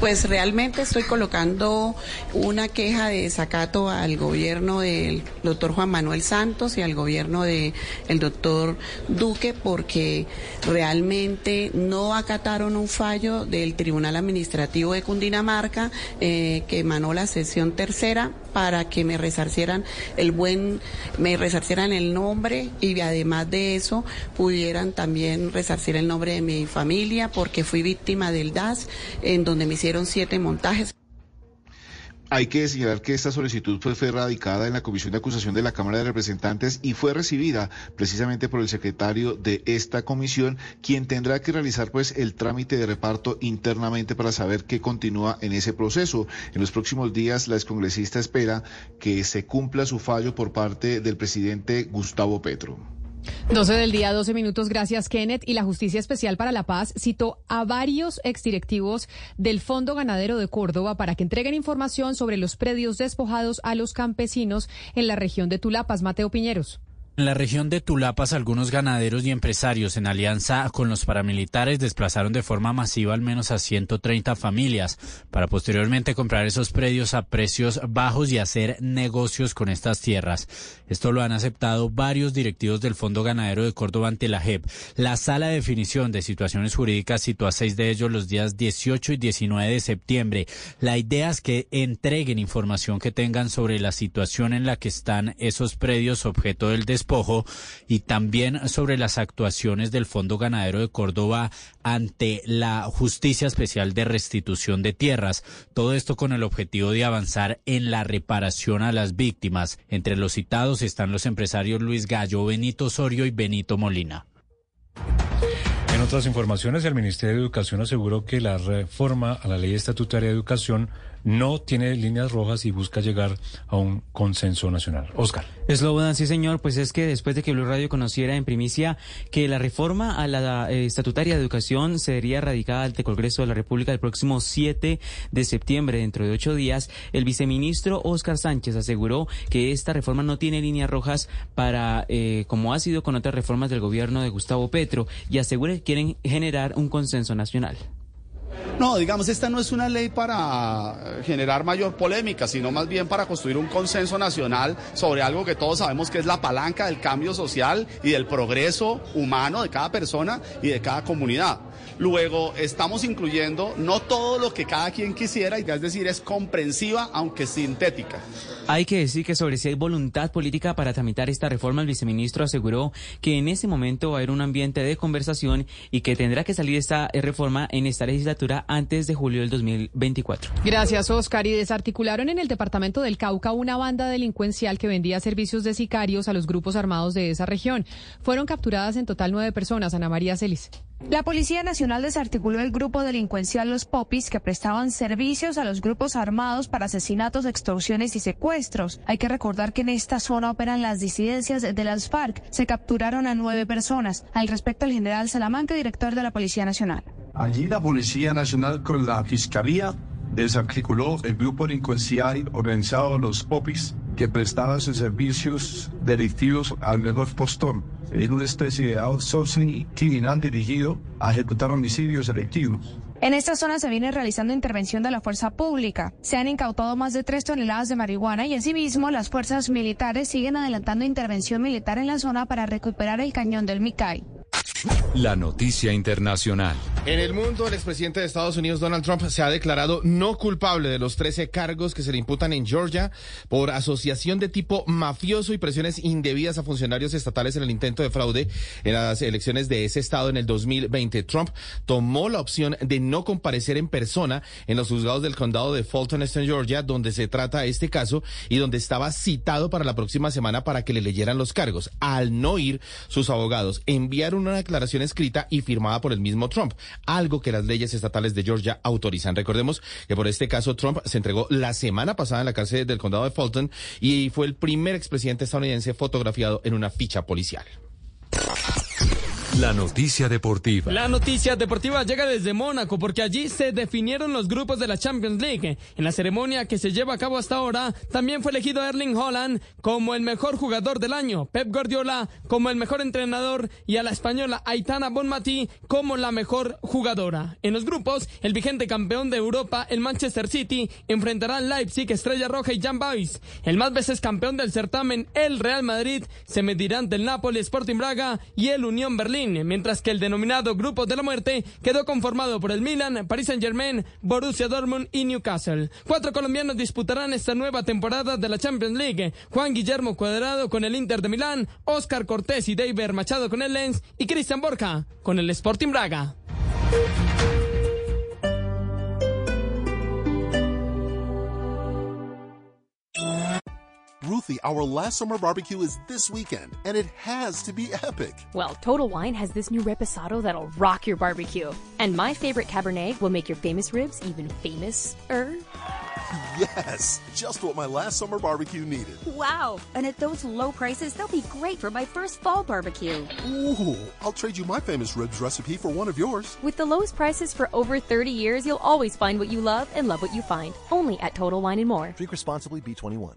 Pues realmente estoy colocando una queja de desacato al gobierno del doctor Juan Manuel Santos y al gobierno del doctor Duque porque realmente no acataron un fallo del Tribunal Administrativo de Cundinamarca eh, que emanó la sesión tercera para que me resarcieran el buen, me resarcieran el nombre y además de eso pudieran también resarcir el nombre de mi familia porque fui víctima del DAS en donde me hicieron siete montajes. Hay que señalar que esta solicitud fue, fue radicada en la Comisión de Acusación de la Cámara de Representantes y fue recibida precisamente por el secretario de esta comisión, quien tendrá que realizar pues el trámite de reparto internamente para saber qué continúa en ese proceso. En los próximos días, la excongresista espera que se cumpla su fallo por parte del presidente Gustavo Petro. 12 del día, 12 minutos. Gracias, Kenneth. Y la Justicia Especial para la Paz citó a varios exdirectivos del Fondo Ganadero de Córdoba para que entreguen información sobre los predios despojados a los campesinos en la región de Tulapas. Mateo Piñeros. En la región de Tulapas, algunos ganaderos y empresarios en alianza con los paramilitares desplazaron de forma masiva al menos a 130 familias para posteriormente comprar esos predios a precios bajos y hacer negocios con estas tierras. Esto lo han aceptado varios directivos del Fondo Ganadero de Córdoba ante la JEP. La Sala de Definición de Situaciones Jurídicas citó a seis de ellos los días 18 y 19 de septiembre. La idea es que entreguen información que tengan sobre la situación en la que están esos predios objeto del despojo y también sobre las actuaciones del Fondo Ganadero de Córdoba ante la Justicia Especial de Restitución de Tierras. Todo esto con el objetivo de avanzar en la reparación a las víctimas. Entre los citados están los empresarios Luis Gallo, Benito Osorio y Benito Molina. En otras informaciones, el Ministerio de Educación aseguró que la reforma a la Ley Estatutaria de Educación no tiene líneas rojas y busca llegar a un consenso nacional. Oscar. Eslobodan, sí señor, pues es que después de que Blue Radio conociera en primicia que la reforma a la eh, estatutaria de educación sería radicada ante el Congreso de la República el próximo 7 de septiembre, dentro de ocho días, el viceministro Oscar Sánchez aseguró que esta reforma no tiene líneas rojas para, eh, como ha sido con otras reformas del gobierno de Gustavo Petro, y asegura que quieren generar un consenso nacional. No, digamos, esta no es una ley para generar mayor polémica, sino más bien para construir un consenso nacional sobre algo que todos sabemos que es la palanca del cambio social y del progreso humano de cada persona y de cada comunidad. Luego, estamos incluyendo no todo lo que cada quien quisiera, es decir, es comprensiva, aunque sintética. Hay que decir que sobre si hay voluntad política para tramitar esta reforma, el viceministro aseguró que en ese momento va a haber un ambiente de conversación y que tendrá que salir esta reforma en esta legislatura antes de julio del 2024. Gracias, Oscar. Y desarticularon en el departamento del Cauca una banda delincuencial que vendía servicios de sicarios a los grupos armados de esa región. Fueron capturadas en total nueve personas. Ana María Celis. La Policía Nacional desarticuló el grupo delincuencial Los Popis que prestaban servicios a los grupos armados para asesinatos, extorsiones y secuestros. Hay que recordar que en esta zona operan las disidencias de las FARC. Se capturaron a nueve personas. Al respecto, el general Salamanca, director de la Policía Nacional. Allí la Policía Nacional con la Fiscalía desarticuló el grupo delincuencial organizado Los Popis que prestaba sus servicios delictivos al mejor postor en una especie de outsourcing criminal dirigido a ejecutar homicidios selectivos. En esta zona se viene realizando intervención de la fuerza pública. Se han incautado más de tres toneladas de marihuana y asimismo las fuerzas militares siguen adelantando intervención militar en la zona para recuperar el cañón del Micay. La noticia internacional. En el mundo, el expresidente de Estados Unidos, Donald Trump, se ha declarado no culpable de los 13 cargos que se le imputan en Georgia por asociación de tipo mafioso y presiones indebidas a funcionarios estatales en el intento de fraude en las elecciones de ese estado en el 2020. Trump tomó la opción de no comparecer en persona en los juzgados del condado de Fulton, Georgia, donde se trata este caso y donde estaba citado para la próxima semana para que le leyeran los cargos. Al no ir, sus abogados enviaron una declaración escrita y firmada por el mismo Trump, algo que las leyes estatales de Georgia autorizan. Recordemos que por este caso Trump se entregó la semana pasada en la cárcel del condado de Fulton y fue el primer expresidente estadounidense fotografiado en una ficha policial. La noticia deportiva. La noticia deportiva llega desde Mónaco porque allí se definieron los grupos de la Champions League. En la ceremonia que se lleva a cabo hasta ahora, también fue elegido Erling Holland como el mejor jugador del año, Pep Guardiola como el mejor entrenador y a la española Aitana Bonmati como la mejor jugadora. En los grupos, el vigente campeón de Europa, el Manchester City, enfrentará al Leipzig, Estrella Roja y Jan Boys. El más veces campeón del certamen, el Real Madrid, se medirá ante el Napoli, Sporting Braga y el Unión Berlín mientras que el denominado Grupo de la Muerte quedó conformado por el Milan, Paris Saint-Germain, Borussia Dortmund y Newcastle. Cuatro colombianos disputarán esta nueva temporada de la Champions League. Juan Guillermo Cuadrado con el Inter de Milán, Oscar Cortés y David Machado con el Lens y Cristian Borja con el Sporting Braga. Ruthie, our last summer barbecue is this weekend, and it has to be epic. Well, Total Wine has this new reposado that'll rock your barbecue. And my favorite Cabernet will make your famous ribs even famous-er. Yes, just what my last summer barbecue needed. Wow, and at those low prices, they'll be great for my first fall barbecue. Ooh, I'll trade you my famous ribs recipe for one of yours. With the lowest prices for over 30 years, you'll always find what you love and love what you find. Only at Total Wine and More. Drink responsibly, B21.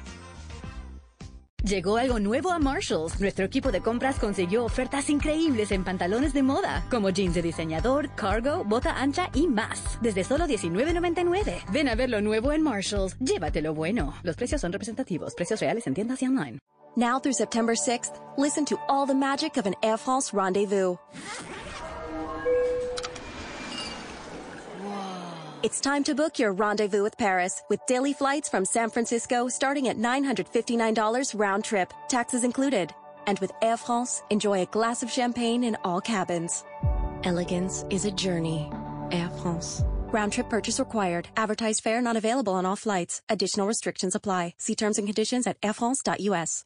Llegó algo nuevo a Marshalls. Nuestro equipo de compras consiguió ofertas increíbles en pantalones de moda, como jeans de diseñador, cargo, bota ancha y más. Desde solo $19.99. Ven a ver lo nuevo en Marshalls. Llévatelo bueno. Los precios son representativos. Precios reales en tiendas y online. Now through September 6th, listen to all the magic of an Air France rendezvous. It's time to book your rendezvous with Paris with daily flights from San Francisco starting at $959 round trip, taxes included. And with Air France, enjoy a glass of champagne in all cabins. Elegance is a journey. Air France. Round trip purchase required. Advertised fare not available on all flights. Additional restrictions apply. See terms and conditions at airfrance.us.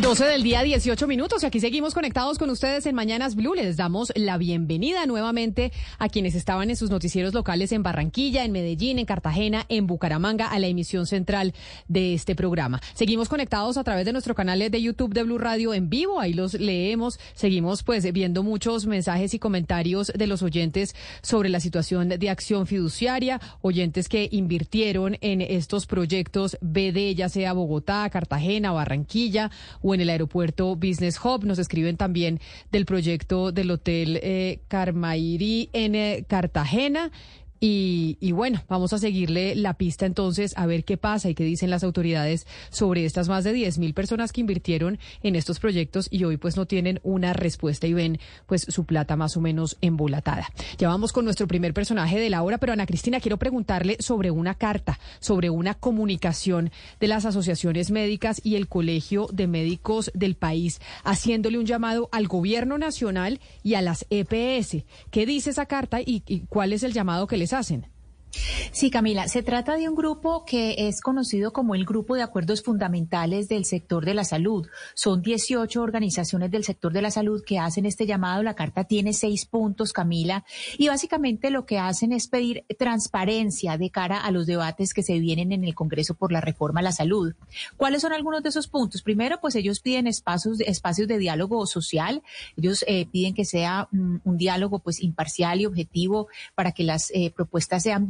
12 del día, 18 minutos. Y aquí seguimos conectados con ustedes en Mañanas Blue. Les damos la bienvenida nuevamente a quienes estaban en sus noticieros locales en Barranquilla, en Medellín, en Cartagena, en Bucaramanga, a la emisión central de este programa. Seguimos conectados a través de nuestro canal de YouTube de Blue Radio en vivo. Ahí los leemos. Seguimos pues viendo muchos mensajes y comentarios de los oyentes sobre la situación de acción fiduciaria. Oyentes que invirtieron en estos proyectos BD, ya sea Bogotá, Cartagena, Barranquilla en el aeropuerto Business Hub. Nos escriben también del proyecto del Hotel eh, en eh, Cartagena Y, bueno, vamos a seguirle la pista entonces a ver qué pasa y qué dicen las autoridades sobre estas más de 10 mil personas que invirtieron en estos proyectos y hoy pues no tienen una respuesta y ven pues su plata más o menos embolatada. Ya vamos con nuestro primer personaje de la hora, pero Ana Cristina, quiero preguntarle sobre una carta, sobre una comunicación de las asociaciones médicas y el Colegio de Médicos del país, haciéndole un llamado al gobierno nacional y a las EPS. ¿Qué dice esa carta y, y cuál es el llamado que les hacen? Sí, Camila, se trata de un grupo que es conocido como el Grupo de Acuerdos Fundamentales del Sector de la Salud. Son 18 organizaciones del sector de la salud que hacen este llamado. La carta tiene seis puntos, Camila, y básicamente lo que hacen es pedir transparencia de cara a los debates que se vienen en el Congreso por la reforma a la salud. ¿Cuáles son algunos de esos puntos? Primero, pues ellos piden espacios espacios de diálogo social. Ellos eh, piden que sea un, un, diálogo pues imparcial y objetivo para que las eh, propuestas sean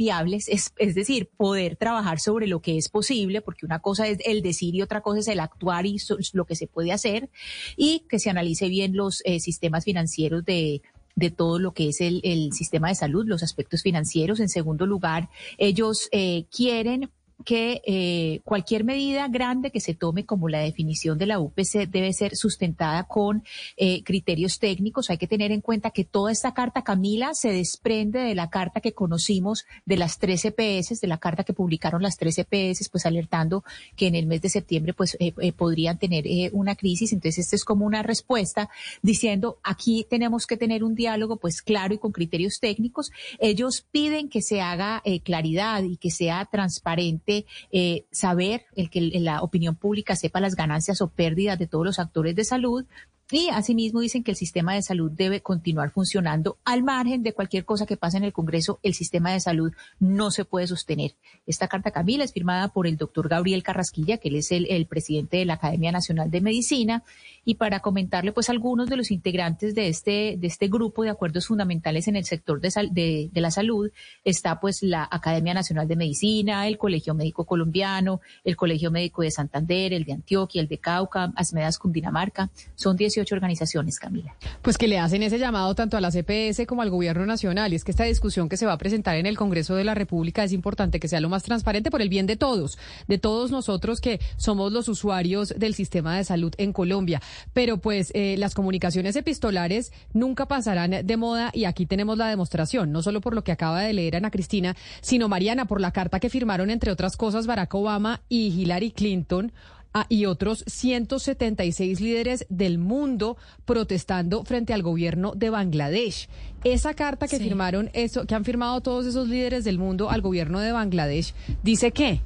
es, es, decir, poder trabajar sobre lo que es posible, porque una cosa es el decir y otra cosa es el actuar y lo que se puede hacer, y que se analice bien los eh, sistemas financieros de, de todo lo que es el, el, sistema de salud, los aspectos financieros. En segundo lugar, ellos eh, quieren que eh, cualquier medida grande que se tome como la definición de la UPC debe ser sustentada con eh, criterios técnicos. Hay que tener en cuenta que toda esta carta, Camila, se desprende de la carta que conocimos de las tres EPS, de la carta que publicaron las tres EPS, pues alertando que en el mes de septiembre pues eh, eh podrían tener eh, una crisis. Entonces, esto es como una respuesta diciendo aquí tenemos que tener un diálogo pues claro y con criterios técnicos. Ellos piden que se haga eh, claridad y que sea transparente eh, saber, el que la opinión pública sepa las ganancias o pérdidas de todos los actores de salud y asimismo dicen que el sistema de salud debe continuar funcionando al margen de cualquier cosa que pase en el Congreso. El sistema de salud no se puede sostener. Esta carta, Camila, es firmada por el doctor Gabriel Carrasquilla, que él es el, el, presidente de la Academia Nacional de Medicina. Y para comentarle, pues, algunos de los integrantes de este, de este grupo de acuerdos fundamentales en el sector de, sal, de, de la salud, está, pues, la Academia Nacional de Medicina, el Colegio Médico Colombiano, el Colegio Médico de Santander, el de Antioquia, el de Cauca, Asmedas Cundinamarca. Son 18 organizaciones, Camila. Pues que le hacen ese llamado tanto a la CPS como al gobierno nacional. Y es que esta discusión que se va a presentar en el Congreso de la República es importante que sea lo más transparente por el bien de todos, de todos nosotros que somos los usuarios del sistema de salud en Colombia. Pero pues eh, las comunicaciones epistolares nunca pasarán de moda y aquí tenemos la demostración, no solo por lo que acaba de leer Ana Cristina, sino Mariana, por la carta que firmaron entre otras cosas Barack Obama y Hillary Clinton Ah, y otros 176 líderes del mundo protestando frente al gobierno de Bangladesh. Esa carta que sí. firmaron, eso, que han firmado todos esos líderes del mundo al gobierno de Bangladesh, dice que.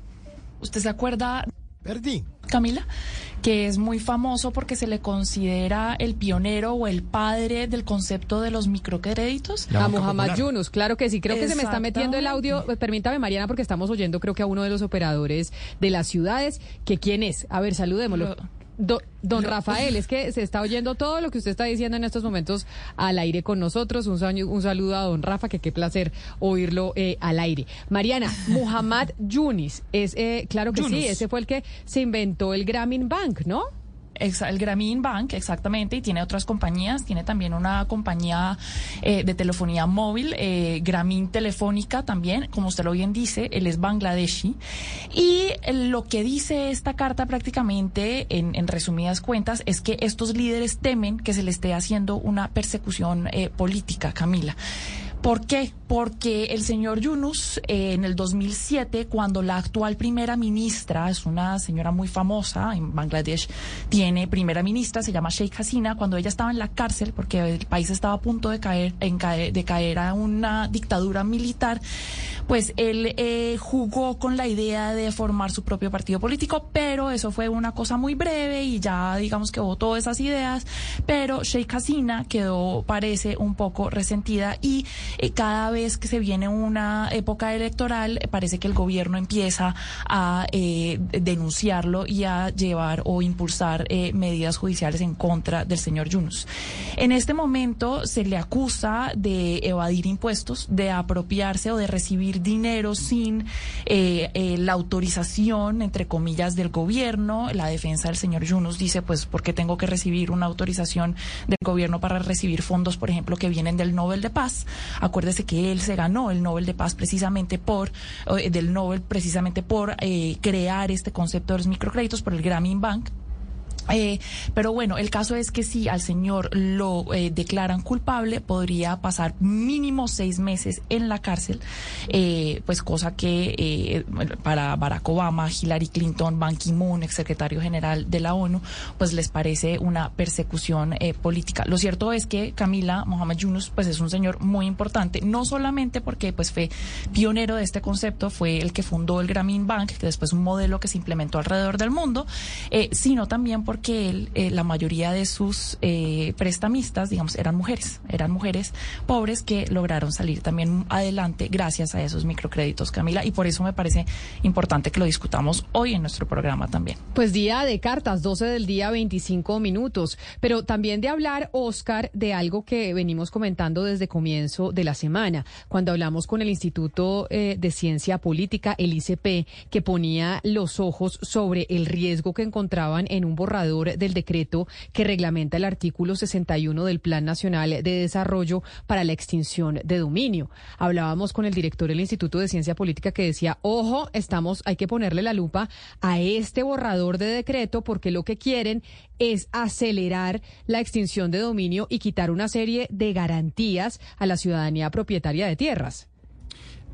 ¿Usted se acuerda? Perdí. Camila, que es muy famoso porque se le considera el pionero o el padre del concepto de los microcréditos. A Muhammad Yunus, claro que sí. Creo que se me está metiendo el audio. Permítame, Mariana, porque estamos oyendo, creo que a uno de los operadores de las ciudades. que ¿Quién es? A ver, saludémoslo. Lo, Do, don Rafael, es que se está oyendo todo lo que usted está diciendo en estos momentos al aire con nosotros. Un, un saludo a don Rafa, que qué placer oírlo eh, al aire. Mariana, Muhammad Yunis, es eh, claro que Yunus. sí, ese fue el que se inventó el Grameen Bank, ¿no? El Grameen Bank, exactamente, y tiene otras compañías. Tiene también una compañía eh, de telefonía móvil, eh, Grameen Telefónica también, como usted lo bien dice, él es bangladeshi. Y lo que dice esta carta prácticamente, en, en resumidas cuentas, es que estos líderes temen que se le esté haciendo una persecución eh, política, Camila. ¿Por qué? Porque el señor Yunus, eh, en el 2007, cuando la actual primera ministra, es una señora muy famosa en Bangladesh, tiene primera ministra, se llama Sheikh Hasina, cuando ella estaba en la cárcel, porque el país estaba a punto de caer, en caer, de caer a una dictadura militar, pues él eh, jugó con la idea de formar su propio partido político, pero eso fue una cosa muy breve y ya digamos que votó esas ideas, pero Sheikh Hasina quedó, parece, un poco resentida y eh, cada vez que se viene una época electoral, eh, parece que el gobierno empieza a eh, denunciarlo y a llevar o impulsar medidas judiciales en contra del señor Yunus. En este momento se le acusa de evadir impuestos, de apropiarse o de recibir dinero sin la autorización, entre comillas, del gobierno. La defensa del señor Yunus dice, pues, ¿por qué tengo que recibir una autorización del gobierno para recibir fondos, por ejemplo, que vienen del Nobel de Paz? Acuérdese que él se ganó el Nobel de Paz precisamente por, eh, del Nobel precisamente por eh, crear este concepto de los microcréditos por el Grameen Bank eh, pero bueno, el caso es que si al señor lo eh, declaran culpable, podría pasar mínimo seis meses en la cárcel, eh, pues cosa que para Barack Obama, Hillary Clinton, Ban Ki-moon, ex secretario general de la ONU, pues les parece una persecución política. Lo cierto es que Camila Mohamed Yunus, pues es un señor muy importante, no solamente porque pues fue pionero de este concepto, fue el que fundó el Grameen Bank, que después un modelo que se implementó alrededor del mundo, sino también por porque él, eh, la mayoría de sus eh, prestamistas, digamos, eran mujeres, eran mujeres pobres que lograron salir también adelante gracias a esos microcréditos, Camila, y por eso me parece importante que lo discutamos hoy en nuestro programa también. Pues día de cartas, 12 del día, 25 minutos, pero también de hablar, Oscar, de algo que venimos comentando desde comienzo de la semana, cuando hablamos con el Instituto eh, de Ciencia Política, el ICP, que ponía los ojos sobre el riesgo que encontraban en un borrador del decreto que reglamenta el artículo 61 del Plan Nacional de Desarrollo para la extinción de dominio. Hablábamos con el director del Instituto de Ciencia Política que decía, ojo, estamos, hay que ponerle la lupa a este borrador de decreto porque lo que quieren es acelerar la extinción de dominio y quitar una serie de garantías a la ciudadanía propietaria de tierras.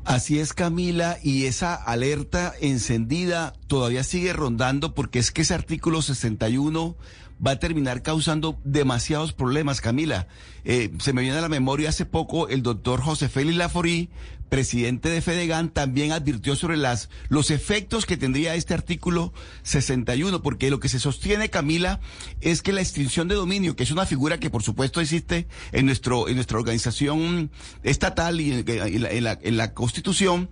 Así es, Camila, y esa alerta encendida todavía sigue rondando porque es que ese artículo 61 va a terminar causando demasiados problemas, Camila. Eh, se me viene a la memoria hace poco el doctor José Félix Laforí, presidente de Fedegan, también advirtió sobre las, los efectos que tendría este artículo 61, porque lo que se sostiene, Camila, es que la extinción de dominio, que es una figura que por supuesto existe en, nuestro, en nuestra organización estatal y en, la, en la, Constitución,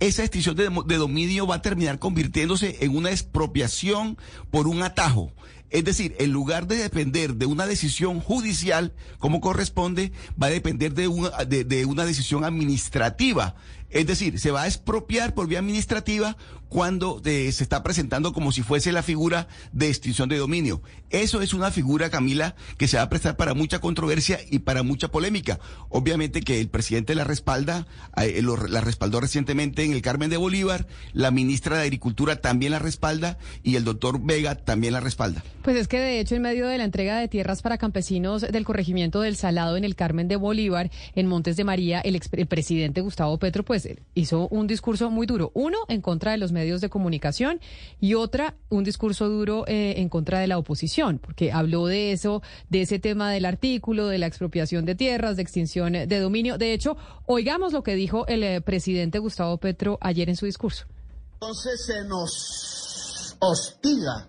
esa extinción de, de, dominio va a terminar convirtiéndose en una expropiación por un atajo. Es decir, en lugar de depender de una decisión judicial como corresponde, va a depender de una, de, una decisión administrativa. Es decir, se va a expropiar por vía administrativa cuando eh, se está presentando como si fuese la figura de extinción de dominio. Eso es una figura, Camila, que se va a prestar para mucha controversia y para mucha polémica. Obviamente que el presidente la respalda, eh, la respaldó recientemente en el Carmen de Bolívar, la ministra de Agricultura también la respalda y el doctor Vega también la respalda. Pues es que de hecho en medio de la entrega de tierras para campesinos del corregimiento del Salado en el Carmen de Bolívar, en Montes de María, el, el presidente Gustavo Petro pues hizo un discurso muy duro. Uno, en contra de los medios de comunicación y otra, un discurso duro eh, en contra de la oposición, porque habló de eso, de ese tema del artículo, de la expropiación de tierras, de extinción de dominio. De hecho, oigamos lo que dijo el eh, presidente Gustavo Petro ayer en su discurso. Entonces se nos hostiga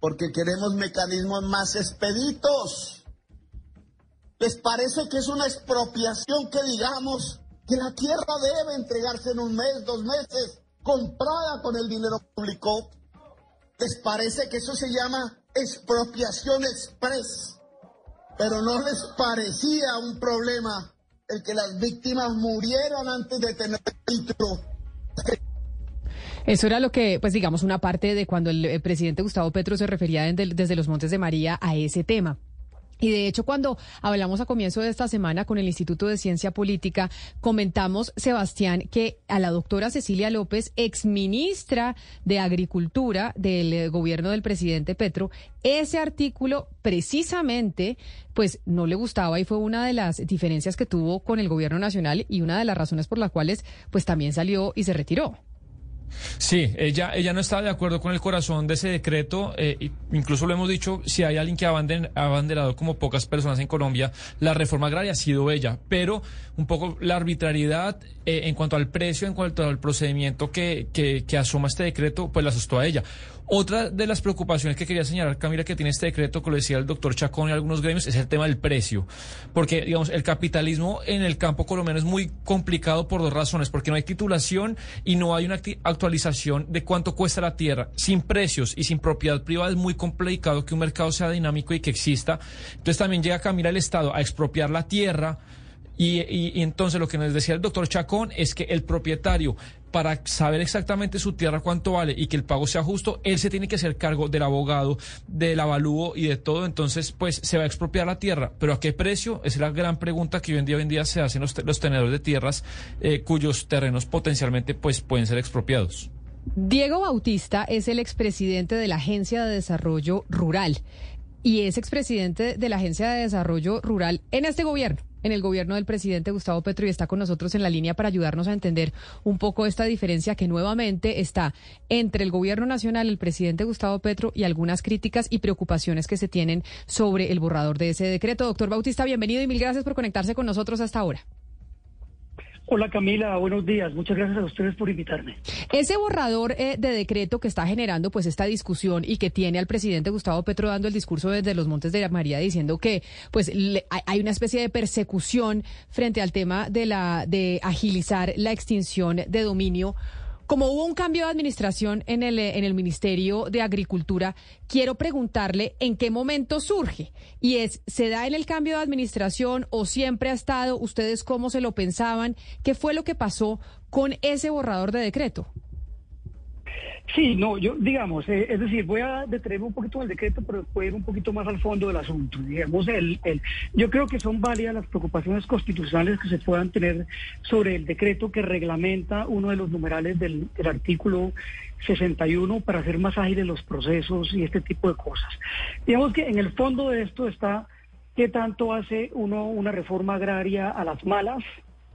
porque queremos mecanismos más expeditos. ¿Les parece que es una expropiación que digamos que la tierra debe entregarse en un mes, dos meses? Comprada con el dinero público. ¿Les parece que eso se llama expropiación express? Pero no les parecía un problema el que las víctimas murieran antes de tener título. Eso era lo que, pues digamos, una parte de cuando el, presidente Gustavo Petro se refería desde los Montes de María a ese tema. Y de hecho, cuando hablamos a comienzo de esta semana con el Instituto de Ciencia Política, comentamos, Sebastián, que a la doctora Cecilia López, exministra de Agricultura del eh, gobierno del presidente Petro, ese artículo precisamente, pues no le gustaba y fue una de las diferencias que tuvo con el gobierno nacional y una de las razones por las cuales, pues también salió y se retiró. Sí, ella, ella no estaba de acuerdo con el corazón de ese decreto. Eh, incluso lo hemos dicho, si hay alguien que ha abanderado como pocas personas en Colombia, la reforma agraria ha sido ella. Pero un poco la arbitrariedad eh, en cuanto al precio, en cuanto al procedimiento que, que, que asoma este decreto, pues la asustó a ella. Otra de las preocupaciones que quería señalar, Camila, que tiene este decreto, como lo decía el doctor Chacón y algunos gremios, es el tema del precio. Porque, digamos, el capitalismo en el campo colombiano es muy complicado por dos razones. Porque no hay titulación y no hay una actualización de cuánto cuesta la tierra. Sin precios y sin propiedad privada es muy complicado que un mercado sea dinámico y que exista. Entonces también llega Camila el Estado a expropiar la tierra. Y, y entonces lo que nos decía el doctor Chacón es que el propietario para saber exactamente su tierra cuánto vale y que el pago sea justo, él se tiene que hacer cargo del abogado, del avalúo y de todo. Entonces, pues se va a expropiar la tierra. ¿Pero a qué precio? Es la gran pregunta que hoy en día, en día se hacen los, los tenedores de tierras eh, cuyos terrenos potencialmente pues, pueden ser expropiados. Diego Bautista es el expresidente de la Agencia de Desarrollo Rural y es expresidente de la Agencia de Desarrollo Rural en este gobierno, en el gobierno del presidente Gustavo Petro y está con nosotros en la línea para ayudarnos a entender un poco esta diferencia que nuevamente está entre el gobierno nacional, el presidente Gustavo Petro y algunas críticas y preocupaciones que se tienen sobre el borrador de ese decreto. Doctor Bautista, bienvenido y mil gracias por conectarse con nosotros hasta ahora. Hola Camila, buenos días. Muchas gracias a ustedes por invitarme. Ese borrador eh, de decreto que está generando pues esta discusión y que tiene al presidente Gustavo Petro dando el discurso desde los Montes de María diciendo que pues hay una especie de persecución frente al tema de la de agilizar la extinción de dominio como hubo un cambio de administración en el, en el Ministerio de Agricultura, quiero preguntarle en qué momento surge. Y es, ¿se da en el cambio de administración o siempre ha estado? ¿Ustedes cómo se lo pensaban? ¿Qué fue lo que pasó con ese borrador de decreto? Sí, no, yo, digamos, eh, es decir, voy a detenerme un poquito el decreto, pero voy a ir un poquito más al fondo del asunto. Digamos, el, el, yo creo que son válidas las preocupaciones constitucionales que se puedan tener sobre el decreto que reglamenta uno de los numerales del, del artículo 61 para hacer más ágiles los procesos y este tipo de cosas. Digamos que en el fondo de esto está qué tanto hace uno una reforma agraria a las malas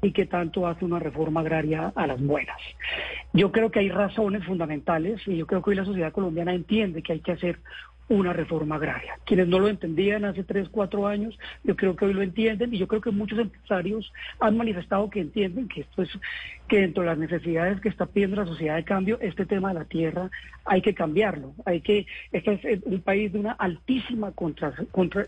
y qué tanto hace una reforma agraria a las buenas. Yo creo que hay razones fundamentales y yo creo que hoy la sociedad colombiana entiende que hay que hacer una reforma agraria. Quienes no lo entendían hace tres, cuatro años, yo creo que hoy lo entienden y yo creo que muchos empresarios han manifestado que entienden que esto es que dentro de las necesidades que está pidiendo la sociedad de cambio, este tema de la tierra hay que cambiarlo. Hay que este es un país de una altísima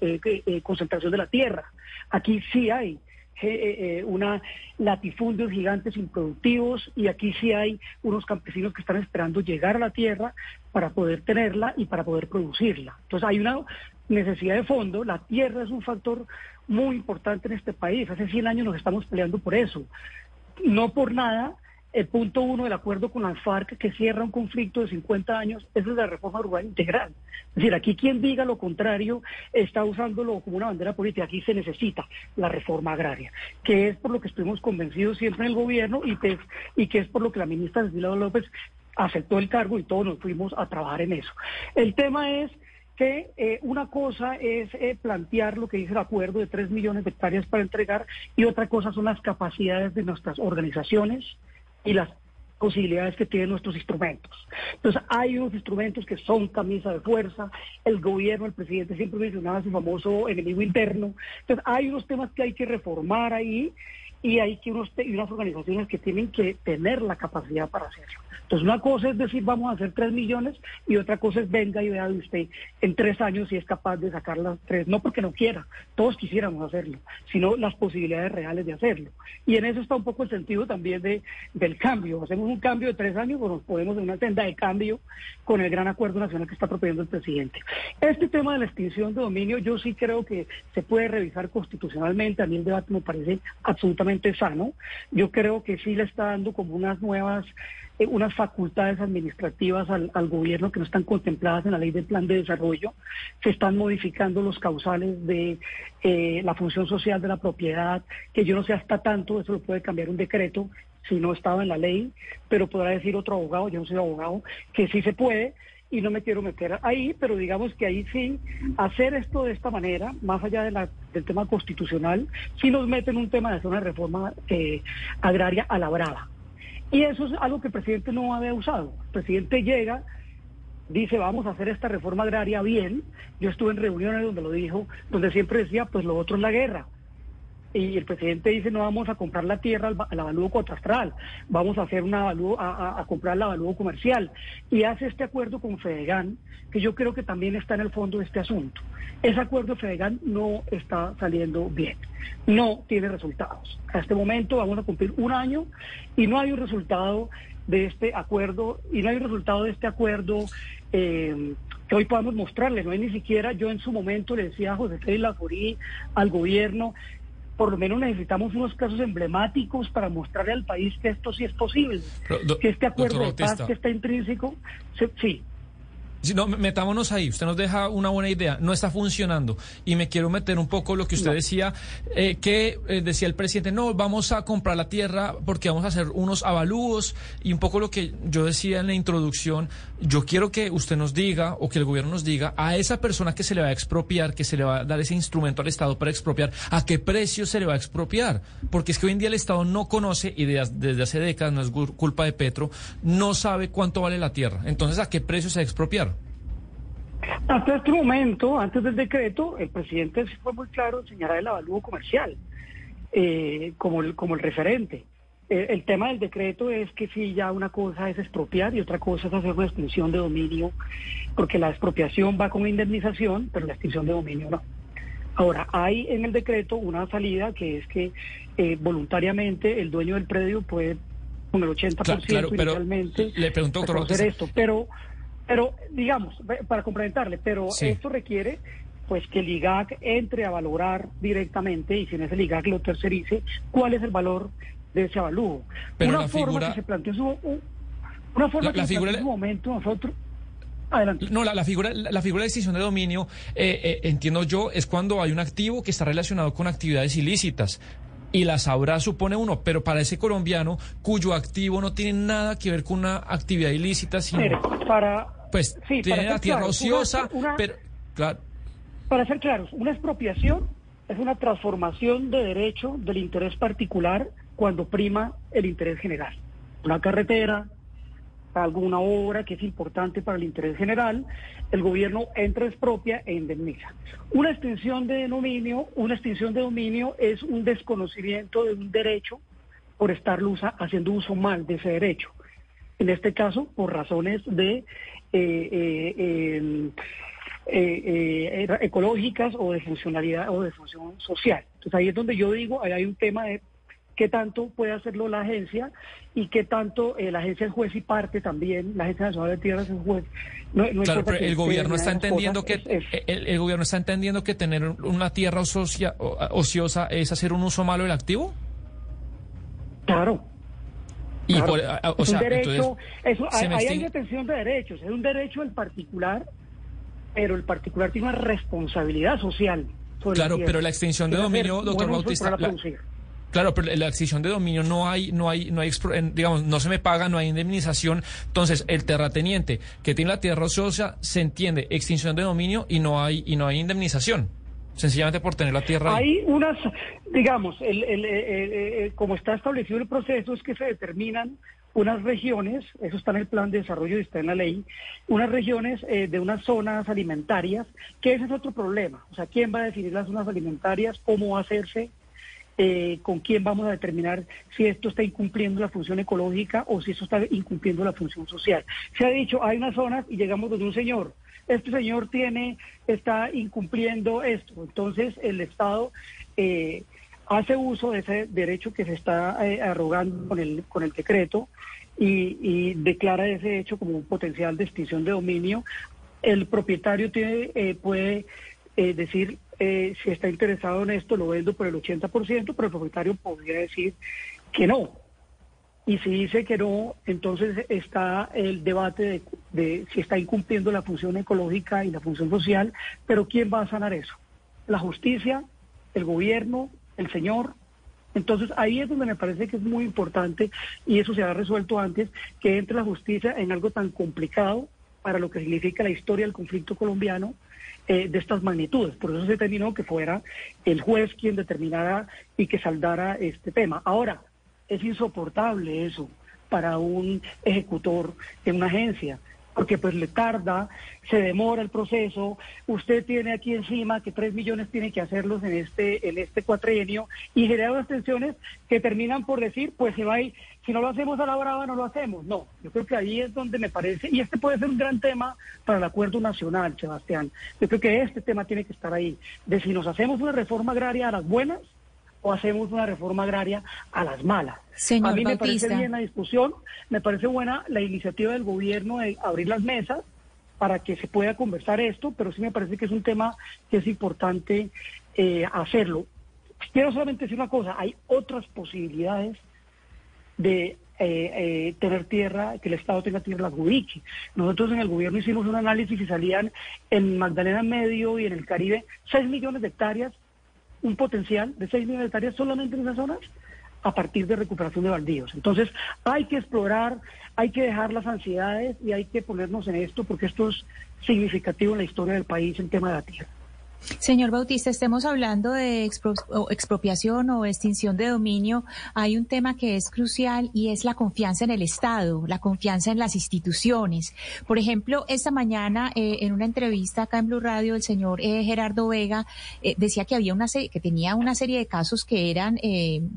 eh, eh, concentración de la tierra. Aquí sí hay eh, eh, una latifundios gigantes improductivos y aquí sí hay unos campesinos que están esperando llegar a la tierra para poder tenerla y para poder producirla. Entonces hay una necesidad de fondo, la tierra es un factor muy importante en este país, hace 100 años nos estamos peleando por eso. No por nada el punto uno del acuerdo con la FARC que cierra un conflicto de 50 años, es la reforma rural integral. Es decir, aquí quien diga lo contrario está usándolo como una bandera política. Aquí se necesita la reforma agraria, que es por lo que estuvimos convencidos siempre en el gobierno y, que, y que es por lo que la ministra Cecilia López aceptó el cargo y todos nos fuimos a trabajar en eso. El tema es que eh, una cosa es eh, plantear lo que dice el acuerdo de 3 millones de hectáreas para entregar y otra cosa son las capacidades de nuestras organizaciones, y las posibilidades que tienen nuestros instrumentos. Entonces, hay unos instrumentos que son camisa de fuerza, el gobierno, el presidente siempre mencionaba su famoso enemigo interno. Entonces, hay unos temas que hay que reformar ahí y hay que unos, unas organizaciones que tienen que tener la capacidad para hacerlo. Entonces, una cosa es decir, vamos a hacer tres millones y otra cosa es venga y vea de usted en tres años si es capaz de sacar las tres. No porque no quiera, todos quisiéramos hacerlo, sino las posibilidades reales de hacerlo. Y en eso está un poco el sentido también de, del cambio. Hacemos un cambio de tres años o nos ponemos en una senda de cambio con el gran acuerdo nacional que está proponiendo el presidente. Este tema de la extinción de dominio, yo sí creo que se puede revisar constitucionalmente. A mí el debate me parece absolutamente sano. Yo creo que sí le está dando como unas nuevas eh, unas facultades administrativas al, gobierno que no están contempladas en la ley del plan de desarrollo. Se están modificando los causales de eh, la función social de la propiedad, que yo no sé hasta tanto, eso lo puede cambiar un decreto si no estaba en la ley, pero podrá decir otro abogado, yo no soy abogado, que sí se puede y no me quiero meter ahí, pero digamos que ahí sí, hacer esto de esta manera, más allá del tema constitucional, sí nos mete en un tema de hacer una reforma eh, agraria a la brava. Y eso es algo que el presidente no había usado. El presidente llega, dice, vamos a hacer esta reforma agraria bien. Yo estuve en reuniones donde lo dijo, donde siempre decía, pues lo otro es la guerra y el presidente dice no vamos a comprar la tierra al, avalúo catastral, vamos a hacer una avalúo, a, comprar el avalúo comercial y hace este acuerdo con Fedegan que yo creo que también está en el fondo de este asunto. Ese acuerdo de Fedegan no está saliendo bien, no tiene resultados. A este momento vamos a cumplir un año y no hay un resultado de este acuerdo y no hay un resultado de este acuerdo eh, que hoy podamos mostrarle. No hay ni siquiera, yo en su momento le decía a José Félix Laforí, al gobierno, por lo menos necesitamos unos casos emblemáticos para mostrarle al país que esto sí es posible, que este acuerdo de paz que está intrínseco, sí, si no, metámonos ahí. Usted nos deja una buena idea. No está funcionando. Y me quiero meter un poco lo que usted decía, eh, que eh, decía el presidente, no, vamos a comprar la tierra porque vamos a hacer unos avalúos. Y un poco lo que yo decía en la introducción, yo quiero que usted nos diga o que el gobierno nos diga a esa persona que se le va a expropiar, que se le va a dar ese instrumento al Estado para expropiar, a qué precio se le va a expropiar. Porque es que hoy en día el Estado no conoce, y desde hace décadas, no es culpa de Petro, no sabe cuánto vale la tierra. Entonces, ¿a qué precio se va a expropiar? Hasta este momento, antes del decreto, el presidente fue muy claro en señalar el avalúo comercial eh, como, el, como el referente. Eh, el tema del decreto es que si ya una cosa es expropiar y otra cosa es hacer una extinción de dominio, porque la expropiación va con indemnización, pero la extinción de dominio no. Ahora, hay en el decreto una salida que es que eh, voluntariamente el dueño del predio puede con el 80% claro, inicialmente le pregunto, doctor, hacer esto, pero pero, digamos, para complementarle, pero esto requiere pues que el IGAC entre a valorar directamente y si en ese IGAC lo tercerice, cuál es el valor de ese avalúo. Pero una forma que se planteó su, una forma que se planteó en su momento nosotros Adelante. No, la, figura, la, figura de extinción de dominio, eh, eh, entiendo yo, es cuando hay un activo que está relacionado con actividades ilícitas y la sabrá, supone uno, pero para ese colombiano cuyo activo no tiene nada que ver con una actividad ilícita, sino para pues tiene la tierra ociosa, pero claro. Para ser claros, una expropiación es una transformación de derecho del interés particular cuando prima el interés general. Una carretera, alguna obra que es importante para el interés general, el gobierno entra expropia e indemniza. Una extinción de dominio, una extinción de dominio es un desconocimiento de un derecho por estar haciendo uso mal de ese derecho. En este caso, por razones de eh, eh, eh, ecológicas o de funcionalidad o de función social. Entonces ahí es donde yo digo, ahí hay un tema de qué tanto puede hacerlo la agencia y qué tanto eh, la agencia es juez y parte también, la Agencia Nacional de Tierras es juez. claro, pero el gobierno está entendiendo que El, gobierno está entendiendo que tener una tierra ociosa es hacer un uso malo del activo. Claro. Y Por, o sea, un derecho, eso, hay, hay detención de derechos, es un derecho del particular, pero el particular tiene una responsabilidad social. Claro, pero la extinción de dominio, doctor Bautista, Claro, pero la extinción de dominio no hay, no hay, no hay, digamos, no se me paga, no hay indemnización. Entonces, el terrateniente que tiene la tierra ociosa se entiende extinción de dominio y no hay, y no hay indemnización. Sencillamente por tener la tierra. Hay unas, digamos, el, el, como está establecido el proceso, es que se determinan unas regiones, eso está en el plan de desarrollo y está en la ley, unas regiones eh, de unas zonas alimentarias, que ese es otro problema. O sea, ¿quién va a definir las zonas alimentarias? ¿Cómo va a hacerse? Eh, con quién vamos a determinar si esto está incumpliendo la función ecológica o si esto está incumpliendo la función social. Se ha dicho, hay unas zonas y llegamos donde un señor, este señor tiene, está incumpliendo esto. Entonces el Estado eh, hace uso de ese derecho que se está eh, arrogando con el, con el decreto y, declara ese hecho como un potencial de extinción de dominio. El propietario tiene, puede decir eh, si está interesado en esto, lo vendo por el 80%, pero el propietario podría decir que no. Y si dice que no, entonces está el debate de, si está incumpliendo la función ecológica y la función social, pero ¿quién va a sanar eso? ¿La justicia? ¿El gobierno? ¿El señor? Entonces ahí es donde me parece que es muy importante, y eso se ha resuelto antes, que entre la justicia en algo tan complicado para lo que significa la historia del conflicto colombiano, eh, de estas magnitudes. Por eso se determinó que fuera el juez quien determinara y que saldara este tema. Ahora, es insoportable eso para un ejecutor en una agencia porque pues le tarda, se demora el proceso, usted tiene aquí encima que tres millones tiene que hacerlos en este, en este cuatrienio y genera unas tensiones que terminan por decir, pues se va y si no lo hacemos a la brava, no lo hacemos. No, yo creo que ahí es donde me parece, y este puede ser un gran tema para el acuerdo nacional, Sebastián. Yo creo que este tema tiene que estar ahí, de si nos hacemos una reforma agraria a las buenas o hacemos una reforma agraria a las malas. Señor a mí me parece bien la discusión, me parece buena la iniciativa del gobierno de abrir las mesas para que se pueda conversar esto, pero sí me parece que es un tema que es importante eh, hacerlo. Quiero solamente decir una cosa, hay otras posibilidades de eh, eh, tener tierra, que el Estado tenga tierra la adjudique. Nosotros en el gobierno hicimos un análisis y salían en Magdalena Medio y en el Caribe 6 millones de hectáreas, un potencial de 6 millones de hectáreas solamente en esas zonas a partir de recuperación de baldíos. Entonces hay que explorar, hay que dejar las ansiedades y hay que ponernos en esto porque esto es significativo en la historia del país en tema de la tierra. Señor Bautista, estemos hablando de expropiación o extinción de dominio. Hay un tema que es crucial y es la confianza en el Estado, la confianza en las instituciones. Por ejemplo, esta mañana eh, en una entrevista acá en Blue Radio, el señor eh, Gerardo Vega eh, decía que había una que tenía una serie de casos que eran,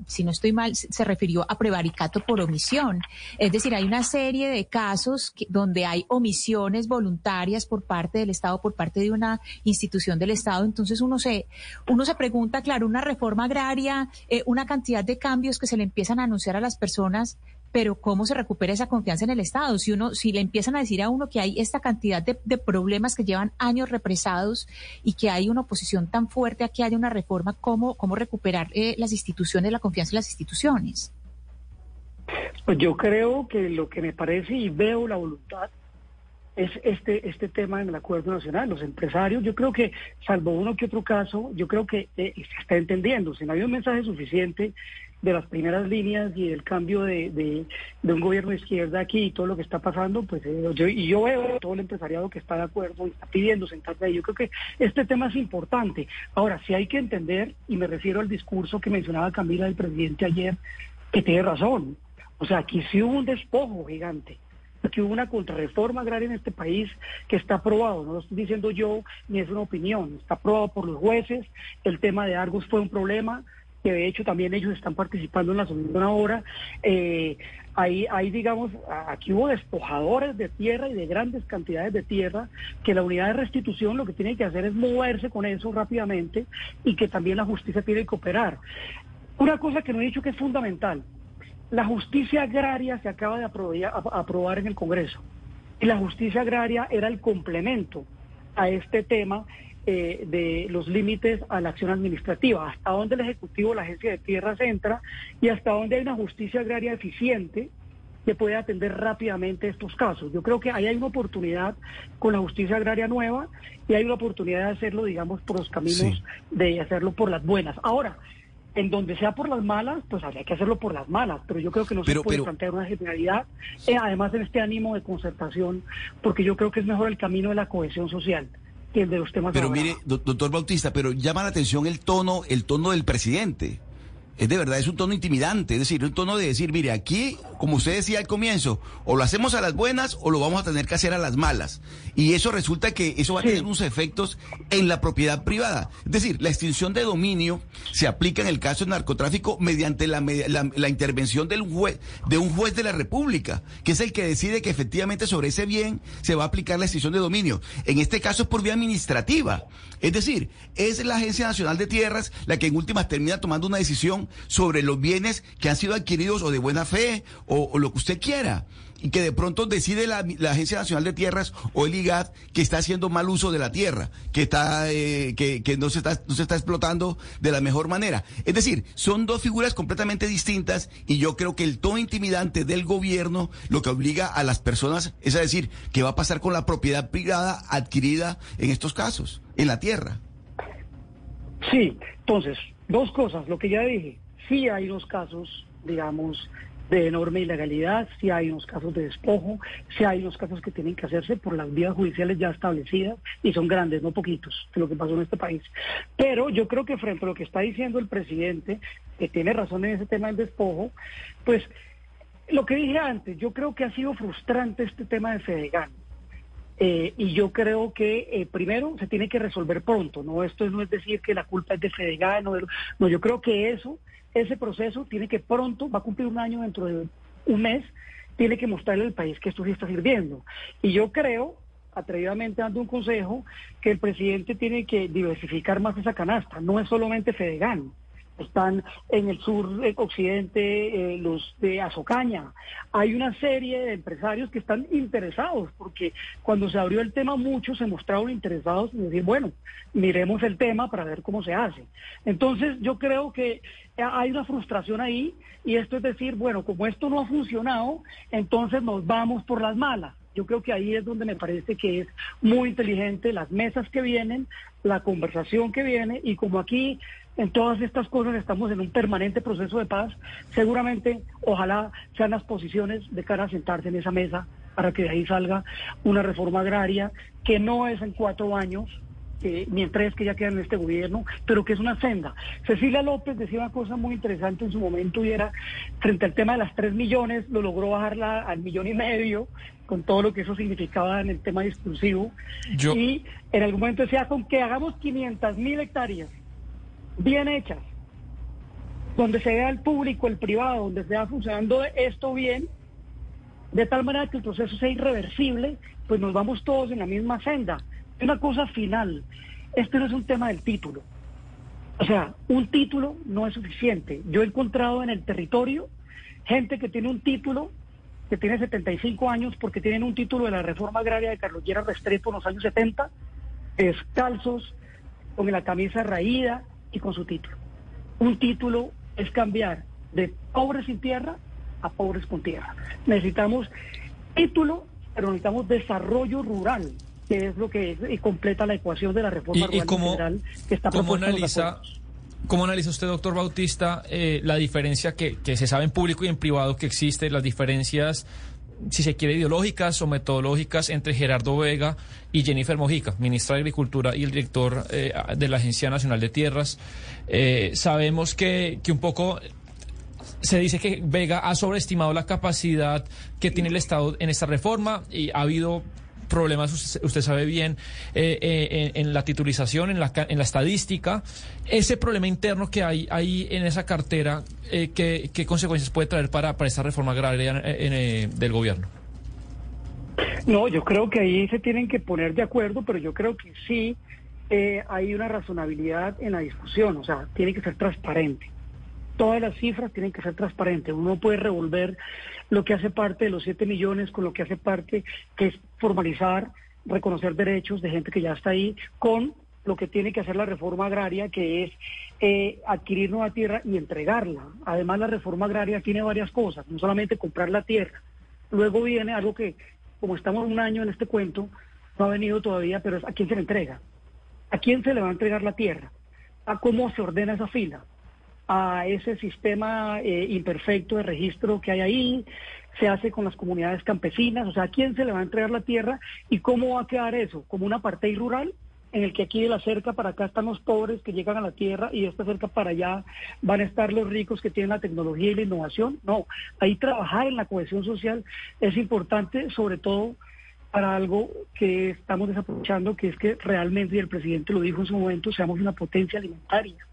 si no estoy mal, se refirió a prevaricato por omisión. Es decir, hay una serie de casos donde hay omisiones voluntarias por parte del Estado, por parte de una institución del Estado entonces uno se, uno se pregunta, claro, una reforma agraria, eh, una cantidad de cambios que se le empiezan a anunciar a las personas, pero ¿cómo se recupera esa confianza en el Estado? Si uno, si le empiezan a decir a uno que hay esta cantidad de, problemas que llevan años represados y que hay una oposición tan fuerte a que haya una reforma, ¿cómo, cómo recuperar eh, las instituciones, la confianza en las instituciones? Pues yo creo que lo que me parece y veo la voluntad es este, este tema en el acuerdo nacional. Los empresarios, yo creo que, salvo uno que otro caso, yo creo que eh, se está entendiendo. Si no hay un mensaje suficiente de las primeras líneas y del cambio de, de, un gobierno de izquierda aquí y todo lo que está pasando, pues eh, yo, y yo veo todo el empresariado que está de acuerdo y está pidiendo sentarse ahí. Yo creo que este tema es importante. Ahora, sí hay que entender, y me refiero al discurso que mencionaba Camila, del presidente ayer, que tiene razón. O sea, aquí sí hubo un despojo gigante que hubo una contrarreforma agraria en este país que está aprobado, no lo estoy diciendo yo ni es una opinión, está aprobado por los jueces, el tema de Argos fue un problema, que de hecho también ellos están participando en la solución ahora. Eh, ahí, ahí, digamos, aquí hubo despojadores de tierra y de grandes cantidades de tierra, que la unidad de restitución lo que tiene que hacer es moverse con eso rápidamente y que también la justicia tiene que operar. Una cosa que no he dicho que es fundamental, la justicia agraria se acaba de aprobar, en el Congreso y la justicia agraria era el complemento a este tema eh, de los límites a la acción administrativa, hasta donde el Ejecutivo, la Agencia de Tierras entra y hasta donde hay una justicia agraria eficiente que puede atender rápidamente estos casos. Yo creo que ahí hay una oportunidad con la justicia agraria nueva y hay una oportunidad de hacerlo, digamos, por los caminos de hacerlo por las buenas. Ahora, en donde sea por las malas, pues habría que hacerlo por las malas, pero yo creo que no se puede plantear una generalidad, eh, además en este ánimo de concertación, porque yo creo que es mejor el camino de la cohesión social que el de los temas. Pero mire, doctor Bautista, pero llama la atención el tono, el tono del presidente es de verdad, es un tono intimidante, es decir, un tono de decir, mire, aquí, como usted decía al comienzo, o lo hacemos a las buenas o lo vamos a tener que hacer a las malas. Y eso resulta que eso va a tener unos efectos en la propiedad privada. Es decir, la extinción de dominio se aplica en el caso de narcotráfico mediante la, la, intervención del juez, de un juez de la República, que es el que decide que efectivamente sobre ese bien se va a aplicar la extinción de dominio. En este caso es por vía administrativa. Es decir, es la Agencia Nacional de Tierras la que en últimas termina tomando una decisión sobre los bienes que han sido adquiridos o de buena fe o, lo que usted quiera y que de pronto decide la, Agencia Nacional de Tierras o el IGAD que está haciendo mal uso de la tierra, que está eh, que, no se está no se está explotando de la mejor manera. Es decir, son dos figuras completamente distintas y yo creo que el tono intimidante del gobierno lo que obliga a las personas es a decir qué va a pasar con la propiedad privada adquirida en estos casos en la tierra. Sí, entonces Dos cosas, lo que ya dije, sí hay unos casos, digamos, de enorme ilegalidad, sí hay unos casos de despojo, sí hay unos casos que tienen que hacerse por las vías judiciales ya establecidas y son grandes, no poquitos, de lo que pasó en este país. Pero yo creo que frente a lo que está diciendo el presidente, que tiene razón en ese tema del despojo, pues lo que dije antes, yo creo que ha sido frustrante este tema de Fedegan. Eh, y yo creo que eh, primero se tiene que resolver pronto, ¿no? Esto no es decir que la culpa es de Fedegano, no, yo creo que eso, ese proceso tiene que pronto, va a cumplir un año dentro de un mes, tiene que mostrarle al país que esto sí está sirviendo. Y yo creo, atrevidamente dando un consejo, que el presidente tiene que diversificar más esa canasta, no es solamente Fedegan. Están en el sur occidente eh, los de Azocaña. Hay una serie de empresarios que están interesados, porque cuando se abrió el tema muchos se mostraron interesados en decir, bueno, miremos el tema para ver cómo se hace. Entonces yo creo que hay una frustración ahí y esto es decir, bueno, como esto no ha funcionado, entonces nos vamos por las malas. Yo creo que ahí es donde me parece que es muy inteligente las mesas que vienen, la conversación que viene y como aquí en todas estas cosas estamos en un permanente proceso de paz, seguramente ojalá sean las posiciones de cara a sentarse en esa mesa para que de ahí salga una reforma agraria que no es en cuatro años, eh, ni en tres que ya quedan en este gobierno, pero que es una senda. Cecilia López decía una cosa muy interesante en su momento y era, frente al tema de las tres millones, lo logró bajarla al millón y medio, con todo lo que eso significaba en el tema discursivo. Y en algún momento decía, con que hagamos 500 mil hectáreas bien hechas, donde se vea el público, el privado, donde se va funcionando esto bien, de tal manera que el proceso sea irreversible, pues nos vamos todos en la misma senda. Una cosa final, este no es un tema del título. O sea, un título no es suficiente. Yo he encontrado en el territorio gente que tiene un título, que tiene 75 años porque tienen un título de la reforma agraria de Carlos Lleras Restrepo en los años 70, descalzos, con la camisa raída, y con su título. Un título es cambiar de pobres sin tierra a pobres con tierra. Necesitamos título, pero necesitamos desarrollo rural, que es lo que es, y completa la ecuación de la reforma rural integral que está ¿cómo analiza, ¿Cómo analiza usted, doctor Bautista, eh, la diferencia que, que se sabe en público y en privado que existe, las diferencias si se quiere, ideológicas o metodológicas entre Gerardo Vega y Jennifer Mojica, ministra de Agricultura y el director eh, de la Agencia Nacional de Tierras. Eh, sabemos que, que un poco se dice que Vega ha sobreestimado la capacidad que tiene el Estado en esta reforma y ha habido problemas, usted, sabe bien, eh, eh, en, la titulización, en la, en la estadística. Ese problema interno que hay ahí en esa cartera, eh, ¿qué, consecuencias puede traer para, para esta reforma agraria del gobierno? No, yo creo que ahí se tienen que poner de acuerdo, pero yo creo que sí hay una razonabilidad en la discusión, o sea, tiene que ser transparente todas las cifras tienen que ser transparentes. Uno puede revolver lo que hace parte de los 7 millones con lo que hace parte, que es formalizar, reconocer derechos de gente que ya está ahí, con lo que tiene que hacer la reforma agraria, que es eh, adquirir nueva tierra y entregarla. Además, la reforma agraria tiene varias cosas, no solamente comprar la tierra. Luego viene algo que, como estamos un año en este cuento, no ha venido todavía, pero es a quién se le entrega. ¿A quién se le va a entregar la tierra? ¿A cómo se ordena esa fila? A ese sistema eh, imperfecto de registro que hay ahí, se hace con las comunidades campesinas, o sea, ¿a quién se le va a entregar la tierra y cómo va a quedar eso? ¿Como una parte rural? en el que aquí de la cerca para acá están los pobres que llegan a la tierra y de esta cerca para allá van a estar los ricos que tienen la tecnología y la innovación. No, ahí trabajar en la cohesión social es importante, sobre todo para algo que estamos desaprovechando, que es que realmente, y el presidente lo dijo en su momento, seamos una potencia alimentaria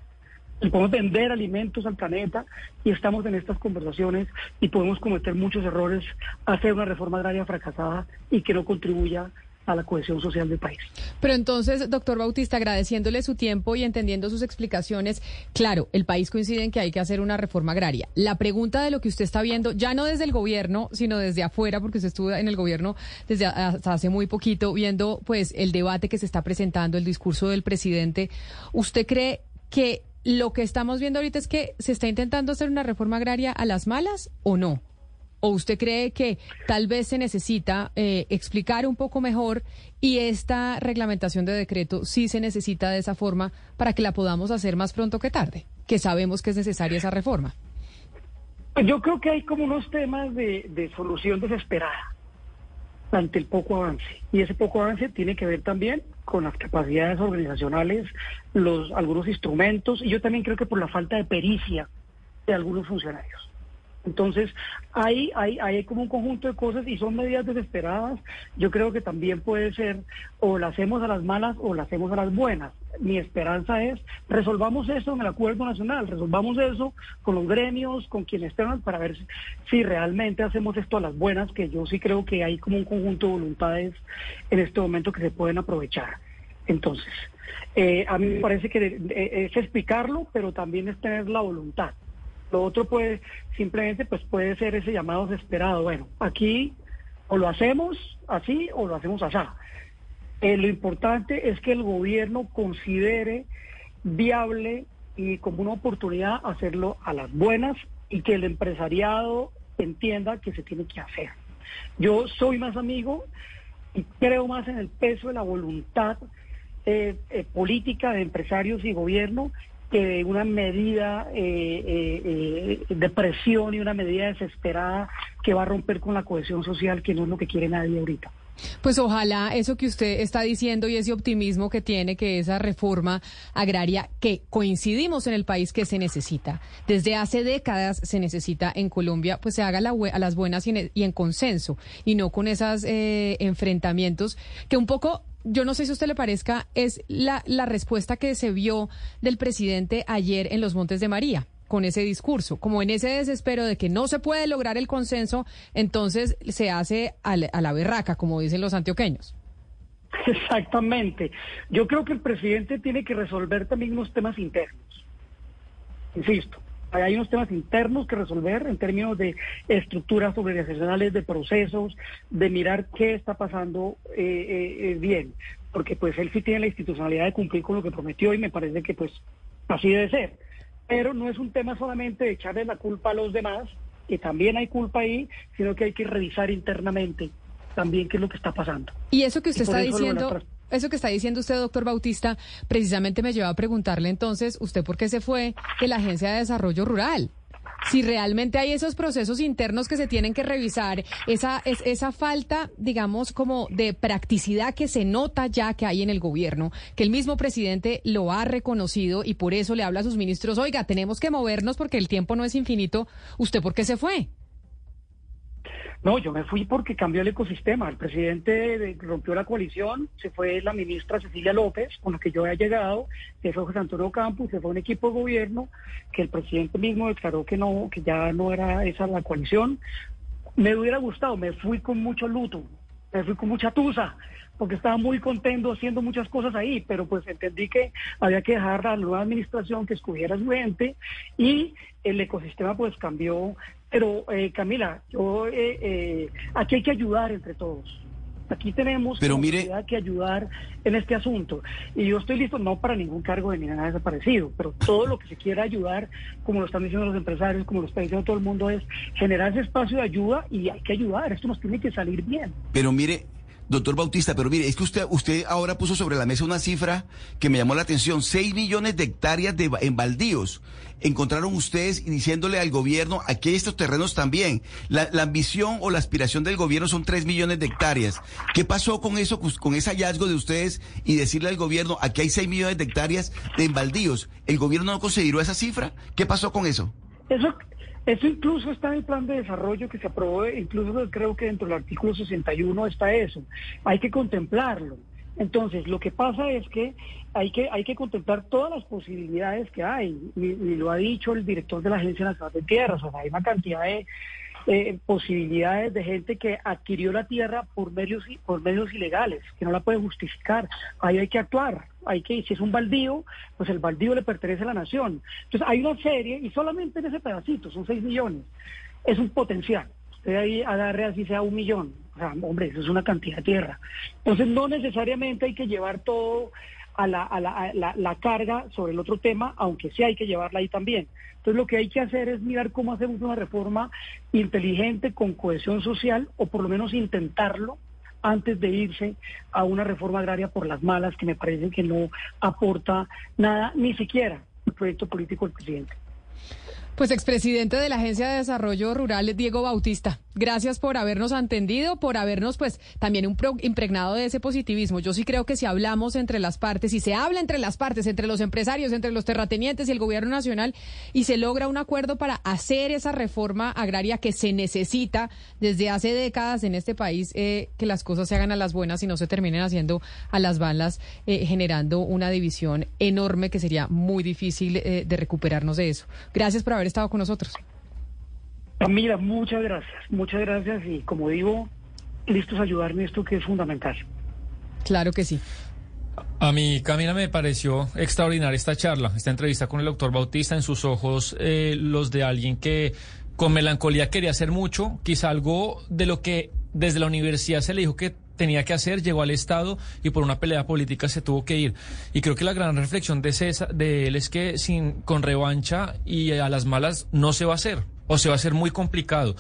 y podemos vender alimentos al planeta y estamos en estas conversaciones y podemos cometer muchos errores, hacer una reforma agraria fracasada y que no contribuya a la cohesión social del país. Pero entonces, doctor Bautista, agradeciéndole su tiempo y entendiendo sus explicaciones, claro, el país coincide en que hay que hacer una reforma agraria. La pregunta de lo que usted está viendo, ya no desde el gobierno, sino desde afuera, porque usted estuvo en el gobierno desde hasta hace muy poquito, viendo pues el debate que se está presentando, el discurso del presidente, ¿usted cree que lo que estamos viendo ahorita es que se está intentando hacer una reforma agraria a las malas o no. ¿O usted cree que tal vez se necesita eh, explicar un poco mejor y esta reglamentación de decreto sí se necesita de esa forma para que la podamos hacer más pronto que tarde? Que sabemos que es necesaria esa reforma. Pues yo creo que hay como unos temas de, de solución desesperada ante el poco avance. Y ese poco avance tiene que ver también con las capacidades organizacionales, los algunos instrumentos, y yo también creo que por la falta de pericia de algunos funcionarios. Entonces, hay, hay, hay como un conjunto de cosas y son medidas desesperadas. Yo creo que también puede ser o la hacemos a las malas o la hacemos a las buenas. Mi esperanza es resolvamos eso en el acuerdo nacional, resolvamos eso con los gremios, con quienes estén, para ver si, realmente hacemos esto a las buenas, que yo sí creo que hay como un conjunto de voluntades en este momento que se pueden aprovechar. Entonces, eh, a mí me parece que es explicarlo, pero también es tener la voluntad. Lo otro puede, simplemente pues puede ser ese llamado desesperado. Bueno, aquí o lo hacemos así o lo hacemos así. Eh, lo importante es que el gobierno considere viable y como una oportunidad hacerlo a las buenas y que el empresariado entienda que se tiene que hacer. Yo soy más amigo y creo más en el peso de la voluntad eh, eh, política de empresarios y gobierno de una medida eh, de presión y una medida desesperada que va a romper con la cohesión social, que no es lo que quiere nadie ahorita. Pues ojalá eso que usted está diciendo y ese optimismo que tiene, que esa reforma agraria que coincidimos en el país que se necesita, desde hace décadas se necesita en Colombia, pues se haga a las buenas y en, consenso y no con esos eh, enfrentamientos que un poco yo no sé si a usted le parezca, es la, la respuesta que se vio del presidente ayer en los Montes de María con ese discurso, como en ese desespero de que no se puede lograr el consenso, entonces se hace a la berraca, como dicen los antioqueños. Exactamente. Yo creo que el presidente tiene que resolver también unos temas internos. Insisto, hay unos temas internos que resolver en términos de estructuras organizacionales, de procesos, de mirar qué está pasando eh, eh, eh, bien. Porque pues él sí tiene la institucionalidad de cumplir con lo que prometió y me parece que pues así debe ser pero no es un tema solamente de echarle la culpa a los demás, que también hay culpa ahí, sino que hay que revisar internamente también qué es lo que está pasando. Y eso que usted está diciendo, eso que está diciendo usted, doctor Bautista, precisamente me lleva a preguntarle entonces, ¿usted por qué se fue de la Agencia de Desarrollo Rural? si realmente hay esos procesos internos que se tienen que revisar, esa, es, esa falta, digamos, como de practicidad que se nota ya que hay en el gobierno, que el mismo presidente lo ha reconocido y por eso le habla a sus ministros, oiga, tenemos que movernos porque el tiempo no es infinito, ¿usted por qué se fue? No, yo me fui porque cambió el ecosistema. El presidente rompió la coalición, se fue la ministra Cecilia López, con la que yo había llegado, se fue José Antonio Campos, se fue un equipo de gobierno que el presidente mismo declaró que no, que ya no era esa la coalición. Me hubiera gustado, me fui con mucho luto, me fui con mucha tusa, porque estaba muy contento haciendo muchas cosas ahí, pero pues entendí que había que dejar a la nueva administración que escogiera su gente y el ecosistema pues cambió pero, eh, Camila, yo, eh, eh, aquí hay que ayudar entre todos. Aquí tenemos Pero mire, que ayudar en este asunto. Y yo estoy listo no para ningún cargo de ni nada desaparecido, pero todo lo que se quiera ayudar, como lo están diciendo los empresarios, como lo está diciendo todo el mundo, es generar ese espacio de ayuda y hay que ayudar. Esto nos tiene que salir bien. Pero mire, Doctor Bautista, pero mire, es que usted, usted ahora puso sobre la mesa una cifra que me llamó la atención. 6 millones de hectáreas de, en baldíos. Encontraron ustedes diciéndole al gobierno, aquí estos terrenos también. La, ambición o la aspiración del gobierno son 3 millones de hectáreas. ¿Qué pasó con eso, con ese hallazgo de ustedes y decirle al gobierno, aquí hay 6 millones de hectáreas de baldíos? ¿El gobierno no consideró esa cifra? ¿Qué pasó con eso? Eso, eso incluso está en el plan de desarrollo que se aprobó, incluso creo que dentro del artículo 61 está eso. Hay que contemplarlo. Entonces, lo que pasa es que hay que, hay que contemplar todas las posibilidades que hay, y, lo ha dicho el director de la Agencia Nacional de Tierras, o hay una cantidad de eh, posibilidades de gente que adquirió la tierra por medios, por medios ilegales, que no la puede justificar. Ahí hay que actuar, hay que, si es un baldío, pues el baldío le pertenece a la nación. Entonces hay una serie, y solamente en ese pedacito, son 6 millones, es un potencial. Usted ahí agarre así sea un millón. O sea, hombre, eso es una cantidad de tierra. Entonces no necesariamente hay que llevar todo a la, a la, la, carga sobre el otro tema, aunque sí hay que llevarla ahí también. Entonces lo que hay que hacer es mirar cómo hacemos una reforma inteligente con cohesión social o por lo menos intentarlo antes de irse a una reforma agraria por las malas que me parece que no aporta nada, ni siquiera el proyecto político del presidente. Pues expresidente de la Agencia de Desarrollo Rural, Diego Bautista, gracias por habernos entendido, por habernos pues también un impregnado de ese positivismo. Yo sí creo que si hablamos entre las partes, y se habla entre las partes, entre los empresarios, entre los terratenientes y el gobierno nacional, y se logra un acuerdo para hacer esa reforma agraria que se necesita desde hace décadas en este país, eh, que las cosas se hagan a las buenas y no se terminen haciendo a las balas, eh, generando una división enorme que sería muy difícil eh, de recuperarnos de eso. Gracias por haber estado con nosotros. Mira, muchas gracias, muchas gracias y como digo, listos a ayudarme esto que es fundamental. Claro que sí. A mí, Camila, me pareció extraordinaria esta charla, esta entrevista con el doctor Bautista. En sus ojos, eh, los de alguien que con melancolía quería hacer mucho, quizá algo de lo que desde la universidad se le dijo que tenía que hacer, llegó al Estado y por una pelea política se tuvo que ir. Y creo que la gran reflexión de, César, de él es que sin, con revancha y a las malas no se va a hacer, o se va a hacer muy complicado.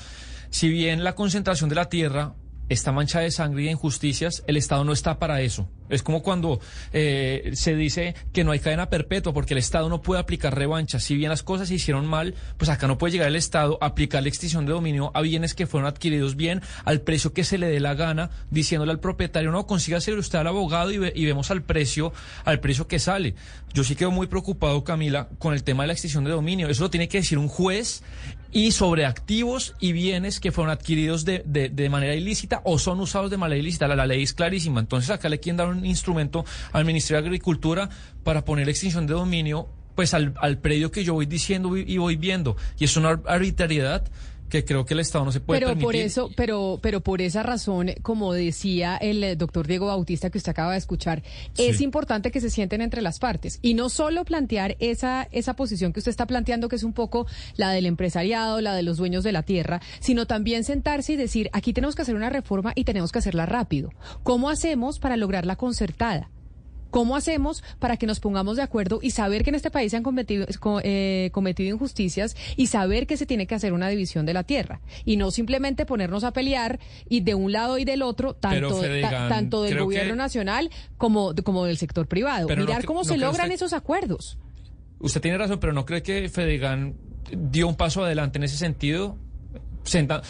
Si bien la concentración de la tierra está mancha de sangre y de injusticias, el Estado no está para eso. Es como cuando eh, se dice que no hay cadena perpetua porque el Estado no puede aplicar revancha. Si bien las cosas se hicieron mal, pues acá no puede llegar el Estado a aplicar la extinción de dominio a bienes que fueron adquiridos bien al precio que se le dé la gana, diciéndole al propietario, no, consígase usted al abogado y, y vemos al precio, al precio que sale. Yo sí quedo muy preocupado, Camila, con el tema de la extinción de dominio. Eso lo tiene que decir un juez y sobre activos y bienes que fueron adquiridos de, de, de manera ilícita o son usados de manera ilícita. La, la, ley es clarísima. Entonces acá le quieren dar un instrumento al Ministerio de Agricultura para poner extinción de dominio pues al, al predio que yo voy diciendo y voy viendo. Y es una arbitrariedad que creo que el Estado no se puede pero permitir. por eso pero pero por esa razón como decía el eh, doctor Diego Bautista que usted acaba de escuchar sí. es importante que se sienten entre las partes y no solo plantear esa esa posición que usted está planteando que es un poco la del empresariado la de los dueños de la tierra sino también sentarse y decir aquí tenemos que hacer una reforma y tenemos que hacerla rápido cómo hacemos para lograr la concertada ¿Cómo hacemos para que nos pongamos de acuerdo y saber que en este país se han cometido, eh, cometido injusticias y saber que se tiene que hacer una división de la tierra? Y no simplemente ponernos a pelear y de un lado y del otro, tanto, Fedegan, tanto del gobierno que... nacional como, como del sector privado. Pero Mirar no, cómo no se logran usted, esos acuerdos. Usted tiene razón, pero ¿no cree que Fedegan dio un paso adelante en ese sentido? Senta,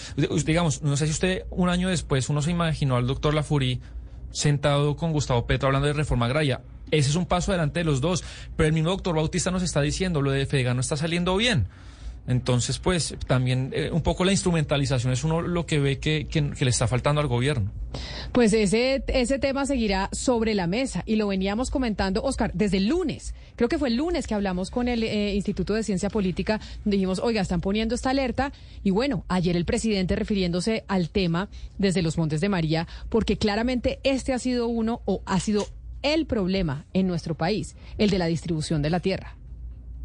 digamos, no sé si usted un año después uno se imaginó al doctor Lafuri sentado con Gustavo Petro hablando de reforma agraria. Ese es un paso adelante de los dos. Pero el mismo doctor Bautista nos está diciendo, lo de Fedegan no está saliendo bien. Entonces, pues también eh, un poco la instrumentalización es uno lo que ve que, que, le está faltando al gobierno. Pues ese, ese tema seguirá sobre la mesa y lo veníamos comentando, Oscar, desde el lunes. Creo que fue el lunes que hablamos con el eh, Instituto de Ciencia Política, dijimos, oiga, están poniendo esta alerta. Y bueno, ayer el presidente refiriéndose al tema desde los Montes de María, porque claramente este ha sido uno o ha sido el problema en nuestro país, el de la distribución de la tierra.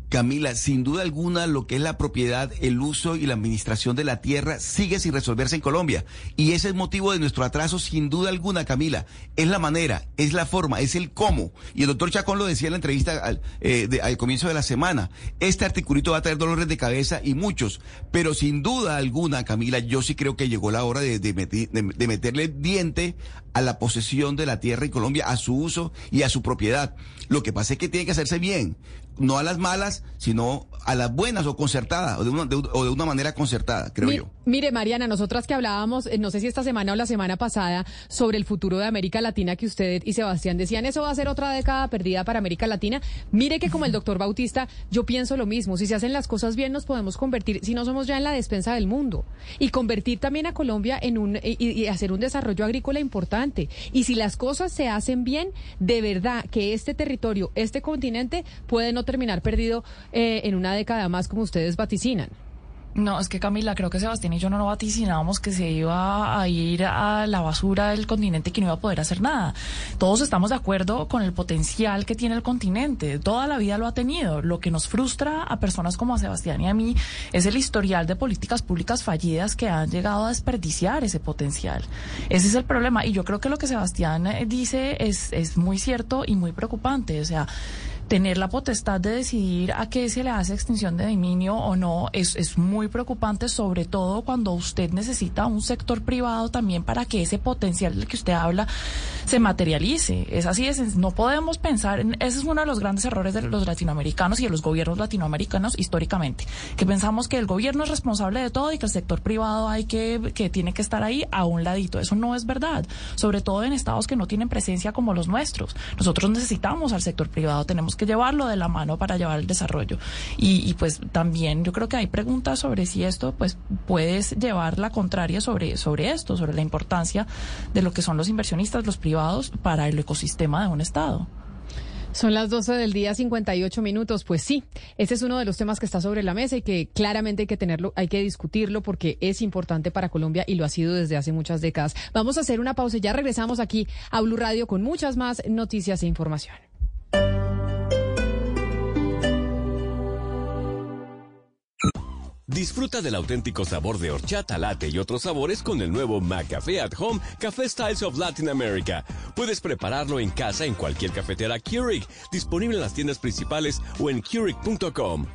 Camila, sin duda alguna lo que es la propiedad, el uso y la administración de la tierra sigue sin resolverse en Colombia. Y ese es motivo de nuestro atraso, sin duda alguna, Camila. Es la manera, es la forma, es el cómo. Y el doctor Chacón lo decía en la entrevista al, eh, de, al comienzo de la semana. Este articulito va a traer dolores de cabeza y muchos. Pero sin duda alguna, Camila, yo sí creo que llegó la hora de, de, de meterle diente a la posesión de la tierra en Colombia, a su uso y a su propiedad. Lo que pasa es que tiene que hacerse bien no a las malas, sino a las buenas o concertadas, o de una, de, o de una manera concertada, creo Mi, yo. Mire, Mariana, nosotras que hablábamos, eh, no sé si esta semana o la semana pasada, sobre el futuro de América Latina, que usted y Sebastián decían, eso va a ser otra década perdida para América Latina. Mire que como el doctor Bautista, yo pienso lo mismo. Si se hacen las cosas bien, nos podemos convertir, si no somos ya en la despensa del mundo, y convertir también a Colombia en un, y, y hacer un desarrollo agrícola importante. Y si las cosas se hacen bien, de verdad que este territorio, este continente, puede no terminar perdido eh, en una década más como ustedes vaticinan. No, es que Camila, creo que Sebastián y yo no nos vaticinábamos que se iba a ir a la basura del continente y que no iba a poder hacer nada. Todos estamos de acuerdo con el potencial que tiene el continente. Toda la vida lo ha tenido. Lo que nos frustra a personas como a Sebastián y a mí es el historial de políticas públicas fallidas que han llegado a desperdiciar ese potencial. Ese es el problema. Y yo creo que lo que Sebastián eh, dice es, es muy cierto y muy preocupante. O sea, tener la potestad de decidir a qué se le hace extinción de dominio o no es, es muy preocupante, sobre todo cuando usted necesita un sector privado también para que ese potencial del que usted habla se materialice. Es así, es, no podemos pensar, en, ese es uno de los grandes errores de los latinoamericanos y de los gobiernos latinoamericanos históricamente, que pensamos que el gobierno es responsable de todo y que el sector privado hay que, que tiene que estar ahí a un ladito. Eso no es verdad, sobre todo en estados que no tienen presencia como los nuestros. Nosotros necesitamos al sector privado, tenemos que llevarlo de la mano para llevar el desarrollo. Y, pues también yo creo que hay preguntas sobre si esto pues puedes llevar la contraria sobre, sobre esto, sobre la importancia de lo que son los inversionistas, los privados para el ecosistema de un Estado. Son las 12 del día, 58 minutos. Pues sí, ese es uno de los temas que está sobre la mesa y que claramente hay que tenerlo, hay que discutirlo porque es importante para Colombia y lo ha sido desde hace muchas décadas. Vamos a hacer una pausa y ya regresamos aquí a Blue Radio con muchas más noticias e información. Disfruta del auténtico sabor de horchata, latte y otros sabores con el nuevo McCafé at Home Café Styles of Latin America. Puedes prepararlo en casa en cualquier cafetera Keurig, disponible en las tiendas principales o en Keurig.com.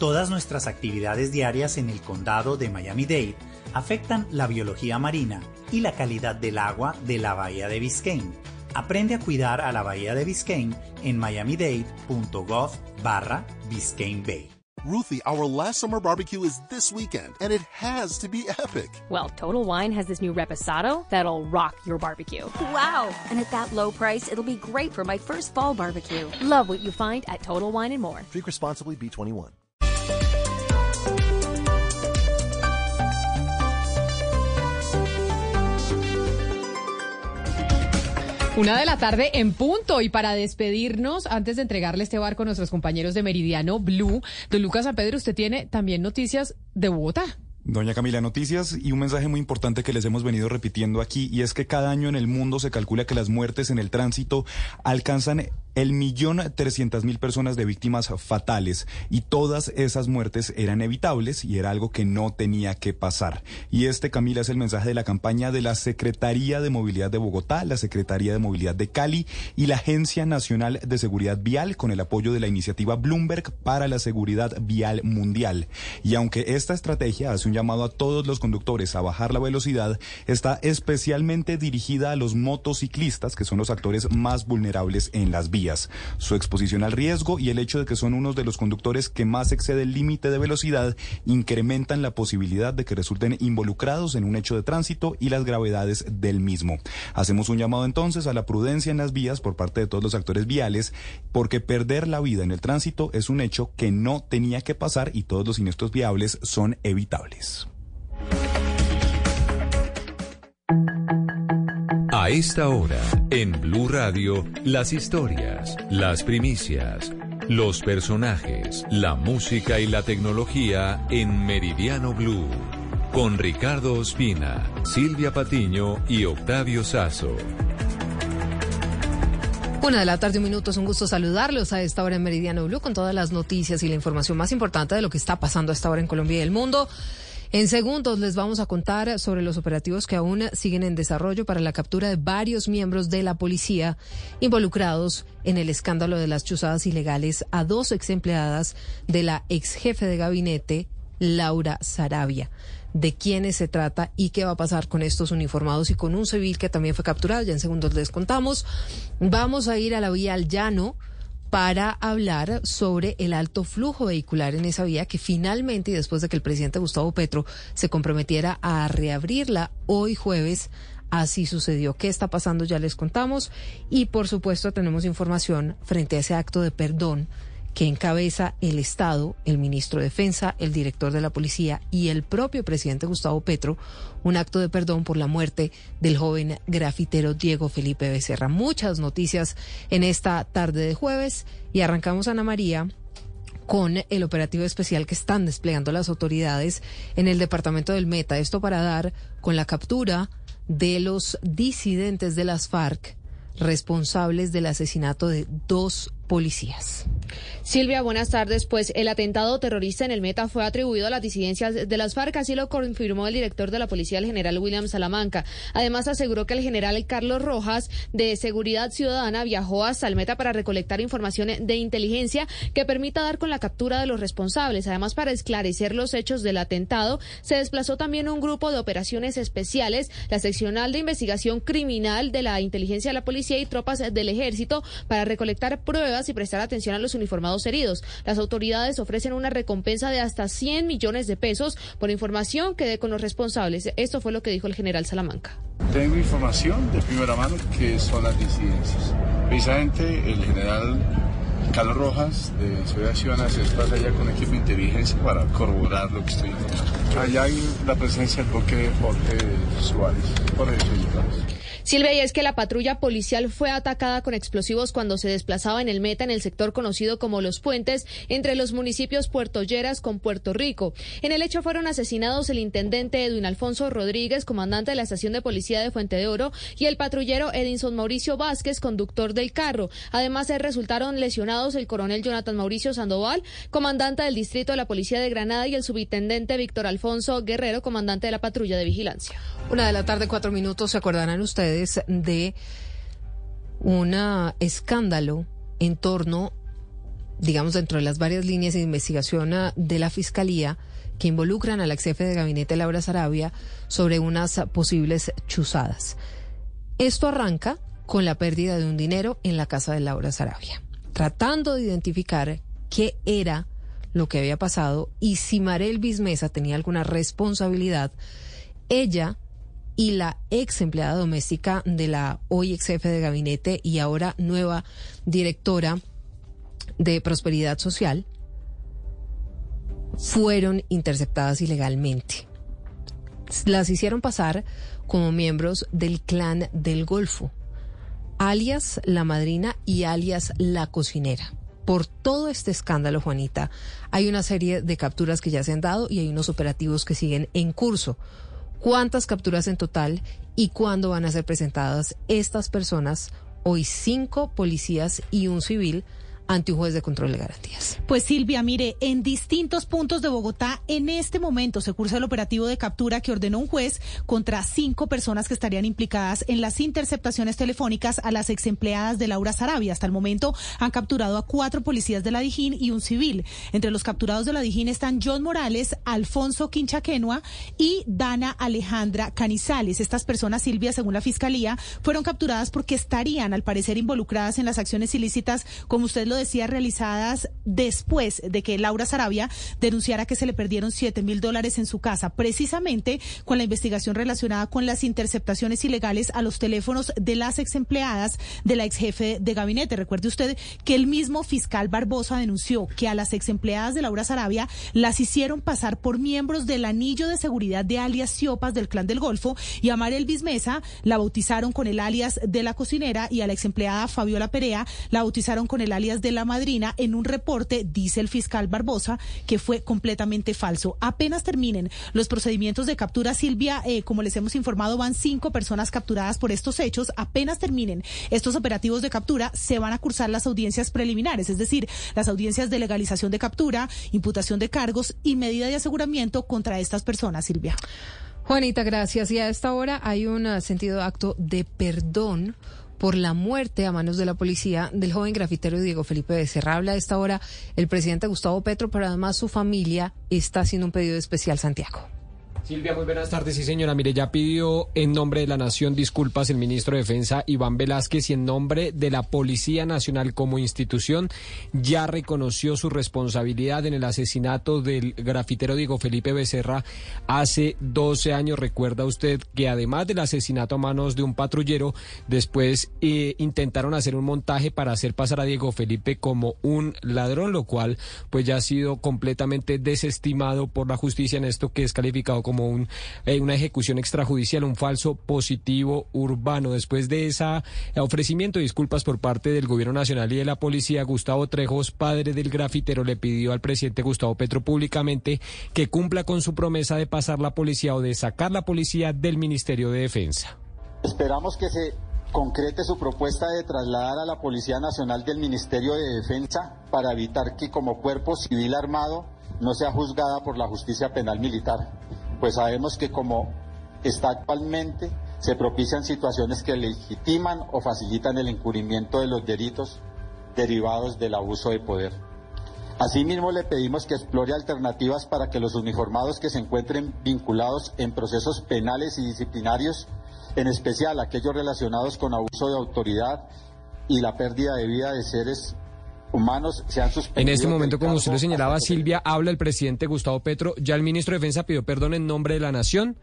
Todas nuestras actividades diarias en el condado de Miami-Dade afectan la biología marina y la calidad del agua de la bahía de Biscayne. Aprende a cuidar a la bahía de Biscayne en miamidade.gov barra Biscayne Bay. Ruthie, our last summer barbecue is this weekend, and it has to be epic. Well, Total Wine has this new reposado that'll rock your barbecue. Wow. And at that low price, it'll be great for my first fall barbecue. Love what you find at Total Wine and More. Drink responsibly, B21. Una de la tarde en punto y para despedirnos, antes de entregarle este barco a nuestros compañeros de Meridiano Blue, don Lucas San Pedro, usted tiene también noticias de Bogotá. Doña Camila, noticias y un mensaje muy importante que les hemos venido repitiendo aquí y es que cada año en el mundo se calcula que las muertes en el tránsito alcanzan el millón trescientas mil personas de víctimas fatales y todas esas muertes eran evitables y era algo que no tenía que pasar. Y este, Camila, es el mensaje de la campaña de la Secretaría de Movilidad de Bogotá, la Secretaría de Movilidad de Cali y la Agencia Nacional de Seguridad Vial con el apoyo de la iniciativa Bloomberg para la Seguridad Vial Mundial. Y aunque esta estrategia hace un llamado a todos los conductores a bajar la velocidad, está especialmente dirigida a los motociclistas, que son los actores más vulnerables en las vías. Su exposición al riesgo y el hecho de que son unos de los conductores que más excede el límite de velocidad incrementan la posibilidad de que resulten involucrados en un hecho de tránsito y las gravedades del mismo. Hacemos un llamado entonces a la prudencia en las vías por parte de todos los actores viales, porque perder la vida en el tránsito es un hecho que no tenía que pasar y todos los siniestros viables son evitables. A esta hora, en Blue Radio, las historias, las primicias, los personajes, la música y la tecnología en Meridiano Blue. Con Ricardo Ospina, Silvia Patiño y Octavio Sazo. Una de la tarde, un minuto, es un gusto saludarlos a esta hora en Meridiano Blue con todas las noticias y la información más importante de lo que está pasando a esta hora en Colombia y el mundo. En segundos les vamos a contar sobre los operativos que aún siguen en desarrollo para la captura de varios miembros de la policía involucrados en el escándalo de las chuzadas ilegales a dos ex empleadas de la ex jefe de gabinete, Laura Sarabia. De quiénes se trata y qué va a pasar con estos uniformados y con un civil que también fue capturado. Ya en segundos les contamos. Vamos a ir a la vía al llano para hablar sobre el alto flujo vehicular en esa vía que finalmente, y después de que el presidente Gustavo Petro se comprometiera a reabrirla hoy jueves, así sucedió. ¿Qué está pasando? Ya les contamos. Y por supuesto tenemos información frente a ese acto de perdón que encabeza el Estado, el ministro de Defensa, el director de la Policía y el propio presidente Gustavo Petro, un acto de perdón por la muerte del joven grafitero Diego Felipe Becerra. Muchas noticias en esta tarde de jueves y arrancamos Ana María con el operativo especial que están desplegando las autoridades en el departamento del Meta. Esto para dar con la captura de los disidentes de las FARC responsables del asesinato de dos policías. Silvia, buenas tardes. Pues el atentado terrorista en el Meta fue atribuido a las disidencias de las FARC, así lo confirmó el director de la policía, el general William Salamanca. Además, aseguró que el general Carlos Rojas, de Seguridad Ciudadana, viajó hasta el Meta para recolectar información de inteligencia que permita dar con la captura de los responsables. Además, para esclarecer los hechos del atentado, se desplazó también un grupo de operaciones especiales, la seccional de investigación criminal de la inteligencia de la policía y tropas del ejército para recolectar pruebas y prestar atención a los uniformados heridos. Las autoridades ofrecen una recompensa de hasta 100 millones de pesos por información que dé con los responsables. Esto fue lo que dijo el general Salamanca. Tengo información de primera mano que son las disidencias. Precisamente el general Carlos Rojas de Seguridad Ciudadana se desplaza allá con equipo de inteligencia para corroborar lo que estoy informando. Allá hay la presencia del bloque de Jorge Suárez, Jorge Suárez. Silvia, y es que la patrulla policial fue atacada con explosivos cuando se desplazaba en el Meta en el sector conocido como Los Puentes entre los municipios Puerto Lleras con Puerto Rico. En el hecho fueron asesinados el intendente Edwin Alfonso Rodríguez, comandante de la estación de policía de Fuente de Oro, y el patrullero Edinson Mauricio Vázquez, conductor del carro. Además, resultaron lesionados el coronel Jonathan Mauricio Sandoval, comandante del distrito de la policía de Granada, y el subintendente Víctor Alfonso Guerrero, comandante de la patrulla de vigilancia. Una de la tarde, cuatro minutos, se acordarán ustedes de un escándalo en torno, digamos, dentro de las varias líneas de investigación ah, de la Fiscalía que involucran al ex jefe de gabinete Laura Sarabia sobre unas posibles chuzadas. Esto arranca con la pérdida de un dinero en la casa de Laura Sarabia, tratando de identificar qué era lo que había pasado y si Marel Bismesa tenía alguna responsabilidad, ella y la ex empleada doméstica de la hoy ex jefe de gabinete y ahora nueva directora de Prosperidad Social fueron interceptadas ilegalmente. Las hicieron pasar como miembros del clan del Golfo, alias la madrina y alias la cocinera. Por todo este escándalo, Juanita, hay una serie de capturas que ya se han dado y hay unos operativos que siguen en curso cuántas capturas en total y cuándo van a ser presentadas estas personas, hoy cinco policías y un civil, ante un juez de control de garantías. Pues Silvia, mire, en distintos puntos de Bogotá en este momento se cursa el operativo de captura que ordenó un juez contra cinco personas que estarían implicadas en las interceptaciones telefónicas a las ex empleadas de Laura Sarabia. Hasta el momento han capturado a cuatro policías de la Dijín y un civil. Entre los capturados de la Dijín están John Morales, Alfonso Quinchaquenua y Dana Alejandra Canizales. Estas personas, Silvia, según la Fiscalía, fueron capturadas porque estarían, al parecer, involucradas en las acciones ilícitas, como usted lo decía, realizadas después de que Laura Sarabia denunciara que se le perdieron 7 mil dólares en su casa, precisamente con la investigación relacionada con las interceptaciones ilegales a los teléfonos de las ex empleadas de la ex jefe de gabinete. Recuerde usted que el mismo fiscal Barbosa denunció que a las ex empleadas de Laura Sarabia las hicieron pasar por miembros del anillo de seguridad de alias Siopas del Clan del Golfo y a Marel Bismesa la bautizaron con el alias de la cocinera y a la ex empleada Fabiola Perea la bautizaron con el alias de la madrina en un reporte, dice el fiscal Barbosa, que fue completamente falso. Apenas terminen los procedimientos de captura, Silvia, eh, como les hemos informado, van cinco personas capturadas por estos hechos. Apenas terminen estos operativos de captura, se van a cursar las audiencias preliminares, es decir, las audiencias de legalización de captura, imputación de cargos y medida de aseguramiento contra estas personas, Silvia. Juanita, gracias. Y a esta hora hay un ah, sentido acto de perdón por la muerte a manos de la policía del joven grafitero Diego Felipe Becerra. Habla a esta hora el presidente Gustavo Petro, pero además su familia está haciendo un pedido especial Santiago. Silvia, muy buenas tardes. Sí, señora. Mire, ya pidió en nombre de la Nación disculpas el ministro de Defensa, Iván Velázquez, y en nombre de la Policía Nacional como institución, ya reconoció su responsabilidad en el asesinato del grafitero Diego Felipe Becerra hace 12 años. Recuerda usted que además del asesinato a manos de un patrullero, después eh, intentaron hacer un montaje para hacer pasar a Diego Felipe como un ladrón, lo cual pues ya ha sido completamente desestimado por la justicia en esto que es calificado como como un, eh, una ejecución extrajudicial, un falso positivo urbano. Después de ese ofrecimiento de disculpas por parte del Gobierno Nacional y de la Policía, Gustavo Trejos, padre del grafitero, le pidió al presidente Gustavo Petro públicamente que cumpla con su promesa de pasar la policía o de sacar la policía del Ministerio de Defensa. Esperamos que se concrete su propuesta de trasladar a la Policía Nacional del Ministerio de Defensa para evitar que como cuerpo civil armado no sea juzgada por la justicia penal militar pues sabemos que como está actualmente, se propician situaciones que legitiman o facilitan el encubrimiento de los delitos derivados del abuso de poder. Asimismo, le pedimos que explore alternativas para que los uniformados que se encuentren vinculados en procesos penales y disciplinarios, en especial aquellos relacionados con abuso de autoridad y la pérdida de vida de seres humanos se han suspendido. En este momento, como usted lo señalaba, Silvia, habla el presidente Gustavo Petro. Ya el ministro de Defensa pidió perdón en nombre de la Nación.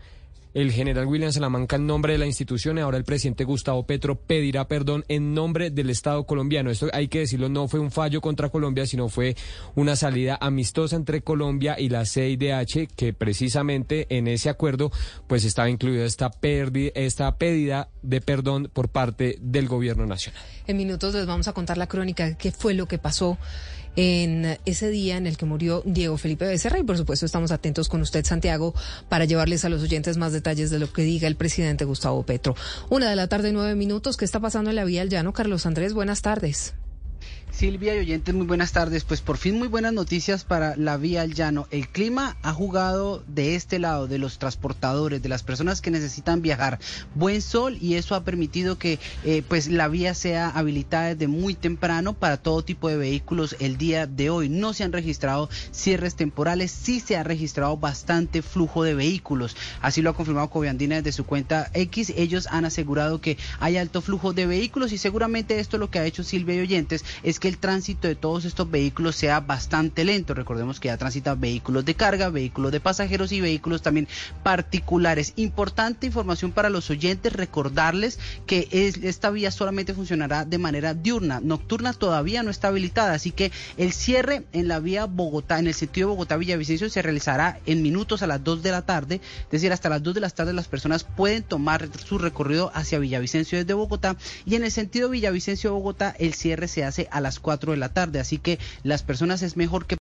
El general William Salamanca en nombre de la institución y ahora el presidente Gustavo Petro pedirá perdón en nombre del Estado colombiano. Esto hay que decirlo, no fue un fallo contra Colombia, sino fue una salida amistosa entre Colombia y la CIDH, que precisamente en ese acuerdo pues estaba incluida esta, esta pedida de perdón por parte del gobierno nacional. En minutos les vamos a contar la crónica, qué fue lo que pasó en ese día en el que murió Diego Felipe Becerra y por supuesto estamos atentos con usted Santiago para llevarles a los oyentes más detalles de lo que diga el presidente Gustavo Petro. Una de la tarde, nueve minutos. ¿Qué está pasando en la vía al llano? Carlos Andrés, buenas tardes. Silvia y oyentes, muy buenas tardes. Pues por fin muy buenas noticias para la vía al llano. El clima ha jugado de este lado, de los transportadores, de las personas que necesitan viajar. Buen sol y eso ha permitido que eh, pues la vía sea habilitada desde muy temprano para todo tipo de vehículos el día de hoy. No se han registrado cierres temporales, sí se ha registrado bastante flujo de vehículos. Así lo ha confirmado Coviandina desde su cuenta X. Ellos han asegurado que hay alto flujo de vehículos y seguramente esto lo que ha hecho Silvia y oyentes es que el tránsito de todos estos vehículos sea bastante lento. Recordemos que ya transitan vehículos de carga, vehículos de pasajeros y vehículos también particulares. Importante información para los oyentes, recordarles que esta vía solamente funcionará de manera diurna, nocturna todavía no está habilitada, así que el cierre en la vía Bogotá, en el sentido Bogotá-Villavicencio, se realizará en minutos a las 2 de la tarde, es decir, hasta las 2 de la tarde las personas pueden tomar su recorrido hacia Villavicencio desde Bogotá y en el sentido Villavicencio-Bogotá el cierre se hace a las 4 de la tarde. Así que las personas es mejor que